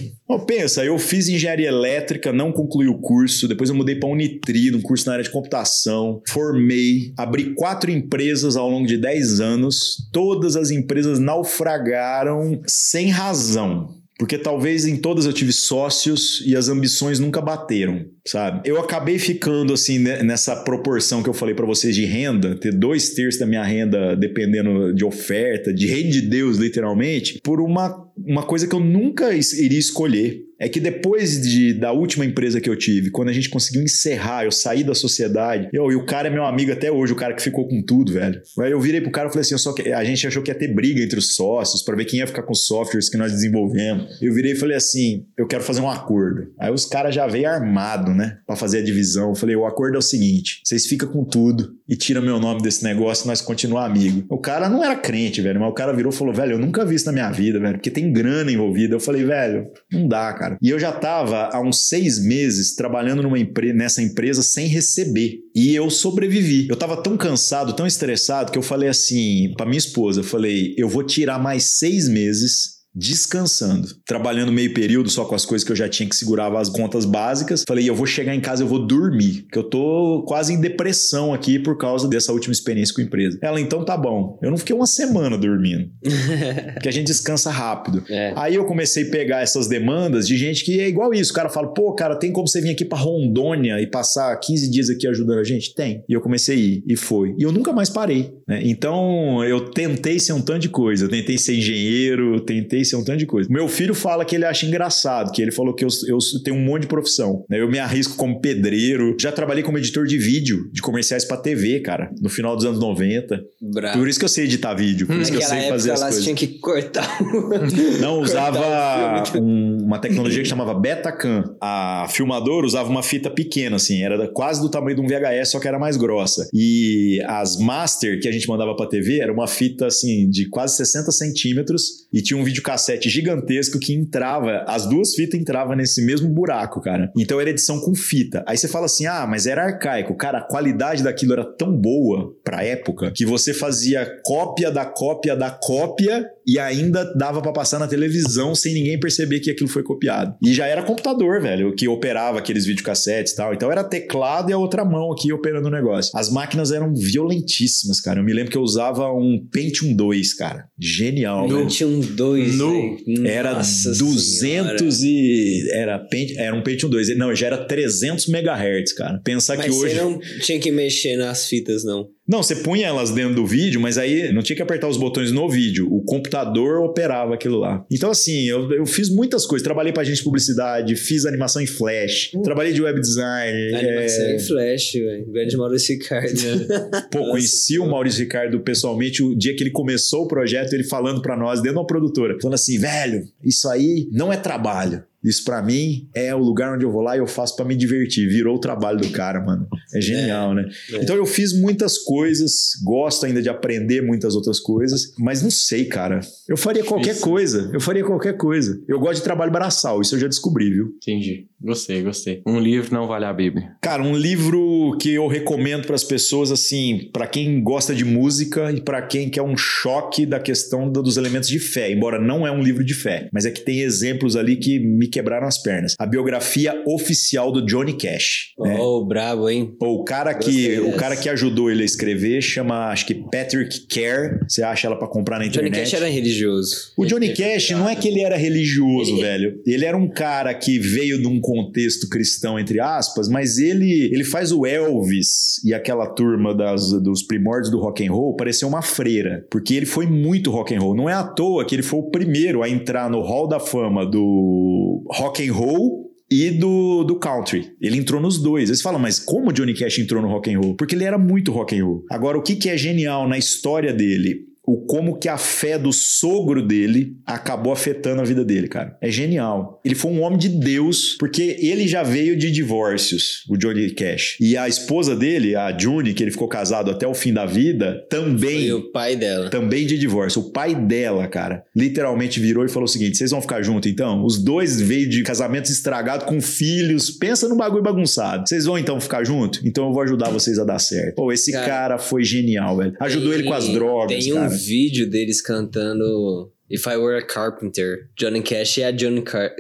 Pensa, eu fiz engenharia elétrica, não concluí o curso, depois eu mudei para Unitri, um curso na área de computação, formei, abri quatro empresas ao longo de 10 anos, todas as empresas naufragaram sem razão. Porque talvez em todas eu tive sócios e as ambições nunca bateram sabe? Eu acabei ficando assim nessa proporção que eu falei para vocês de renda, ter dois terços da minha renda dependendo de oferta, de reino de Deus, literalmente, por uma, uma coisa que eu nunca iria escolher. É que depois de, da última empresa que eu tive, quando a gente conseguiu encerrar, eu saí da sociedade, eu, e o cara é meu amigo até hoje, o cara que ficou com tudo, velho. Aí eu virei pro cara e falei assim: eu só que, a gente achou que ia ter briga entre os sócios para ver quem ia ficar com os softwares que nós desenvolvemos. Eu virei e falei assim: eu quero fazer um acordo. Aí os caras já veio armado, né? Para fazer a divisão. Eu falei: o acordo é o seguinte: vocês ficam com tudo e tira meu nome desse negócio e nós continuamos amigo. O cara não era crente, velho, mas o cara virou e falou: velho, eu nunca vi isso na minha vida, velho, porque tem grana envolvida. Eu falei: velho, não dá, cara. E eu já tava há uns seis meses trabalhando numa empre nessa empresa sem receber. E eu sobrevivi. Eu tava tão cansado, tão estressado, que eu falei assim para minha esposa: eu falei, eu vou tirar mais seis meses descansando, trabalhando meio período só com as coisas que eu já tinha que segurava as contas básicas. Falei, eu vou chegar em casa, eu vou dormir, que eu tô quase em depressão aqui por causa dessa última experiência com a empresa. Ela, então tá bom. Eu não fiquei uma semana dormindo, porque a gente descansa rápido. É. Aí eu comecei a pegar essas demandas de gente que é igual isso. O cara fala, pô, cara, tem como você vir aqui para Rondônia e passar 15 dias aqui ajudando a gente? Tem. E eu comecei a ir, e foi. E eu nunca mais parei. Né? Então eu tentei ser um tanto de coisa. Eu tentei ser engenheiro, tentei ser um tanto de coisa. Meu filho fala que ele acha engraçado, que ele falou que eu, eu tenho um monte de profissão. Né? Eu me arrisco como pedreiro. Já trabalhei como editor de vídeo, de comerciais para TV, cara, no final dos anos 90. Bravo. Por isso que eu sei editar vídeo, por hum, isso que eu sei fazer as coisas. tinha que cortar. Não, usava um, uma tecnologia que chamava Betacam. A filmadora usava uma fita pequena, assim, era quase do tamanho de um VHS, só que era mais grossa. E as Master que a gente mandava pra TV era uma fita, assim, de quase 60 centímetros e tinha um videocassete gigantesco que entrava, as duas fitas entravam nesse mesmo buraco, cara. Então era edição com fita. Aí você fala assim, ah, mas era arcaico. Cara, a qualidade daquilo era tão boa pra época que você fazia cópia da cópia da cópia e ainda dava para passar na televisão sem ninguém perceber que aquilo foi copiado. E já era computador, velho, que operava aqueles videocassetes e tal. Então era teclado e a outra mão aqui operando o negócio. As máquinas eram violentíssimas, cara. Eu me lembro que eu usava um Pentium 2, cara. Genial, velho. Pentium 2, no, Era Nossa 200 senhora. e... Era, era um Pentium 2. Não, já era 300 MHz, cara. Pensar Mas que hoje... você não tinha que mexer nas fitas, não. Não, você punha elas dentro do vídeo, mas aí não tinha que apertar os botões no vídeo. O computador operava aquilo lá. Então, assim, eu, eu fiz muitas coisas. Trabalhei pra agência de publicidade, fiz animação em Flash, uh. trabalhei de web design. Animação é... em Flash, velho. Grande Maurício Ricardo. É. Pô, Nossa, conheci pô. o Maurício Ricardo pessoalmente o dia que ele começou o projeto, ele falando para nós, dentro de uma produtora, falando assim, velho, isso aí não é trabalho. Isso para mim é o lugar onde eu vou lá e eu faço para me divertir. Virou o trabalho do cara, mano. É genial, é, né? É. Então eu fiz muitas coisas, gosto ainda de aprender muitas outras coisas, mas não sei, cara. Eu faria qualquer coisa. Eu faria qualquer coisa. Eu gosto de trabalho braçal, isso eu já descobri, viu? Entendi. Gostei, gostei. Um livro não vale a Bíblia. Cara, um livro que eu recomendo para as pessoas, assim, para quem gosta de música e para quem quer um choque da questão dos elementos de fé, embora não é um livro de fé, mas é que tem exemplos ali que me quebraram as pernas. A biografia oficial do Johnny Cash. Né? Oh, brabo, hein? O cara que o cara que ajudou ele a escrever chama, acho que Patrick Care. Você acha ela para comprar na internet? Johnny Cash era religioso. O Johnny Cash não é que ele era religioso, ele... velho. Ele era um cara que veio de um contexto cristão, entre aspas, mas ele, ele faz o Elvis e aquela turma das, dos primórdios do rock and roll parecer uma freira, porque ele foi muito rock and roll. Não é à toa que ele foi o primeiro a entrar no Hall da Fama do rock and roll e do, do country. Ele entrou nos dois. Eles falam, mas como Johnny Cash entrou no rock and roll? Porque ele era muito rock and roll. Agora, o que, que é genial na história dele? O como que a fé do sogro dele acabou afetando a vida dele, cara. É genial. Ele foi um homem de Deus, porque ele já veio de divórcios, o Johnny Cash. E a esposa dele, a June, que ele ficou casado até o fim da vida, também. Foi o pai dela. Também de divórcio. O pai dela, cara, literalmente virou e falou o seguinte: vocês vão ficar juntos então? Os dois veio de casamentos estragados com filhos. Pensa no bagulho bagunçado. Vocês vão então ficar juntos? Então eu vou ajudar vocês a dar certo. Pô, esse cara, cara foi genial, velho. Ajudou tem, ele com as drogas. Tem um vídeo deles cantando If I Were a Carpenter. Johnny Cash e a Johnny Car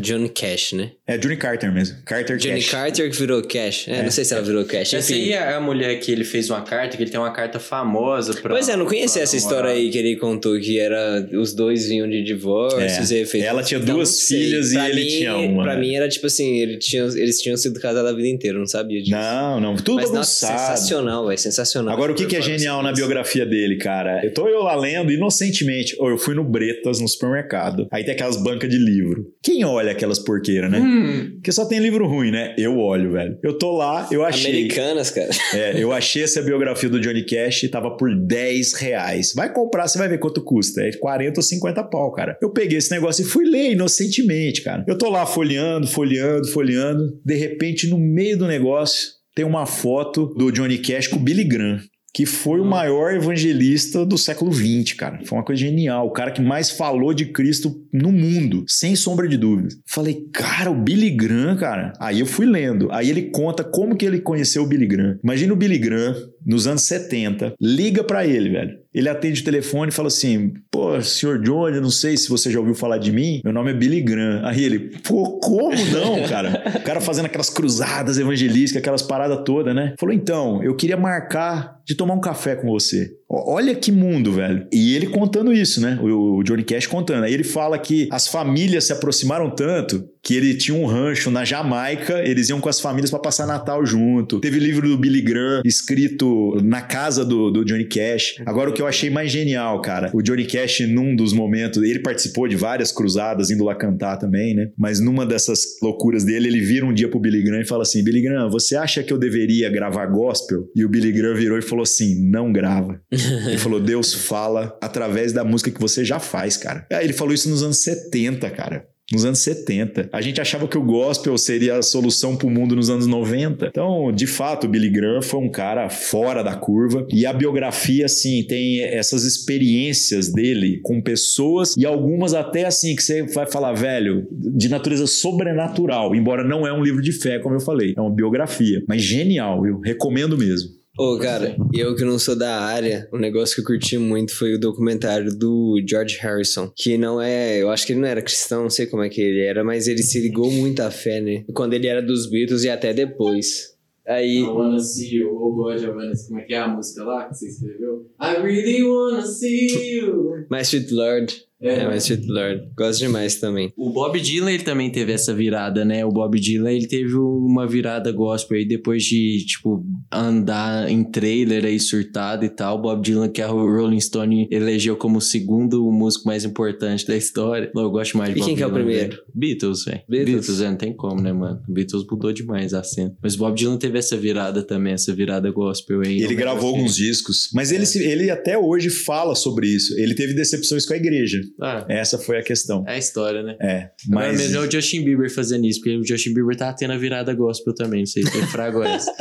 Johnny Cash, né? É Johnny Carter mesmo. Carter Johnny Cash. Carter que virou Cash. É, é, não sei se ela virou Cash. Essa aí é a mulher que ele fez uma carta, que ele tem uma carta famosa pra. Pois é, não conhecia essa história aí que ele contou que era. Os dois vinham de divórcios. É. Fez... Ela tinha então, duas filhas e ele mim, tinha uma. Pra né? mim era tipo assim, ele tinha, eles tinham sido casados a vida inteira, não sabia disso. Não, não. Tudo Mas, bagunçado. Nossa, sensacional, velho. Sensacional. Agora, o que, que é genial na biografia dele, cara? Eu tô eu lá lendo inocentemente. Ou eu fui no Bretas, no supermercado. Aí tem aquelas bancas de livro. Quem olha aquelas porqueiras, né? Hum. Porque só tem livro ruim, né? Eu olho, velho. Eu tô lá, eu achei. Americanas, cara. É, eu achei essa biografia do Johnny Cash e tava por 10 reais. Vai comprar, você vai ver quanto custa. É 40 ou 50 pau, cara. Eu peguei esse negócio e fui ler inocentemente, cara. Eu tô lá folheando, folheando, folheando. De repente, no meio do negócio, tem uma foto do Johnny Cash com o Billy Graham que foi o maior evangelista do século XX, cara. Foi uma coisa genial. O cara que mais falou de Cristo no mundo, sem sombra de dúvidas. Falei, cara, o Billy Graham, cara. Aí eu fui lendo. Aí ele conta como que ele conheceu o Billy Graham. Imagina o Billy Graham, nos anos 70, liga para ele, velho. Ele atende o telefone e fala assim: pô, senhor Johnny, não sei se você já ouviu falar de mim, meu nome é Billy Graham. Aí ele, pô, como não, cara? O cara fazendo aquelas cruzadas evangelísticas, aquelas paradas todas, né? Falou, então, eu queria marcar de tomar um café com você. Olha que mundo, velho. E ele contando isso, né? O Johnny Cash contando. Aí ele fala que as famílias se aproximaram tanto que ele tinha um rancho na Jamaica, eles iam com as famílias para passar Natal junto. Teve livro do Billy Graham escrito na casa do, do Johnny Cash. Agora, o que eu achei mais genial, cara, o Johnny Cash, num dos momentos, ele participou de várias cruzadas, indo lá cantar também, né? Mas numa dessas loucuras dele, ele vira um dia pro Billy Graham e fala assim: Billy Graham, você acha que eu deveria gravar gospel? E o Billy Graham virou e falou assim: não grava. ele falou: Deus fala através da música que você já faz, cara. Aí ele falou isso nos anos 70, cara nos anos 70. A gente achava que o gospel seria a solução para o mundo nos anos 90. Então, de fato, o Billy Graham foi um cara fora da curva e a biografia, assim, tem essas experiências dele com pessoas e algumas até assim que você vai falar, velho, de natureza sobrenatural, embora não é um livro de fé, como eu falei, é uma biografia, mas genial, eu recomendo mesmo. Ô, oh, cara, eu que não sou da área, um negócio que eu curti muito foi o documentário do George Harrison, que não é, eu acho que ele não era cristão, não sei como é que ele era, mas ele se ligou muito à fé, né? Quando ele era dos Beatles e até depois. Aí. I wanna see you, oh God, I wanna see. Como é que é a música lá que você escreveu? I really wanna see you. My Sweet Lord. É, é mas Sweet Lord. Gosto demais também. O Bob Dylan, ele também teve essa virada, né? O Bob Dylan, ele teve uma virada gospel aí depois de, tipo, andar em trailer aí surtado e tal. O Bob Dylan, que a Rolling Stone elegeu como o segundo músico mais importante da história. Eu gosto mais de Bob E quem Dylan, que é o primeiro? Véio. Beatles, velho. Beatles. Beatles, é, não tem como, né, mano? Beatles mudou demais a cena. Mas Bob Dylan teve essa virada também, essa virada gospel aí. Ele gravou assim. alguns discos, mas ele, ele até hoje fala sobre isso. Ele teve decepções com a igreja. Ah. Essa foi a questão. É a história, né? É. Mas... Agora mesmo é o Justin Bieber fazendo isso, porque o Justin Bieber tá tendo a virada gospel também, não sei se é frago essa.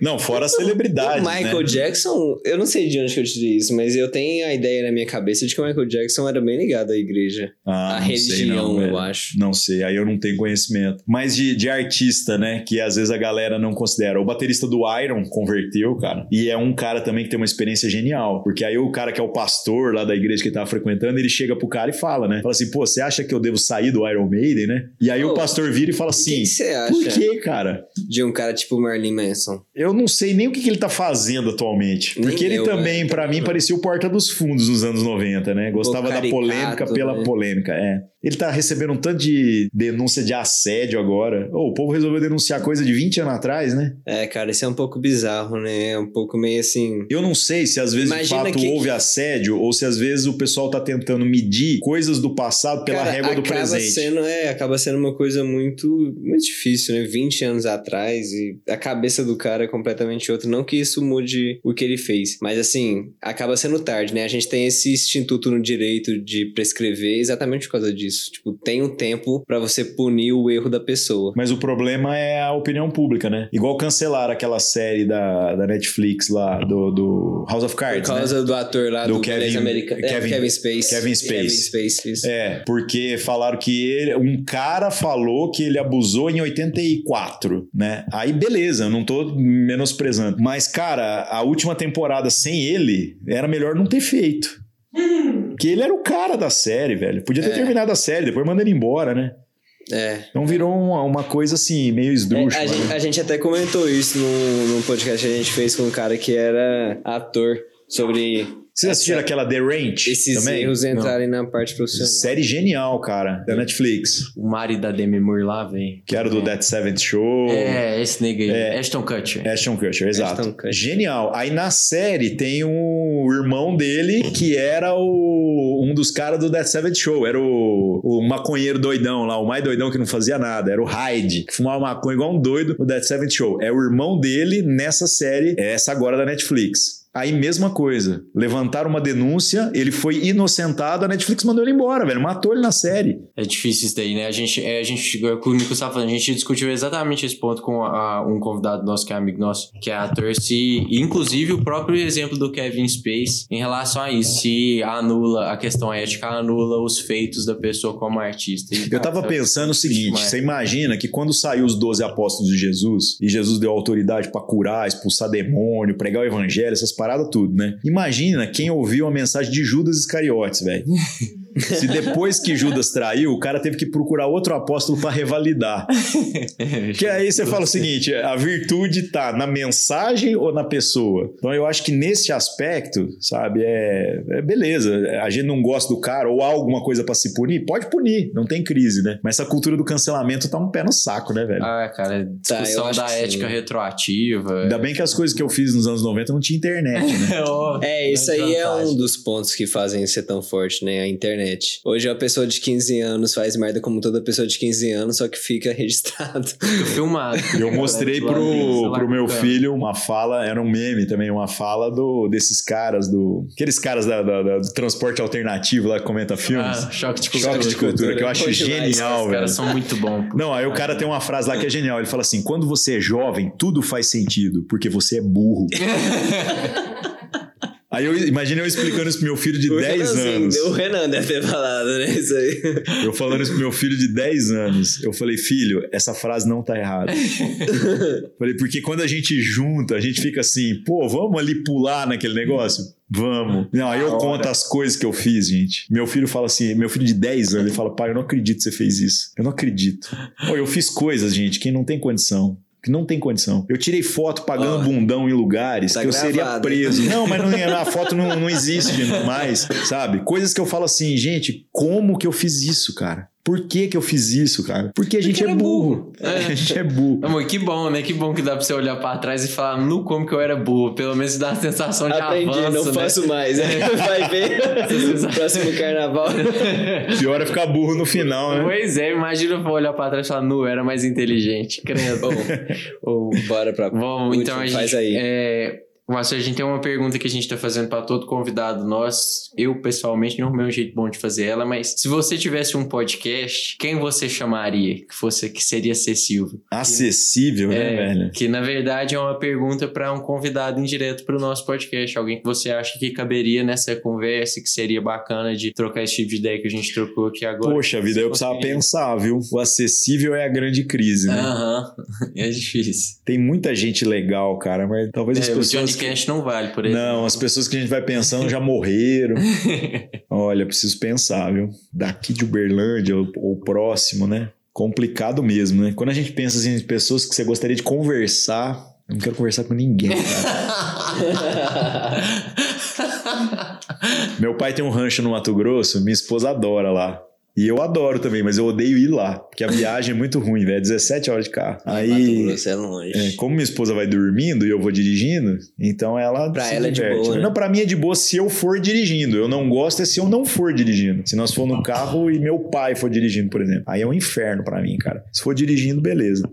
não, fora a celebridade. O Michael né? Jackson, eu não sei de onde que eu tirei isso, mas eu tenho a ideia na minha cabeça de que o Michael Jackson era bem ligado à igreja. Ah, à religião, sei não, eu acho. Não sei, aí eu não tenho conhecimento. Mas de, de artista, né? Que às vezes a galera não considera. O baterista do Iron converteu, cara. E é um cara também que tem uma experiência genial. Porque aí o cara que é o pastor lá da igreja que ele tava frequentando, ele chega pro cara e fala, né? Fala assim, pô, você acha que eu devo sair do Iron Maiden, né? E aí o pastor vira e fala assim, que que por que, cara? De um cara tipo Marlene Manson. Eu não sei nem o que, que ele tá fazendo atualmente. Porque nem ele eu, também, para mim, parecia o porta dos fundos nos anos 90, né? Gostava da polêmica pela né? polêmica, é. Ele tá recebendo um tanto de denúncia de assédio agora. Oh, o povo resolveu denunciar coisa de 20 anos atrás, né? É, cara, isso é um pouco bizarro, né? É um pouco meio assim. Eu não sei se às vezes Imagina de fato que... houve assédio ou se às vezes o pessoal tá tentando medir coisas do passado pela cara, régua do presente. Sendo, é, acaba sendo uma coisa muito, muito difícil, né? 20 anos atrás e a cabeça do cara é completamente outra. Não que isso mude o que ele fez, mas assim, acaba sendo tarde, né? A gente tem esse instituto no direito de prescrever exatamente por causa disso disso. Tipo, tem um tempo para você punir o erro da pessoa. Mas o problema é a opinião pública, né? Igual cancelar aquela série da, da Netflix lá, do, do House of Cards. Por causa né? do ator lá do, do Kevin, americano. Kevin, é, Kevin Space. Kevin Space. Kevin Space isso. É, porque falaram que ele, um cara falou que ele abusou em 84, né? Aí beleza, eu não tô menosprezando. Mas, cara, a última temporada sem ele era melhor não ter feito. Porque ele era o cara da série, velho. Podia ter é. terminado a série, depois manda ele embora, né? É. Então virou uma, uma coisa assim, meio esdrúxula. É, a, gente, né? a, gente, até comentou isso num, num podcast que a gente fez com um cara que era ator sobre vocês assistiram aquela The Ranch? Esses também? erros entrarem Não. na parte profissional. Série genial, cara, da Netflix. O Mari da Demi Moore lá, vem. Que era é. do Dead Seventh Show. É, esse nega aí. É. Ashton Kutcher. Ashton Kutcher, exato. Ashton Kutcher. Genial. Aí na série tem o irmão dele, que era o, um dos caras do Dead Seventh Show. Era o, o maconheiro doidão lá, o mais doidão que não fazia nada. Era o Hyde, que fumava maconha igual um doido no Dead Seventh Show. É o irmão dele nessa série, essa agora da Netflix. Aí, mesma coisa. Levantaram uma denúncia, ele foi inocentado, a Netflix mandou ele embora, velho. Matou ele na série. É difícil isso daí, né? A gente, é, a gente com o Nico estava falando, a gente discutiu exatamente esse ponto com a, um convidado nosso, que é amigo nosso, que é ator, se, inclusive o próprio exemplo do Kevin Space em relação a isso, se anula a questão ética, anula os feitos da pessoa como artista. E, Eu tava pensando o seguinte: você imagina que quando saiu os 12 apóstolos de Jesus, e Jesus deu autoridade para curar, expulsar demônio, pregar o evangelho, essas paradas tudo, né? Imagina quem ouviu a mensagem de Judas Iscariotes, velho. Se depois que Judas traiu, o cara teve que procurar outro apóstolo para revalidar. que aí você fala o seguinte: a virtude tá na mensagem ou na pessoa? Então eu acho que nesse aspecto, sabe, é, é beleza. A gente não gosta do cara ou há alguma coisa para se punir, pode punir, não tem crise, né? Mas essa cultura do cancelamento tá um pé no saco, né, velho? Ah, cara, tá, discussão tá, da ética sim. retroativa. Ainda bem que as coisas que eu fiz nos anos 90 não tinha internet, né? é, isso aí é um dos pontos que fazem ser tão forte, né? A internet internet. Hoje uma pessoa de 15 anos faz merda como toda pessoa de 15 anos, só que fica registrado. Filmado. Eu mostrei pro, pro meu filho uma fala, era um meme também, uma fala do, desses caras, do aqueles caras da, da, da do transporte alternativo lá que comenta filmes. Ah, choque de cultura. Choque de cultura, que eu acho genial, velho. Os caras são muito bons. Não, aí o cara tem uma frase lá que é genial. Ele fala assim: quando você é jovem, tudo faz sentido, porque você é burro. Aí eu imagina eu explicando isso pro meu filho de o 10 anos. O Renan deve ter falado, né? Isso aí. Eu falando isso pro meu filho de 10 anos. Eu falei, filho, essa frase não tá errada. falei, porque quando a gente junta, a gente fica assim, pô, vamos ali pular naquele negócio? Vamos. Não, aí eu conto as coisas que eu fiz, gente. Meu filho fala assim, meu filho de 10 anos, ele fala, pai, eu não acredito que você fez isso. Eu não acredito. Pô, eu fiz coisas, gente, que não tem condição que não tem condição. Eu tirei foto pagando oh, bundão em lugares tá que eu gravado. seria preso. Não, mas não, a foto não, não existe mais, sabe? Coisas que eu falo assim, gente, como que eu fiz isso, cara? Por que que eu fiz isso, cara? Porque a gente Porque é burro. burro. É. A gente é burro. Amor, que bom, né? Que bom que dá pra você olhar pra trás e falar, no como que eu era burro. Pelo menos dá a sensação de Aprendi, avanço, não né? faço mais. Né? Vai ver próximo carnaval. Pior é ficar burro no final, né? Pois é, imagina eu olhar pra trás e falar, nu, era mais inteligente. Credo. Ou, bora pra... Bom, então a gente... Faz aí. É Márcio, a gente tem uma pergunta que a gente está fazendo para todo convidado. Nós, eu pessoalmente, não é meu jeito bom de fazer ela, mas se você tivesse um podcast, quem você chamaria que fosse que seria acessível? Acessível, que, né, é, velho? Que na verdade é uma pergunta para um convidado indireto para o nosso podcast. Alguém que você acha que caberia nessa conversa, que seria bacana de trocar esse tipo de ideia que a gente trocou aqui agora. Poxa vida, eu precisava pensar, viu? O acessível é a grande crise, né? Aham, é difícil. Tem muita gente legal, cara, mas talvez é, as pessoas podcast não vale, por exemplo. Não, as pessoas que a gente vai pensando já morreram. Olha, preciso pensar, viu? Daqui de Uberlândia ou, ou próximo, né? Complicado mesmo, né? Quando a gente pensa assim, em pessoas que você gostaria de conversar, eu não quero conversar com ninguém, cara. Meu pai tem um rancho no Mato Grosso, minha esposa adora lá. E eu adoro também, mas eu odeio ir lá, porque a viagem é muito ruim, velho. 17 horas de carro. Aí. É longe. É, como minha esposa vai dormindo e eu vou dirigindo, então ela. Pra ela diverte. é de boa. Né? Não, pra mim é de boa se eu for dirigindo. Eu não gosto é se eu não for dirigindo. Se nós for no carro e meu pai for dirigindo, por exemplo. Aí é um inferno para mim, cara. Se for dirigindo, beleza.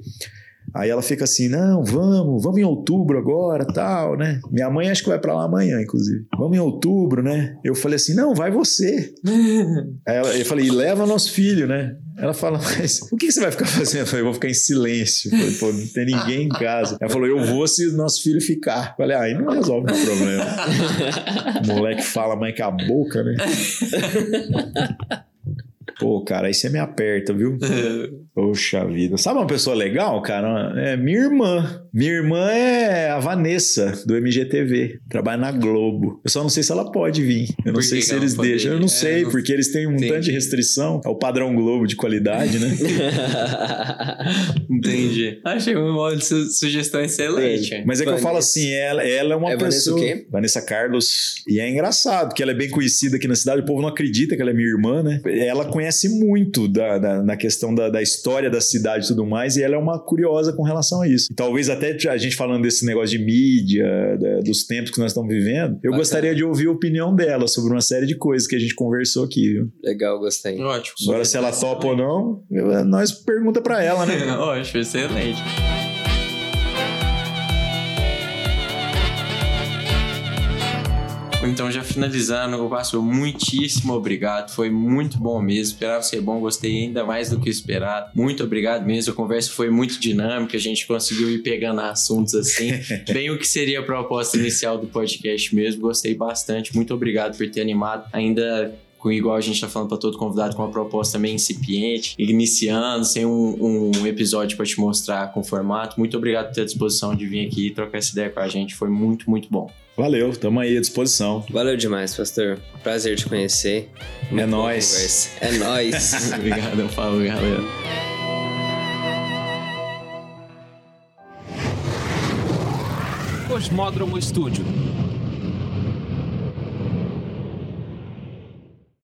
Aí ela fica assim, não, vamos, vamos em outubro agora, tal, né? Minha mãe acho que vai para lá amanhã, inclusive. Vamos em outubro, né? Eu falei assim, não, vai você. Aí ela, eu falei, leva nosso filho, né? Ela fala, mas o que você vai ficar fazendo? Eu falei, vou ficar em silêncio. Eu falei, pô, não tem ninguém em casa. Ela falou, eu vou se o nosso filho ficar. Eu falei, ah, aí não resolve o problema. o moleque fala mais que a boca, né? Pô, cara, aí você me aperta, viu? Poxa vida. Sabe uma pessoa legal, cara? É minha irmã. Minha irmã é a Vanessa, do MGTV. Trabalha na Globo. Eu só não sei se ela pode vir. Eu não sei se eles deixam. Eu não é, sei, não... porque eles têm um Entendi. tanto de restrição. É o padrão Globo de qualidade, né? Entendi. Achei uma sugestão excelente. É. Mas é que Vanessa. eu falo assim, ela, ela é uma é pessoa... Vanessa o quê? Vanessa Carlos. E é engraçado, que ela é bem conhecida aqui na cidade. O povo não acredita que ela é minha irmã, né? Ela conhece muito da, da na questão da, da história história da cidade e tudo mais, e ela é uma curiosa com relação a isso. E talvez até a gente falando desse negócio de mídia, da, dos tempos que nós estamos vivendo, eu Bacana. gostaria de ouvir a opinião dela sobre uma série de coisas que a gente conversou aqui, viu? Legal, gostei. Ótimo. Agora, se ela topa ou não, nós pergunta para ela, né? Ótimo, excelente. Então, já finalizando, eu passo muitíssimo obrigado. Foi muito bom mesmo. Esperava ser bom, gostei ainda mais do que esperado. Muito obrigado mesmo. A conversa foi muito dinâmica, a gente conseguiu ir pegando assuntos assim. bem o que seria a proposta inicial do podcast mesmo. Gostei bastante. Muito obrigado por ter animado. Ainda com igual a gente tá falando para todo convidado, com uma proposta meio incipiente, iniciando, sem um, um episódio para te mostrar com formato. Muito obrigado por ter a disposição de vir aqui e trocar essa ideia com a gente. Foi muito, muito bom. Valeu, tamo aí à disposição. Valeu demais, pastor. Prazer te conhecer. Muito é nóis. É nóis. Obrigado, falou, galera. Cosmódromo Estúdio